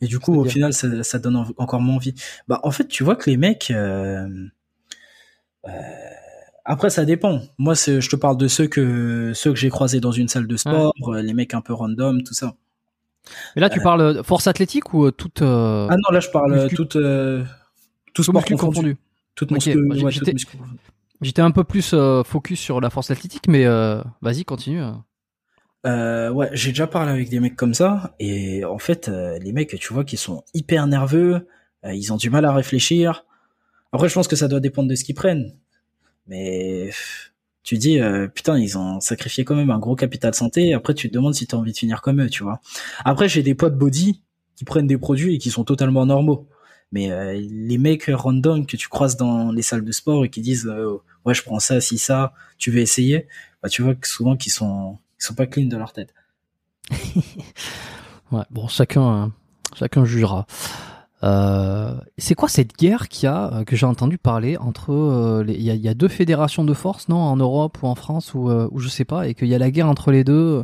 Et du coup, au C'est-à-dire final, ça, ça donne en- encore moins envie. Bah, en fait, tu vois que les mecs, euh, euh, après, ça dépend. Moi, je te parle de ceux que ceux que j'ai croisés dans une salle de sport, euh, les mecs un peu random, tout ça. Mais là, tu parles euh, force athlétique ou euh, toute. euh, Ah non, là, je parle euh, muscu- tout, euh, sport confondu. confondu. Toute Ok, muscu- moi, j'ai- ouais, j'étais- toute un peu plus euh, focus sur la force athlétique, mais euh, vas-y, continue. Euh. Ouais, j'ai déjà parlé avec des mecs comme ça, et en fait, euh, les mecs, tu vois, qui sont hyper nerveux, euh, ils ont du mal à réfléchir. Après, je pense que ça doit dépendre de ce qu'ils prennent, mais tu dis, euh, putain, ils ont sacrifié quand même un gros capital santé. Après, tu te demandes si t'as envie de finir comme eux, tu vois. Après, j'ai des potes body qui prennent des produits et qui sont totalement normaux. Mais euh, les mecs random que tu croises dans les salles de sport et qui disent euh, ouais je prends ça si ça tu veux essayer bah tu vois que souvent qu'ils sont ils sont pas clean de leur tête Ouais, bon, chacun, euh, chacun jugera. Euh, c'est quoi cette guerre qu'il y a, euh, que j'ai entendu parler entre. euh, les- Il y, a, il y a deux fédérations de force, non En Europe ou en France ou, euh, ou je sais pas, et qu'il y a la guerre entre les deux.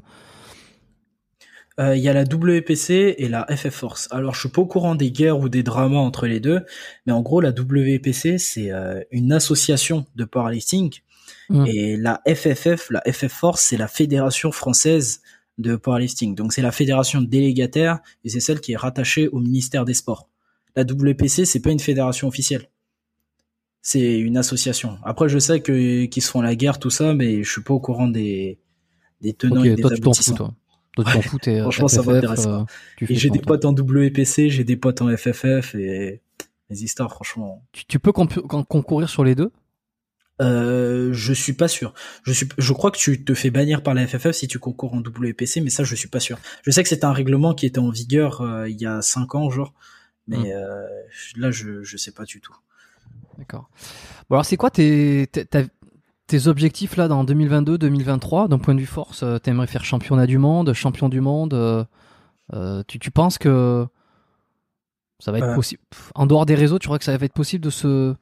Il y a la WPC et la FF Force. Alors, je suis pas au courant des guerres ou des dramas entre les deux, mais en gros, la WPC, c'est une association de powerlifting, Mm. et la FFF, la FF Force, c'est la Fédération française de powerlifting. Donc c'est la fédération délégataire et c'est celle qui est rattachée au ministère des Sports. La WPC, c'est pas une fédération officielle. C'est une association. Après, je sais que qu'ils se font la guerre, tout ça, mais je suis pas au courant des des tenants Ok, et des toi, tu t'en fous, aboutissants. toi. Toi, tu t'en Ouais. fous, t'es, euh, Franchement, ça m'intéresse euh, pas. tu Et j'ai des potes en WPC, j'ai des potes en FFF et les histoires, franchement. Tu, tu peux concourir sur les deux? Euh, je suis pas sûr. Je suis, je crois que tu te fais bannir par la FFF si tu concours en WPC, mais ça, je suis pas sûr. Je sais que c'était un règlement qui était en vigueur euh, il y a cinq ans, genre, mais Mm. euh, là, je, je sais pas du tout. D'accord. Bon, alors, c'est quoi tes, tes, objectifs là dans 2022-2023 d'un point de vue force T'aimerais faire championnat du monde, champion du monde tu, tu penses que ça va être possible En dehors des réseaux, tu crois que ça va être possible de se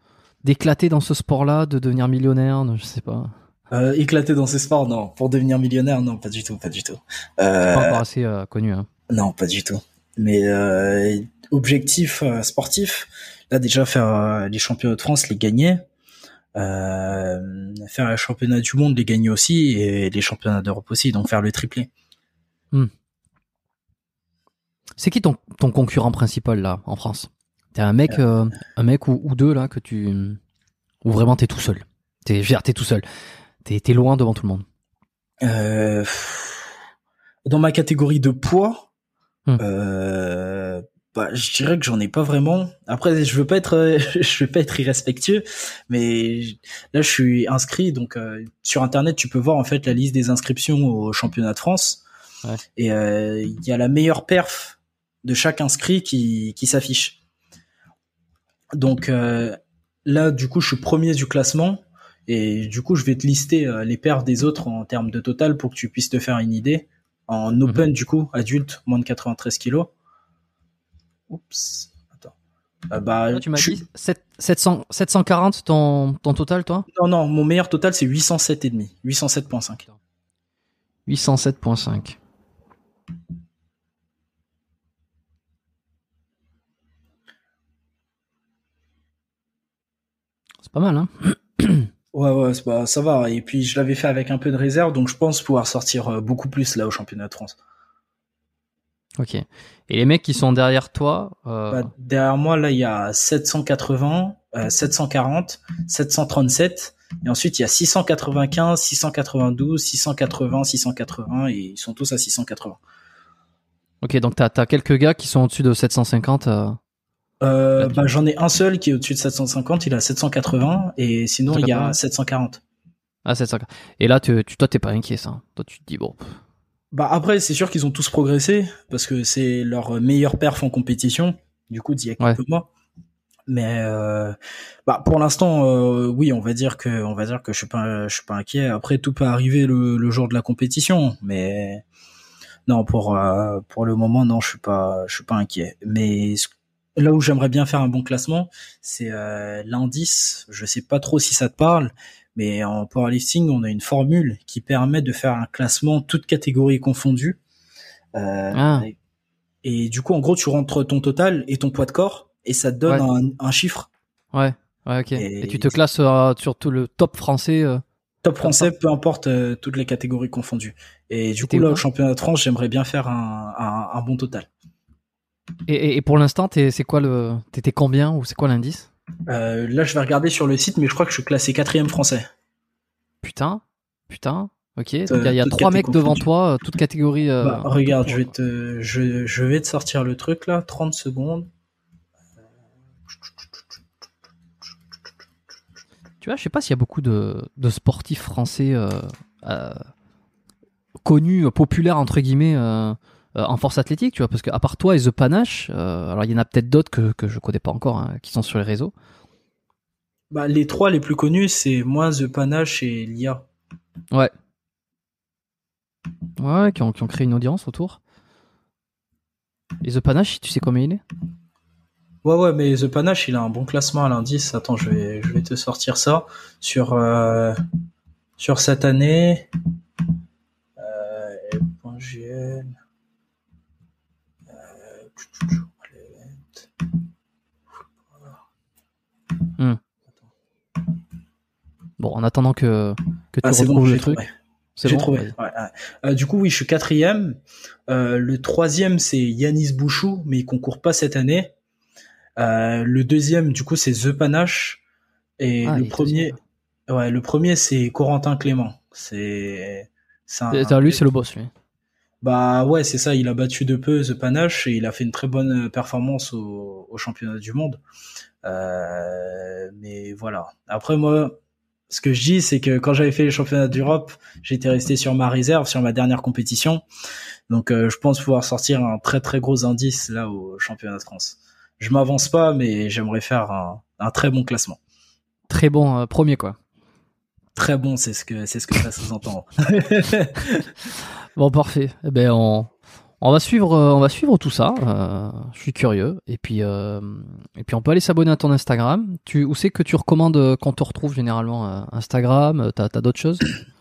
d'éclater dans ce sport-là, de devenir millionnaire Je sais pas. Euh, éclater dans ces sports, non. Pour devenir millionnaire, non, pas du tout, pas du tout. Euh, Pas encore assez euh, connu. Hein. Non, pas du tout. Mais objectif sportif, là déjà faire les championnats de France, les gagner, faire les championnats du monde, les gagner aussi, et les championnats d'Europe aussi, donc faire le triplé. C'est qui ton, ton concurrent principal là en France? T'as un mec, euh, un mec ou, ou deux là que tu, ou vraiment t'es tout seul. T'es, t'es tout seul. T'es, t'es loin devant tout le monde. Euh, dans ma catégorie de poids, Hmm. euh, bah, je dirais que j'en ai pas vraiment. Après, je veux pas être, euh, je veux pas être irrespectueux, mais là, je suis inscrit. Donc, euh, sur Internet, tu peux voir en fait la liste des inscriptions au championnat de France. Ouais. Et euh, il y a la meilleure perf de chaque inscrit qui, qui s'affiche. Donc euh, là, du coup, je suis premier du classement. Et du coup, je vais te lister euh, les perfs des autres en termes de total pour que tu puisses te faire une idée. En open, du coup, adulte, moins de 93 kilos. Oups. Attends. Euh, bah, Toi, tu m'as je dit suis- 7, 700, 740 ton, ton total, toi? Non, non, mon meilleur total, c'est 807,5. 807.5. 807.5. C'est pas mal, hein Ouais, ouais, pas- ça va. Et puis, je l'avais fait avec un peu de réserve, donc je pense pouvoir sortir euh, beaucoup plus là au championnat de France. Ok. Et les mecs qui sont derrière toi, euh, Bah, derrière moi, là, il y a 780, euh, 740, 737. Et ensuite, il y a 695, 692, 680, 680. Et ils sont tous à 680. ok, donc t'as as quelques gars qui sont au-dessus de 750. euh, Euh, tu- bah, j'en ai un seul qui est au-dessus de 750. Il a 780. Et sinon, il y a 780. 740. Ah, 750. Et là, tu, tu- toi, t'es pas inquiet, ça. Toi, tu te dis, bon, Bah, après, c'est sûr qu'ils ont tous progressé parce que c'est leur meilleur perf en compétition. Du coup, d'il y a quelques Ouais. mois. Mais euh, bah pour l'instant euh, oui on va dire que on va dire que je suis pas je suis pas inquiet après tout peut arriver le, le jour de la compétition mais non pour euh, pour le moment non je suis pas je suis pas inquiet mais ce- là où j'aimerais bien faire un bon classement c'est euh, l'indice je sais pas trop si ça te parle mais en powerlifting on a une formule qui permet de faire un classement toutes catégories confondues Euh, Ah. et du coup en gros tu rentres ton total et ton poids de corps et ça te donne un, un chiffre ouais, ouais, ok. Et, Et- tu te classes euh, sur tout le top français. euh, Top français, peu importe toutes les catégories confondues. Et du coup, là, au championnat de France, j'aimerais bien faire un, un, un bon total. Et, et- et pour l'instant, c'est quoi le, t'étais combien ou c'est quoi l'indice? Euh, là, je vais regarder sur le site, mais je crois que je suis classé quatrième français. Putain, putain. Ok. Donc il y a, trois mecs devant toi, euh, toutes catégories. euh, bah, regarde, je vais te, je, je vais te sortir le truc là, 30 secondes. Tu vois, je sais pas s'il y a beaucoup de, de sportifs français euh, euh, connus, populaires entre guillemets euh, en force athlétique, tu vois, parce que à part toi et The Panache, euh, alors il y en a peut-être d'autres que, que je connais pas encore, hein, qui sont sur les réseaux. Bah, les trois les plus connus, c'est moi, The Panache et Lia. Ouais. Ouais, qui ont, qui ont créé une audience autour. Et The Panache, tu sais combien il est? Ouais, ouais, mais The Panache, il a un bon classement à l'indice. Attends, je vais, je vais te sortir ça sur, euh, sur cette année. Bon, en attendant que, que tu Ah, retrouves bon, le truc. trouvé. C'est J'ai bon, trouvé. vas-y. Ouais, ouais. Euh, du coup, oui, je suis quatrième. Euh, le troisième, c'est Yanis Bouchou, mais il concourt pas cette année. Euh, le deuxième, du coup, c'est The Panache. Et Ah, le premier, ouais, le premier, c'est Corentin Clément. C'est, c'est un- Lui, c'est le boss, lui. Bah ouais, c'est ça. Il a battu de peu The Panache et il a fait une très bonne performance au, au championnat du monde. Mais voilà. Après moi, ce que je dis, c'est que quand j'avais fait les championnats d'Europe, j'étais resté sur ma réserve, sur ma dernière compétition. Donc euh, je pense pouvoir sortir un très très gros indice là au championnat de France. Je m'avance pas, mais j'aimerais faire un, un très bon classement. Très bon euh, premier, quoi. Très bon, c'est ce que c'est ce que ça sous-entend. Bon, parfait. Eh ben, on, on va suivre, euh, on va suivre tout ça. Euh, je suis curieux. Et puis, euh, et puis, on peut aller s'abonner à ton Instagram. Tu, où c'est que tu recommandes qu'on te retrouve généralement Instagram. T'as, t'as d'autres choses?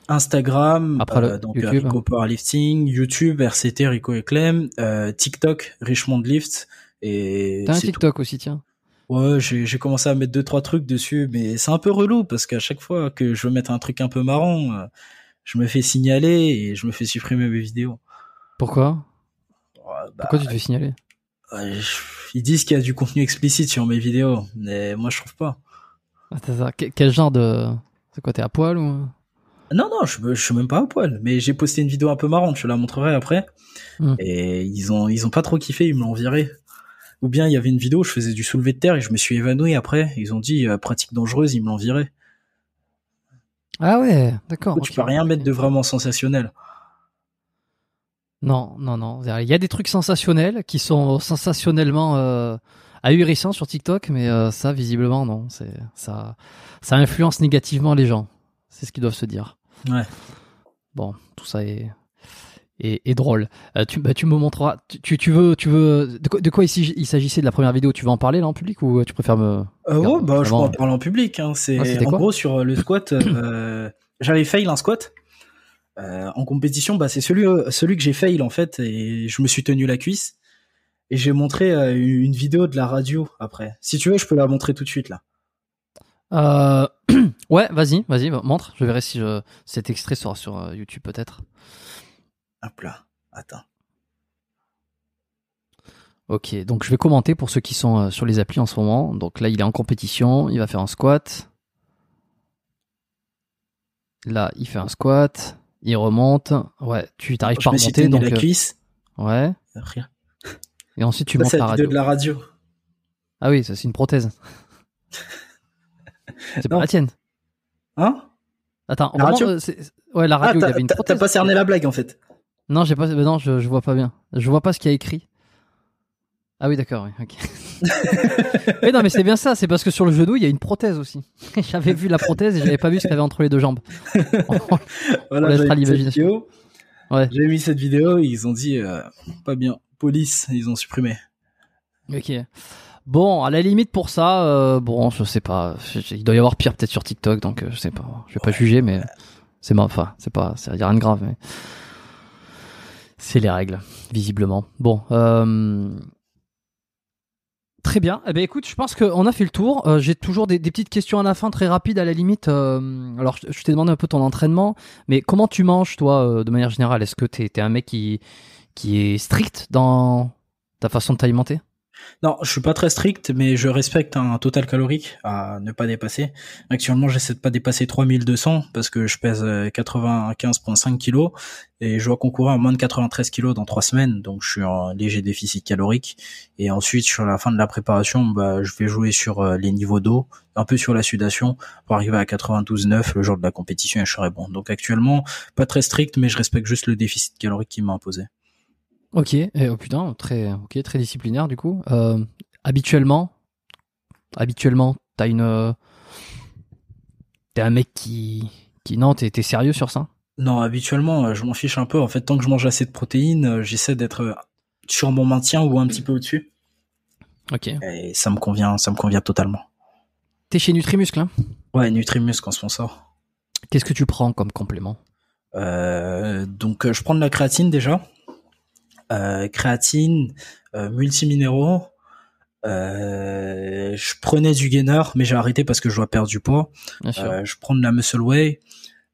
Instagram, Après le donc YouTube. Rico Powerlifting, YouTube, RCT, Rico et Clem, TikTok, Richmond Lift. Et T'as un TikTok aussi, tiens. Ouais, j'ai commencé à mettre deux trois trucs dessus, mais c'est un peu relou parce qu'à chaque fois que je veux mettre un truc un peu marrant, je me fais signaler et je me fais supprimer mes vidéos. Pourquoi? Bah, Pourquoi tu te fais signaler je- ils disent qu'il y a du contenu explicite sur mes vidéos, mais moi je trouve pas. Attends, attends, que- Quel genre de. C'est quoi, t'es à poil ou? Non, non, je, je suis même pas à poil, mais j'ai posté une vidéo un peu marrante, je la montrerai après. Hmm. Et ils ont, ils ont pas trop kiffé, ils me l'ont viré. Ou bien il y avait une vidéo, où je faisais du soulevé de terre et je me suis évanoui après. Ils ont dit euh, pratique dangereuse, ils me l'ont viré. Ah ouais, d'accord. Tu peux rien mettre de vraiment sensationnel. Non, non, non. Il y a des trucs sensationnels qui sont sensationnellement euh, ahurissants sur TikTok, mais euh, ça, visiblement, non. C'est ça, ça influence négativement les gens. C'est ce qu'ils doivent se dire. Ouais. Bon, tout ça est est, est drôle. Euh, tu, bah, tu me montreras. Tu, veux, tu veux. De quoi, de quoi il s'agissait de la première vidéo? Tu veux en parler là en public ou tu préfères me ouais, bah, je peux en parler en public. Hein. C'est Ah, en gros sur le squat. j'avais fail un squat Euh, en compétition. Bah, c'est celui euh, celui que j'ai fail en fait et je me suis tenu la cuisse et j'ai montré euh, une vidéo de la radio après. Si tu veux, je peux la montrer tout de suite là. Euh, ouais, vas-y, vas-y, bah, montre. Je verrai si je... cet extrait sera sur YouTube peut-être. Hop là. Attends. Ok, donc je vais commenter pour ceux qui sont sur les applis en ce moment. Donc là, il est en compétition, il va faire un squat. Là, il fait un squat, il remonte. Ouais, tu t'arrives pas à remonter, donc la euh, cuisse. ouais. Rien. Et ensuite tu Ça, montes la radio. de la radio? Ah oui, ça c'est une prothèse. c'est pas la tienne. Hein? Attends, La radio? euh, ouais, la Ah, radio, il y t'as avait une prothèse. t'as pas cerné la blague en fait. Non, j'ai pas. bah non, je, je vois pas bien. Je vois pas ce qu'il y a écrit. Ah oui, d'accord. Oui, ok. mais non, mais c'est bien ça. C'est parce que sur le genou, il y a une prothèse aussi. j'avais vu la prothèse et j'avais pas vu ce qu'il y avait entre les deux jambes. Voilà, j'avais mis vidéo. Ouais. J'ai mis cette vidéo, ils ont dit euh, pas bien. Police, ils ont supprimé. ok. Bon, à la limite pour ça, euh, bon, je sais pas. Il doit y avoir pire peut-être sur TikTok, donc euh, je sais pas. Je vais pas juger, mais c'est ma. Enfin, c'est pas. Il y a rien de grave, mais c'est les règles, visiblement. Bon. Euh... Très bien. Eh ben écoute, je pense qu'on a fait le tour. Euh, J'ai toujours des, petites questions à la fin, très rapides à la limite. Euh, alors, je, t'ai demandé un peu ton entraînement, mais comment tu manges toi, euh, de manière générale? Est-ce que t'es es un mec qui qui est strict dans ta façon de t'alimenter? Non, je suis pas très strict, mais je respecte un total calorique à ne pas dépasser. Actuellement, j'essaie de pas dépasser 3200 parce que je pèse euh, 95,5 kilos et je dois concourir à moins de 93 kilos dans trois semaines, donc je suis en léger déficit calorique. Et ensuite, sur la fin de la préparation, bah, je vais jouer sur euh, les niveaux d'eau, un peu sur la sudation pour arriver à 92,9 le jour de la compétition et je serai bon. Donc actuellement, pas très strict, mais je respecte juste le déficit calorique qui m'a imposé. Ok. Et, oh putain, très ok, très disciplinaire du coup. Euh, habituellement, habituellement, t'as une, euh, t'es un mec qui qui non, t'es t'es sérieux sur ça? Non, habituellement, euh, je m'en fiche un peu. En fait, tant que je mange assez de protéines, j'essaie d'être sur mon maintien ou un petit peu au-dessus. Ok. Et ça me convient, ça me convient totalement. T'es chez Nutrimuscle, hein? Ouais, Nutrimuscle en sponsor. Qu'est-ce que tu prends comme complément? Euh, donc, je prends de la créatine déjà. Euh, créatine, euh, multiminéraux. Euh, je prenais du gainer, mais j'ai arrêté parce que je dois perdre du poids. Je prends de la muscle whey.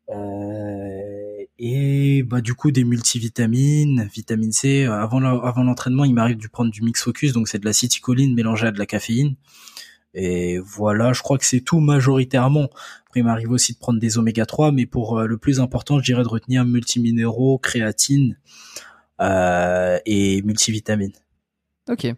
Euh, Et bah du coup des multivitamines, vitamine C. Avant avant l'entraînement, il m'arrive de prendre du mix focus, donc c'est de la citicoline mélangée à de la caféine. Et voilà, je crois que c'est tout majoritairement. Après, il m'arrive aussi de prendre des oméga 3, mais pour le plus important, je dirais de retenir multiminéraux, créatine euh, et multivitamines. Ok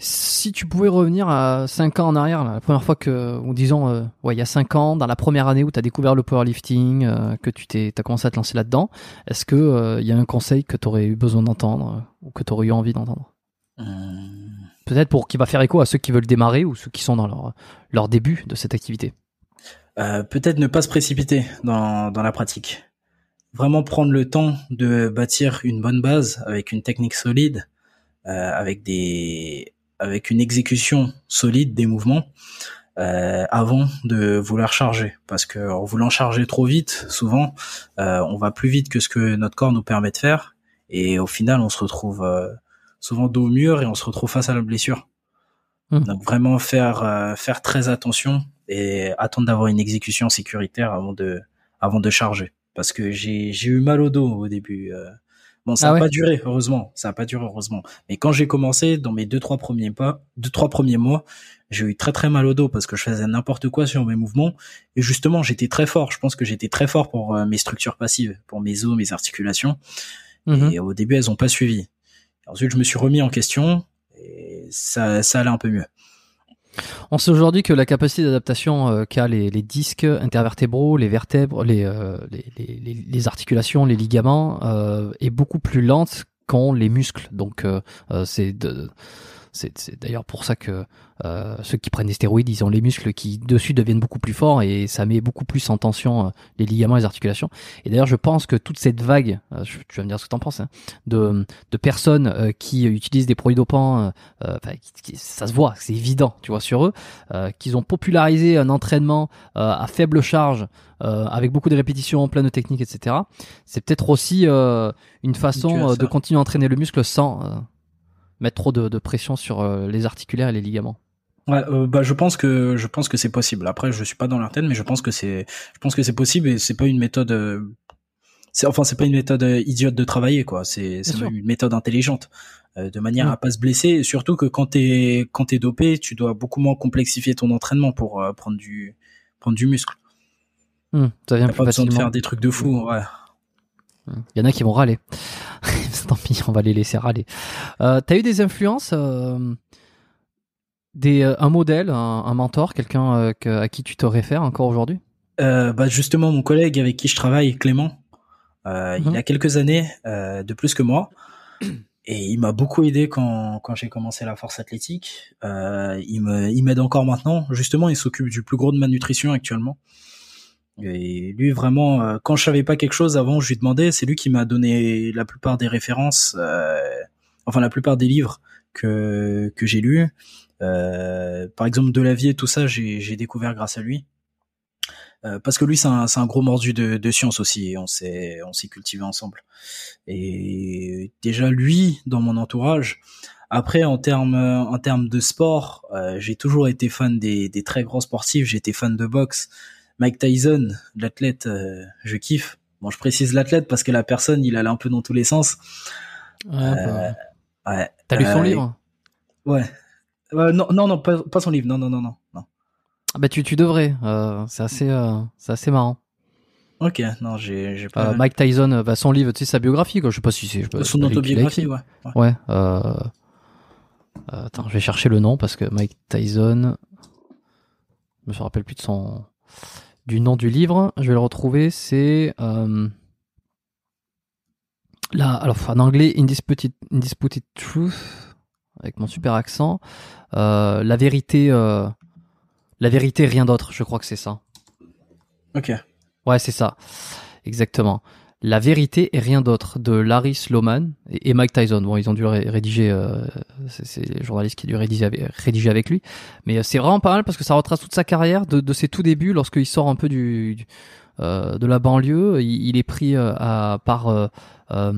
si tu pouvais revenir à 5 ans en arrière, la première fois que, ou disons, euh, ouais, il y a 5 ans, dans la première année où tu as découvert le powerlifting, euh, que tu t'es, as commencé à te lancer là-dedans, est-ce que il y a un conseil que tu aurais eu besoin d'entendre ou que tu aurais eu envie d'entendre? Peut-être pour qui va faire écho à ceux qui veulent démarrer ou ceux qui sont dans leur, leur début de cette activité. peut-être ne pas se précipiter dans, dans la pratique. Vraiment prendre le temps de bâtir une bonne base avec une technique solide, avec des avec une exécution solide des mouvements euh, avant de vouloir charger. Parce que en voulant charger trop vite, souvent, euh, on va plus vite que ce que notre corps nous permet de faire. Et au final, on se retrouve euh, souvent dos au mur et on se retrouve face à la blessure. Mmh. Donc vraiment faire euh, faire très attention et attendre d'avoir une exécution sécuritaire avant de avant de charger. Parce que j'ai eu mal au dos au début. Euh, Bon, ça n'a ah pas duré, heureusement. Ça n'a pas duré, heureusement. Mais quand j'ai commencé, dans mes deux, trois premiers pas, deux, trois premiers mois, j'ai eu très, très mal au dos parce que je faisais n'importe quoi sur mes mouvements. Et justement, j'étais très fort. Je pense que j'étais très fort pour euh, mes structures passives, pour mes os, mes articulations. Mhm. Et au début, elles ont pas suivi. Ensuite, je me suis remis en question et ça, ça allait un peu mieux. On sait aujourd'hui que la capacité d'adaptation euh, qu'a les, disques intervertébraux, les vertèbres, les, euh, articulations, les ligaments euh, est beaucoup plus lente qu'ont les muscles. Donc c'est de c'est d'ailleurs pour ça que euh, ceux qui prennent des stéroïdes, ils ont les muscles qui dessus deviennent beaucoup plus forts et ça met beaucoup plus en tension euh, les ligaments et les articulations. Et d'ailleurs, je pense que toute cette vague, euh, tu vas me dire ce que t'en penses, hein, de, de personnes qui utilisent des produits dopants, ça se voit, c'est évident, tu vois, sur eux, qu'ils ont popularisé un entraînement à faible charge. avec beaucoup de répétitions, plein de techniques, etc. C'est peut-être aussi une façon de continuer à entraîner le muscle sans mettre trop de, pression sur euh, les articulaires et les ligaments. Ouais, euh, bah je pense que je pense que c'est possible. Après, je suis pas dans l'antenne, mais je pense que c'est je pense que c'est possible et c'est pas une méthode. Euh, c'est enfin c'est pas une méthode idiote de travailler quoi. C'est une méthode intelligente de manière à pas se blesser. Et surtout que quand t'es quand t'es dopé, tu dois beaucoup moins complexifier ton entraînement pour prendre du prendre du muscle. Mmh, ça vient pas besoin de faire des trucs de fou. Ouais. Il y en a qui vont râler. Tant pis, on va les laisser râler. Euh, T'as eu des influences, euh, des, euh, un modèle, un, mentor, quelqu'un euh, à qui tu te réfères encore aujourd'hui? Bah Justement, mon collègue avec qui je travaille, Clément, il y a mhm. quelques années, de plus que moi. Et il m'a beaucoup aidé quand, quand j'ai commencé la force athlétique. il me, il m'aide encore maintenant. Justement, il s'occupe du plus gros de ma nutrition actuellement. Et lui vraiment, euh, quand je savais pas quelque chose avant, je lui demandais. C'est lui qui m'a donné la plupart des références, euh, enfin la plupart des livres que que j'ai lus. Euh, par exemple, de la vie et tout ça, j'ai découvert grâce à lui. parce que lui, c'est un, un, gros mordu de, de science aussi. Et on s'est on s'est cultivé ensemble. Et déjà lui, dans mon entourage. Après, en termes en termes de sport, j'ai toujours été fan des, des très grands sportifs. J'étais fan de boxe. Mike Tyson, l'athlète, euh, je kiffe. Bon, je précise l'athlète parce que la personne, il allait un peu dans tous les sens. Ouais. Euh, ouais. T'as lu son euh, livre Ouais. non, non, non, pas, son livre. Non, non, non, non. non. Ah bah tu, tu devrais. c'est assez, c'est assez marrant. Ok, non, j'ai, j'ai pas. Mike Tyson, bah, son livre, tu sais, sa biographie, quoi. Je sais pas si c'est. Son autobiographie, ouais. Ouais. attends, je vais chercher le nom parce que Mike Tyson. Je me rappelle plus de son du nom du livre. Je vais le retrouver. C'est euh, là, alors en anglais, Indisputed, Indisputed Truth avec mon super accent. Euh, la vérité, euh, la vérité, rien d'autre. Je crois que c'est ça. Ok. Ouais, c'est ça. Exactement. La vérité et rien d'autre de Larry Sloman et, Mike Tyson. Bon, ils ont dû rédiger, euh, c'est les journalistes qui ont dû rédiger avec, lui. Mais euh, c'est vraiment pas mal parce que ça retrace toute sa carrière de, de ses tout débuts lorsqu'il sort un peu du, euh, de la banlieue. Il, est pris euh, à, par euh,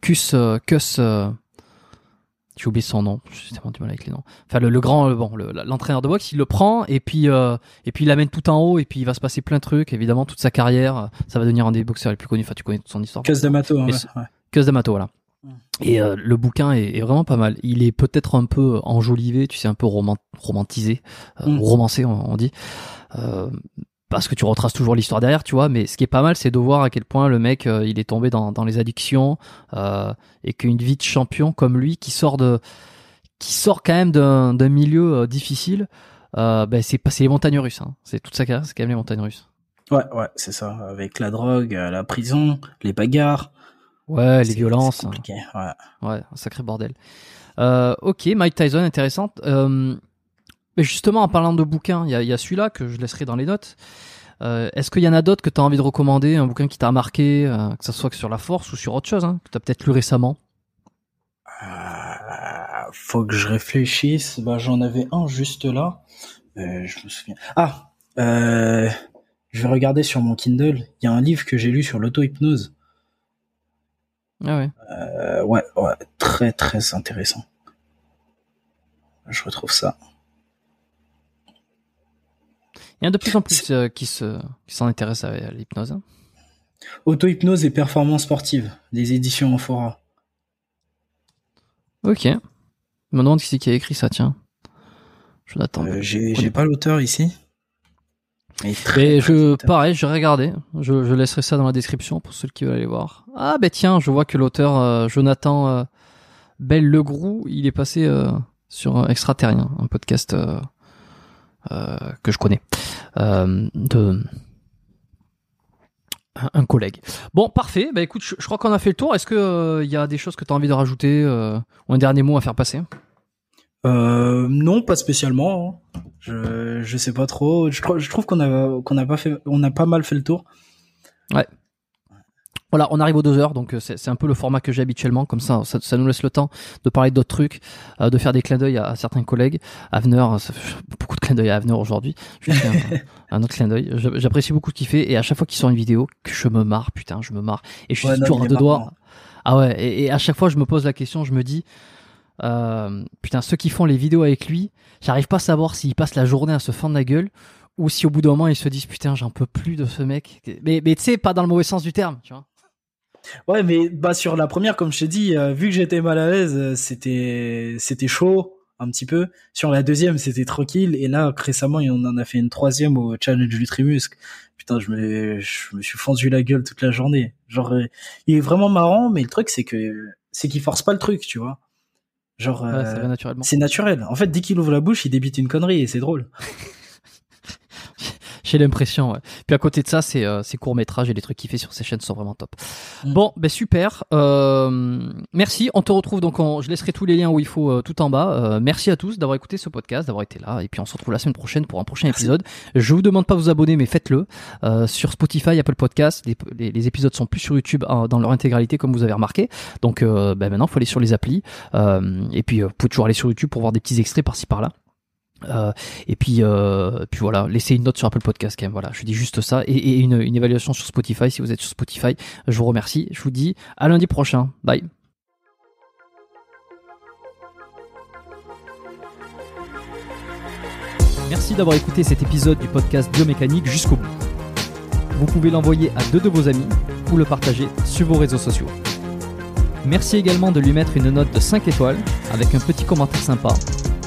Cus, Cus J'ai oublié son nom. J'ai tellement du mal avec les noms. Enfin, le, le grand, le- bon, le- l'entraîneur de boxe, il le prend et puis euh, et puis il l'amène tout en haut et puis il va se passer plein de trucs. Évidemment, toute sa carrière, ça va devenir un des boxeurs les plus connus. Enfin, tu connais toute son histoire. Casse d'Amato, hein, ouais, ouais. Cus D'Amato, voilà. Et euh, le bouquin est, est vraiment pas mal. Il est peut-être un peu enjolivé, tu sais, un peu roman- romantisé, euh, Mm. romancé, on, on dit. Euh, parce que tu retraces toujours l'histoire derrière, tu vois. Mais ce qui est pas mal, c'est de voir à quel point le mec, euh, il est tombé dans, dans les addictions euh, et qu'une vie de champion comme lui, qui sort de, qui sort quand même d'un milieu euh, difficile, ben c'est les montagnes russes. Hein. C'est toute sa carrière, c'est quand même les montagnes russes. Ouais, ouais, c'est ça. Avec la drogue, la prison, les bagarres. Ouais, les violences. C'est compliqué, ouais. Ouais, un sacré bordel. Ok, Mike Tyson, intéressante. Euh, mais justement, en parlant de bouquins, il y a, il y a celui-là que je laisserai dans les notes. Euh, Est-ce qu'il y en a d'autres que tu as envie de recommander Un bouquin qui t'a marqué, euh, que ce soit sur la force ou sur autre chose, hein, que tu as peut-être lu récemment? Euh, faut que je réfléchisse. Bah, j'en avais un juste là. Je me souviens. Ah, je vais regarder sur mon Kindle. Il y a un livre que j'ai lu sur l'auto-hypnose. Ah ouais. Ouais, ouais, très très intéressant. Je retrouve ça. Il y en a de plus en plus euh, qui se qui s'en intéressent à, à l'hypnose. hein. Auto-hypnose et performance sportive, des éditions Amphora. Ok. Je me demande qui c'est qui a écrit ça, tiens. Jonathan. Euh, j'ai pas l'auteur ici. Mais très, Et je, pareil, j'ai regardé. Je, je laisserai ça dans la description pour ceux qui veulent aller voir. Ah, ben tiens, je vois que l'auteur euh, Jonathan euh, Bell Legroux, il est passé euh, sur Extraterrien, un podcast que je connais euh, de un- collègue. Bon, parfait. Bah écoute, je, je crois qu'on a fait le tour. Est-ce que euh, il y a des choses que tu as envie de rajouter euh, ou un dernier mot à faire passer? Euh, non, pas spécialement. hein. Je je sais pas trop. Je, je trouve qu'on a qu'on a pas fait on a pas mal fait le tour. Voilà, on arrive aux deux heures, donc euh, c'est c'est un peu le format que j'ai habituellement, comme ça, ça, ça nous laisse le temps de parler d'autres trucs, euh, de faire des clins d'œil à, à certains collègues. Avenir, euh, beaucoup de clins d'œil à Avenir aujourd'hui. Un, un autre clin d'œil. J'a- J'apprécie beaucoup ce qu'il fait, et à chaque fois qu'il sort une vidéo, que je me marre, putain, je me marre, et je suis Ouais, toujours à deux doigts. Ah ouais, et, et à chaque fois je me pose la question, je me dis, euh, putain, ceux qui font les vidéos avec lui, j'arrive pas à savoir s'ils passent la journée à se fendre la gueule. Ou si au bout d'un moment ils se disent putain j'en peux plus de ce mec. Mais, mais tu sais pas dans le mauvais sens du terme, tu vois. Ouais, mais bah sur la première, comme je t'ai dit, euh, vu que j'étais mal à l'aise, euh, c'était c'était chaud un petit peu. Sur la deuxième, c'était tranquille. Et là, récemment, on en a fait une troisième au challenge du Trimusc. Putain, je me je me suis fendu la gueule toute la journée. Genre, euh, il est vraiment marrant, mais le truc c'est que c'est qu'il force pas le truc, tu vois. Genre, Ouais, euh, c'est naturel. En fait, dès qu'il ouvre la bouche, il débite une connerie et c'est drôle. J'ai l'impression, ouais. Puis à côté de ça, euh, ses courts métrages et les trucs qu'il fait sur ses chaînes sont vraiment top. Mm. Bon, ben super. Euh, merci. On te retrouve donc. Je laisserai tous les liens où il faut euh, tout en bas. Euh, merci à tous d'avoir écouté ce podcast, d'avoir été là. Et puis on se retrouve la semaine prochaine pour un prochain épisode. Je vous demande pas de vous abonner, mais faites-le euh, sur Spotify, Apple Podcast. Les, les- les épisodes sont plus sur YouTube euh, dans leur intégralité, comme vous avez remarqué. Donc euh, ben maintenant, faut aller sur les applis. Euh, et puis euh, vous pouvez toujours aller sur YouTube pour voir des petits extraits par-ci par-là. Euh, et puis, euh, puis voilà, laissez une note sur Apple Podcast quand même. Voilà, je dis juste ça et, une évaluation sur Spotify si vous êtes sur Spotify. Je vous remercie. Je vous dis à lundi prochain. Bye. Merci d'avoir écouté cet épisode du podcast Biomécanique jusqu'au bout. Vous pouvez l'envoyer à deux de vos amis ou le partager sur vos réseaux sociaux. Merci également de lui mettre une note de 5 étoiles avec un petit commentaire sympa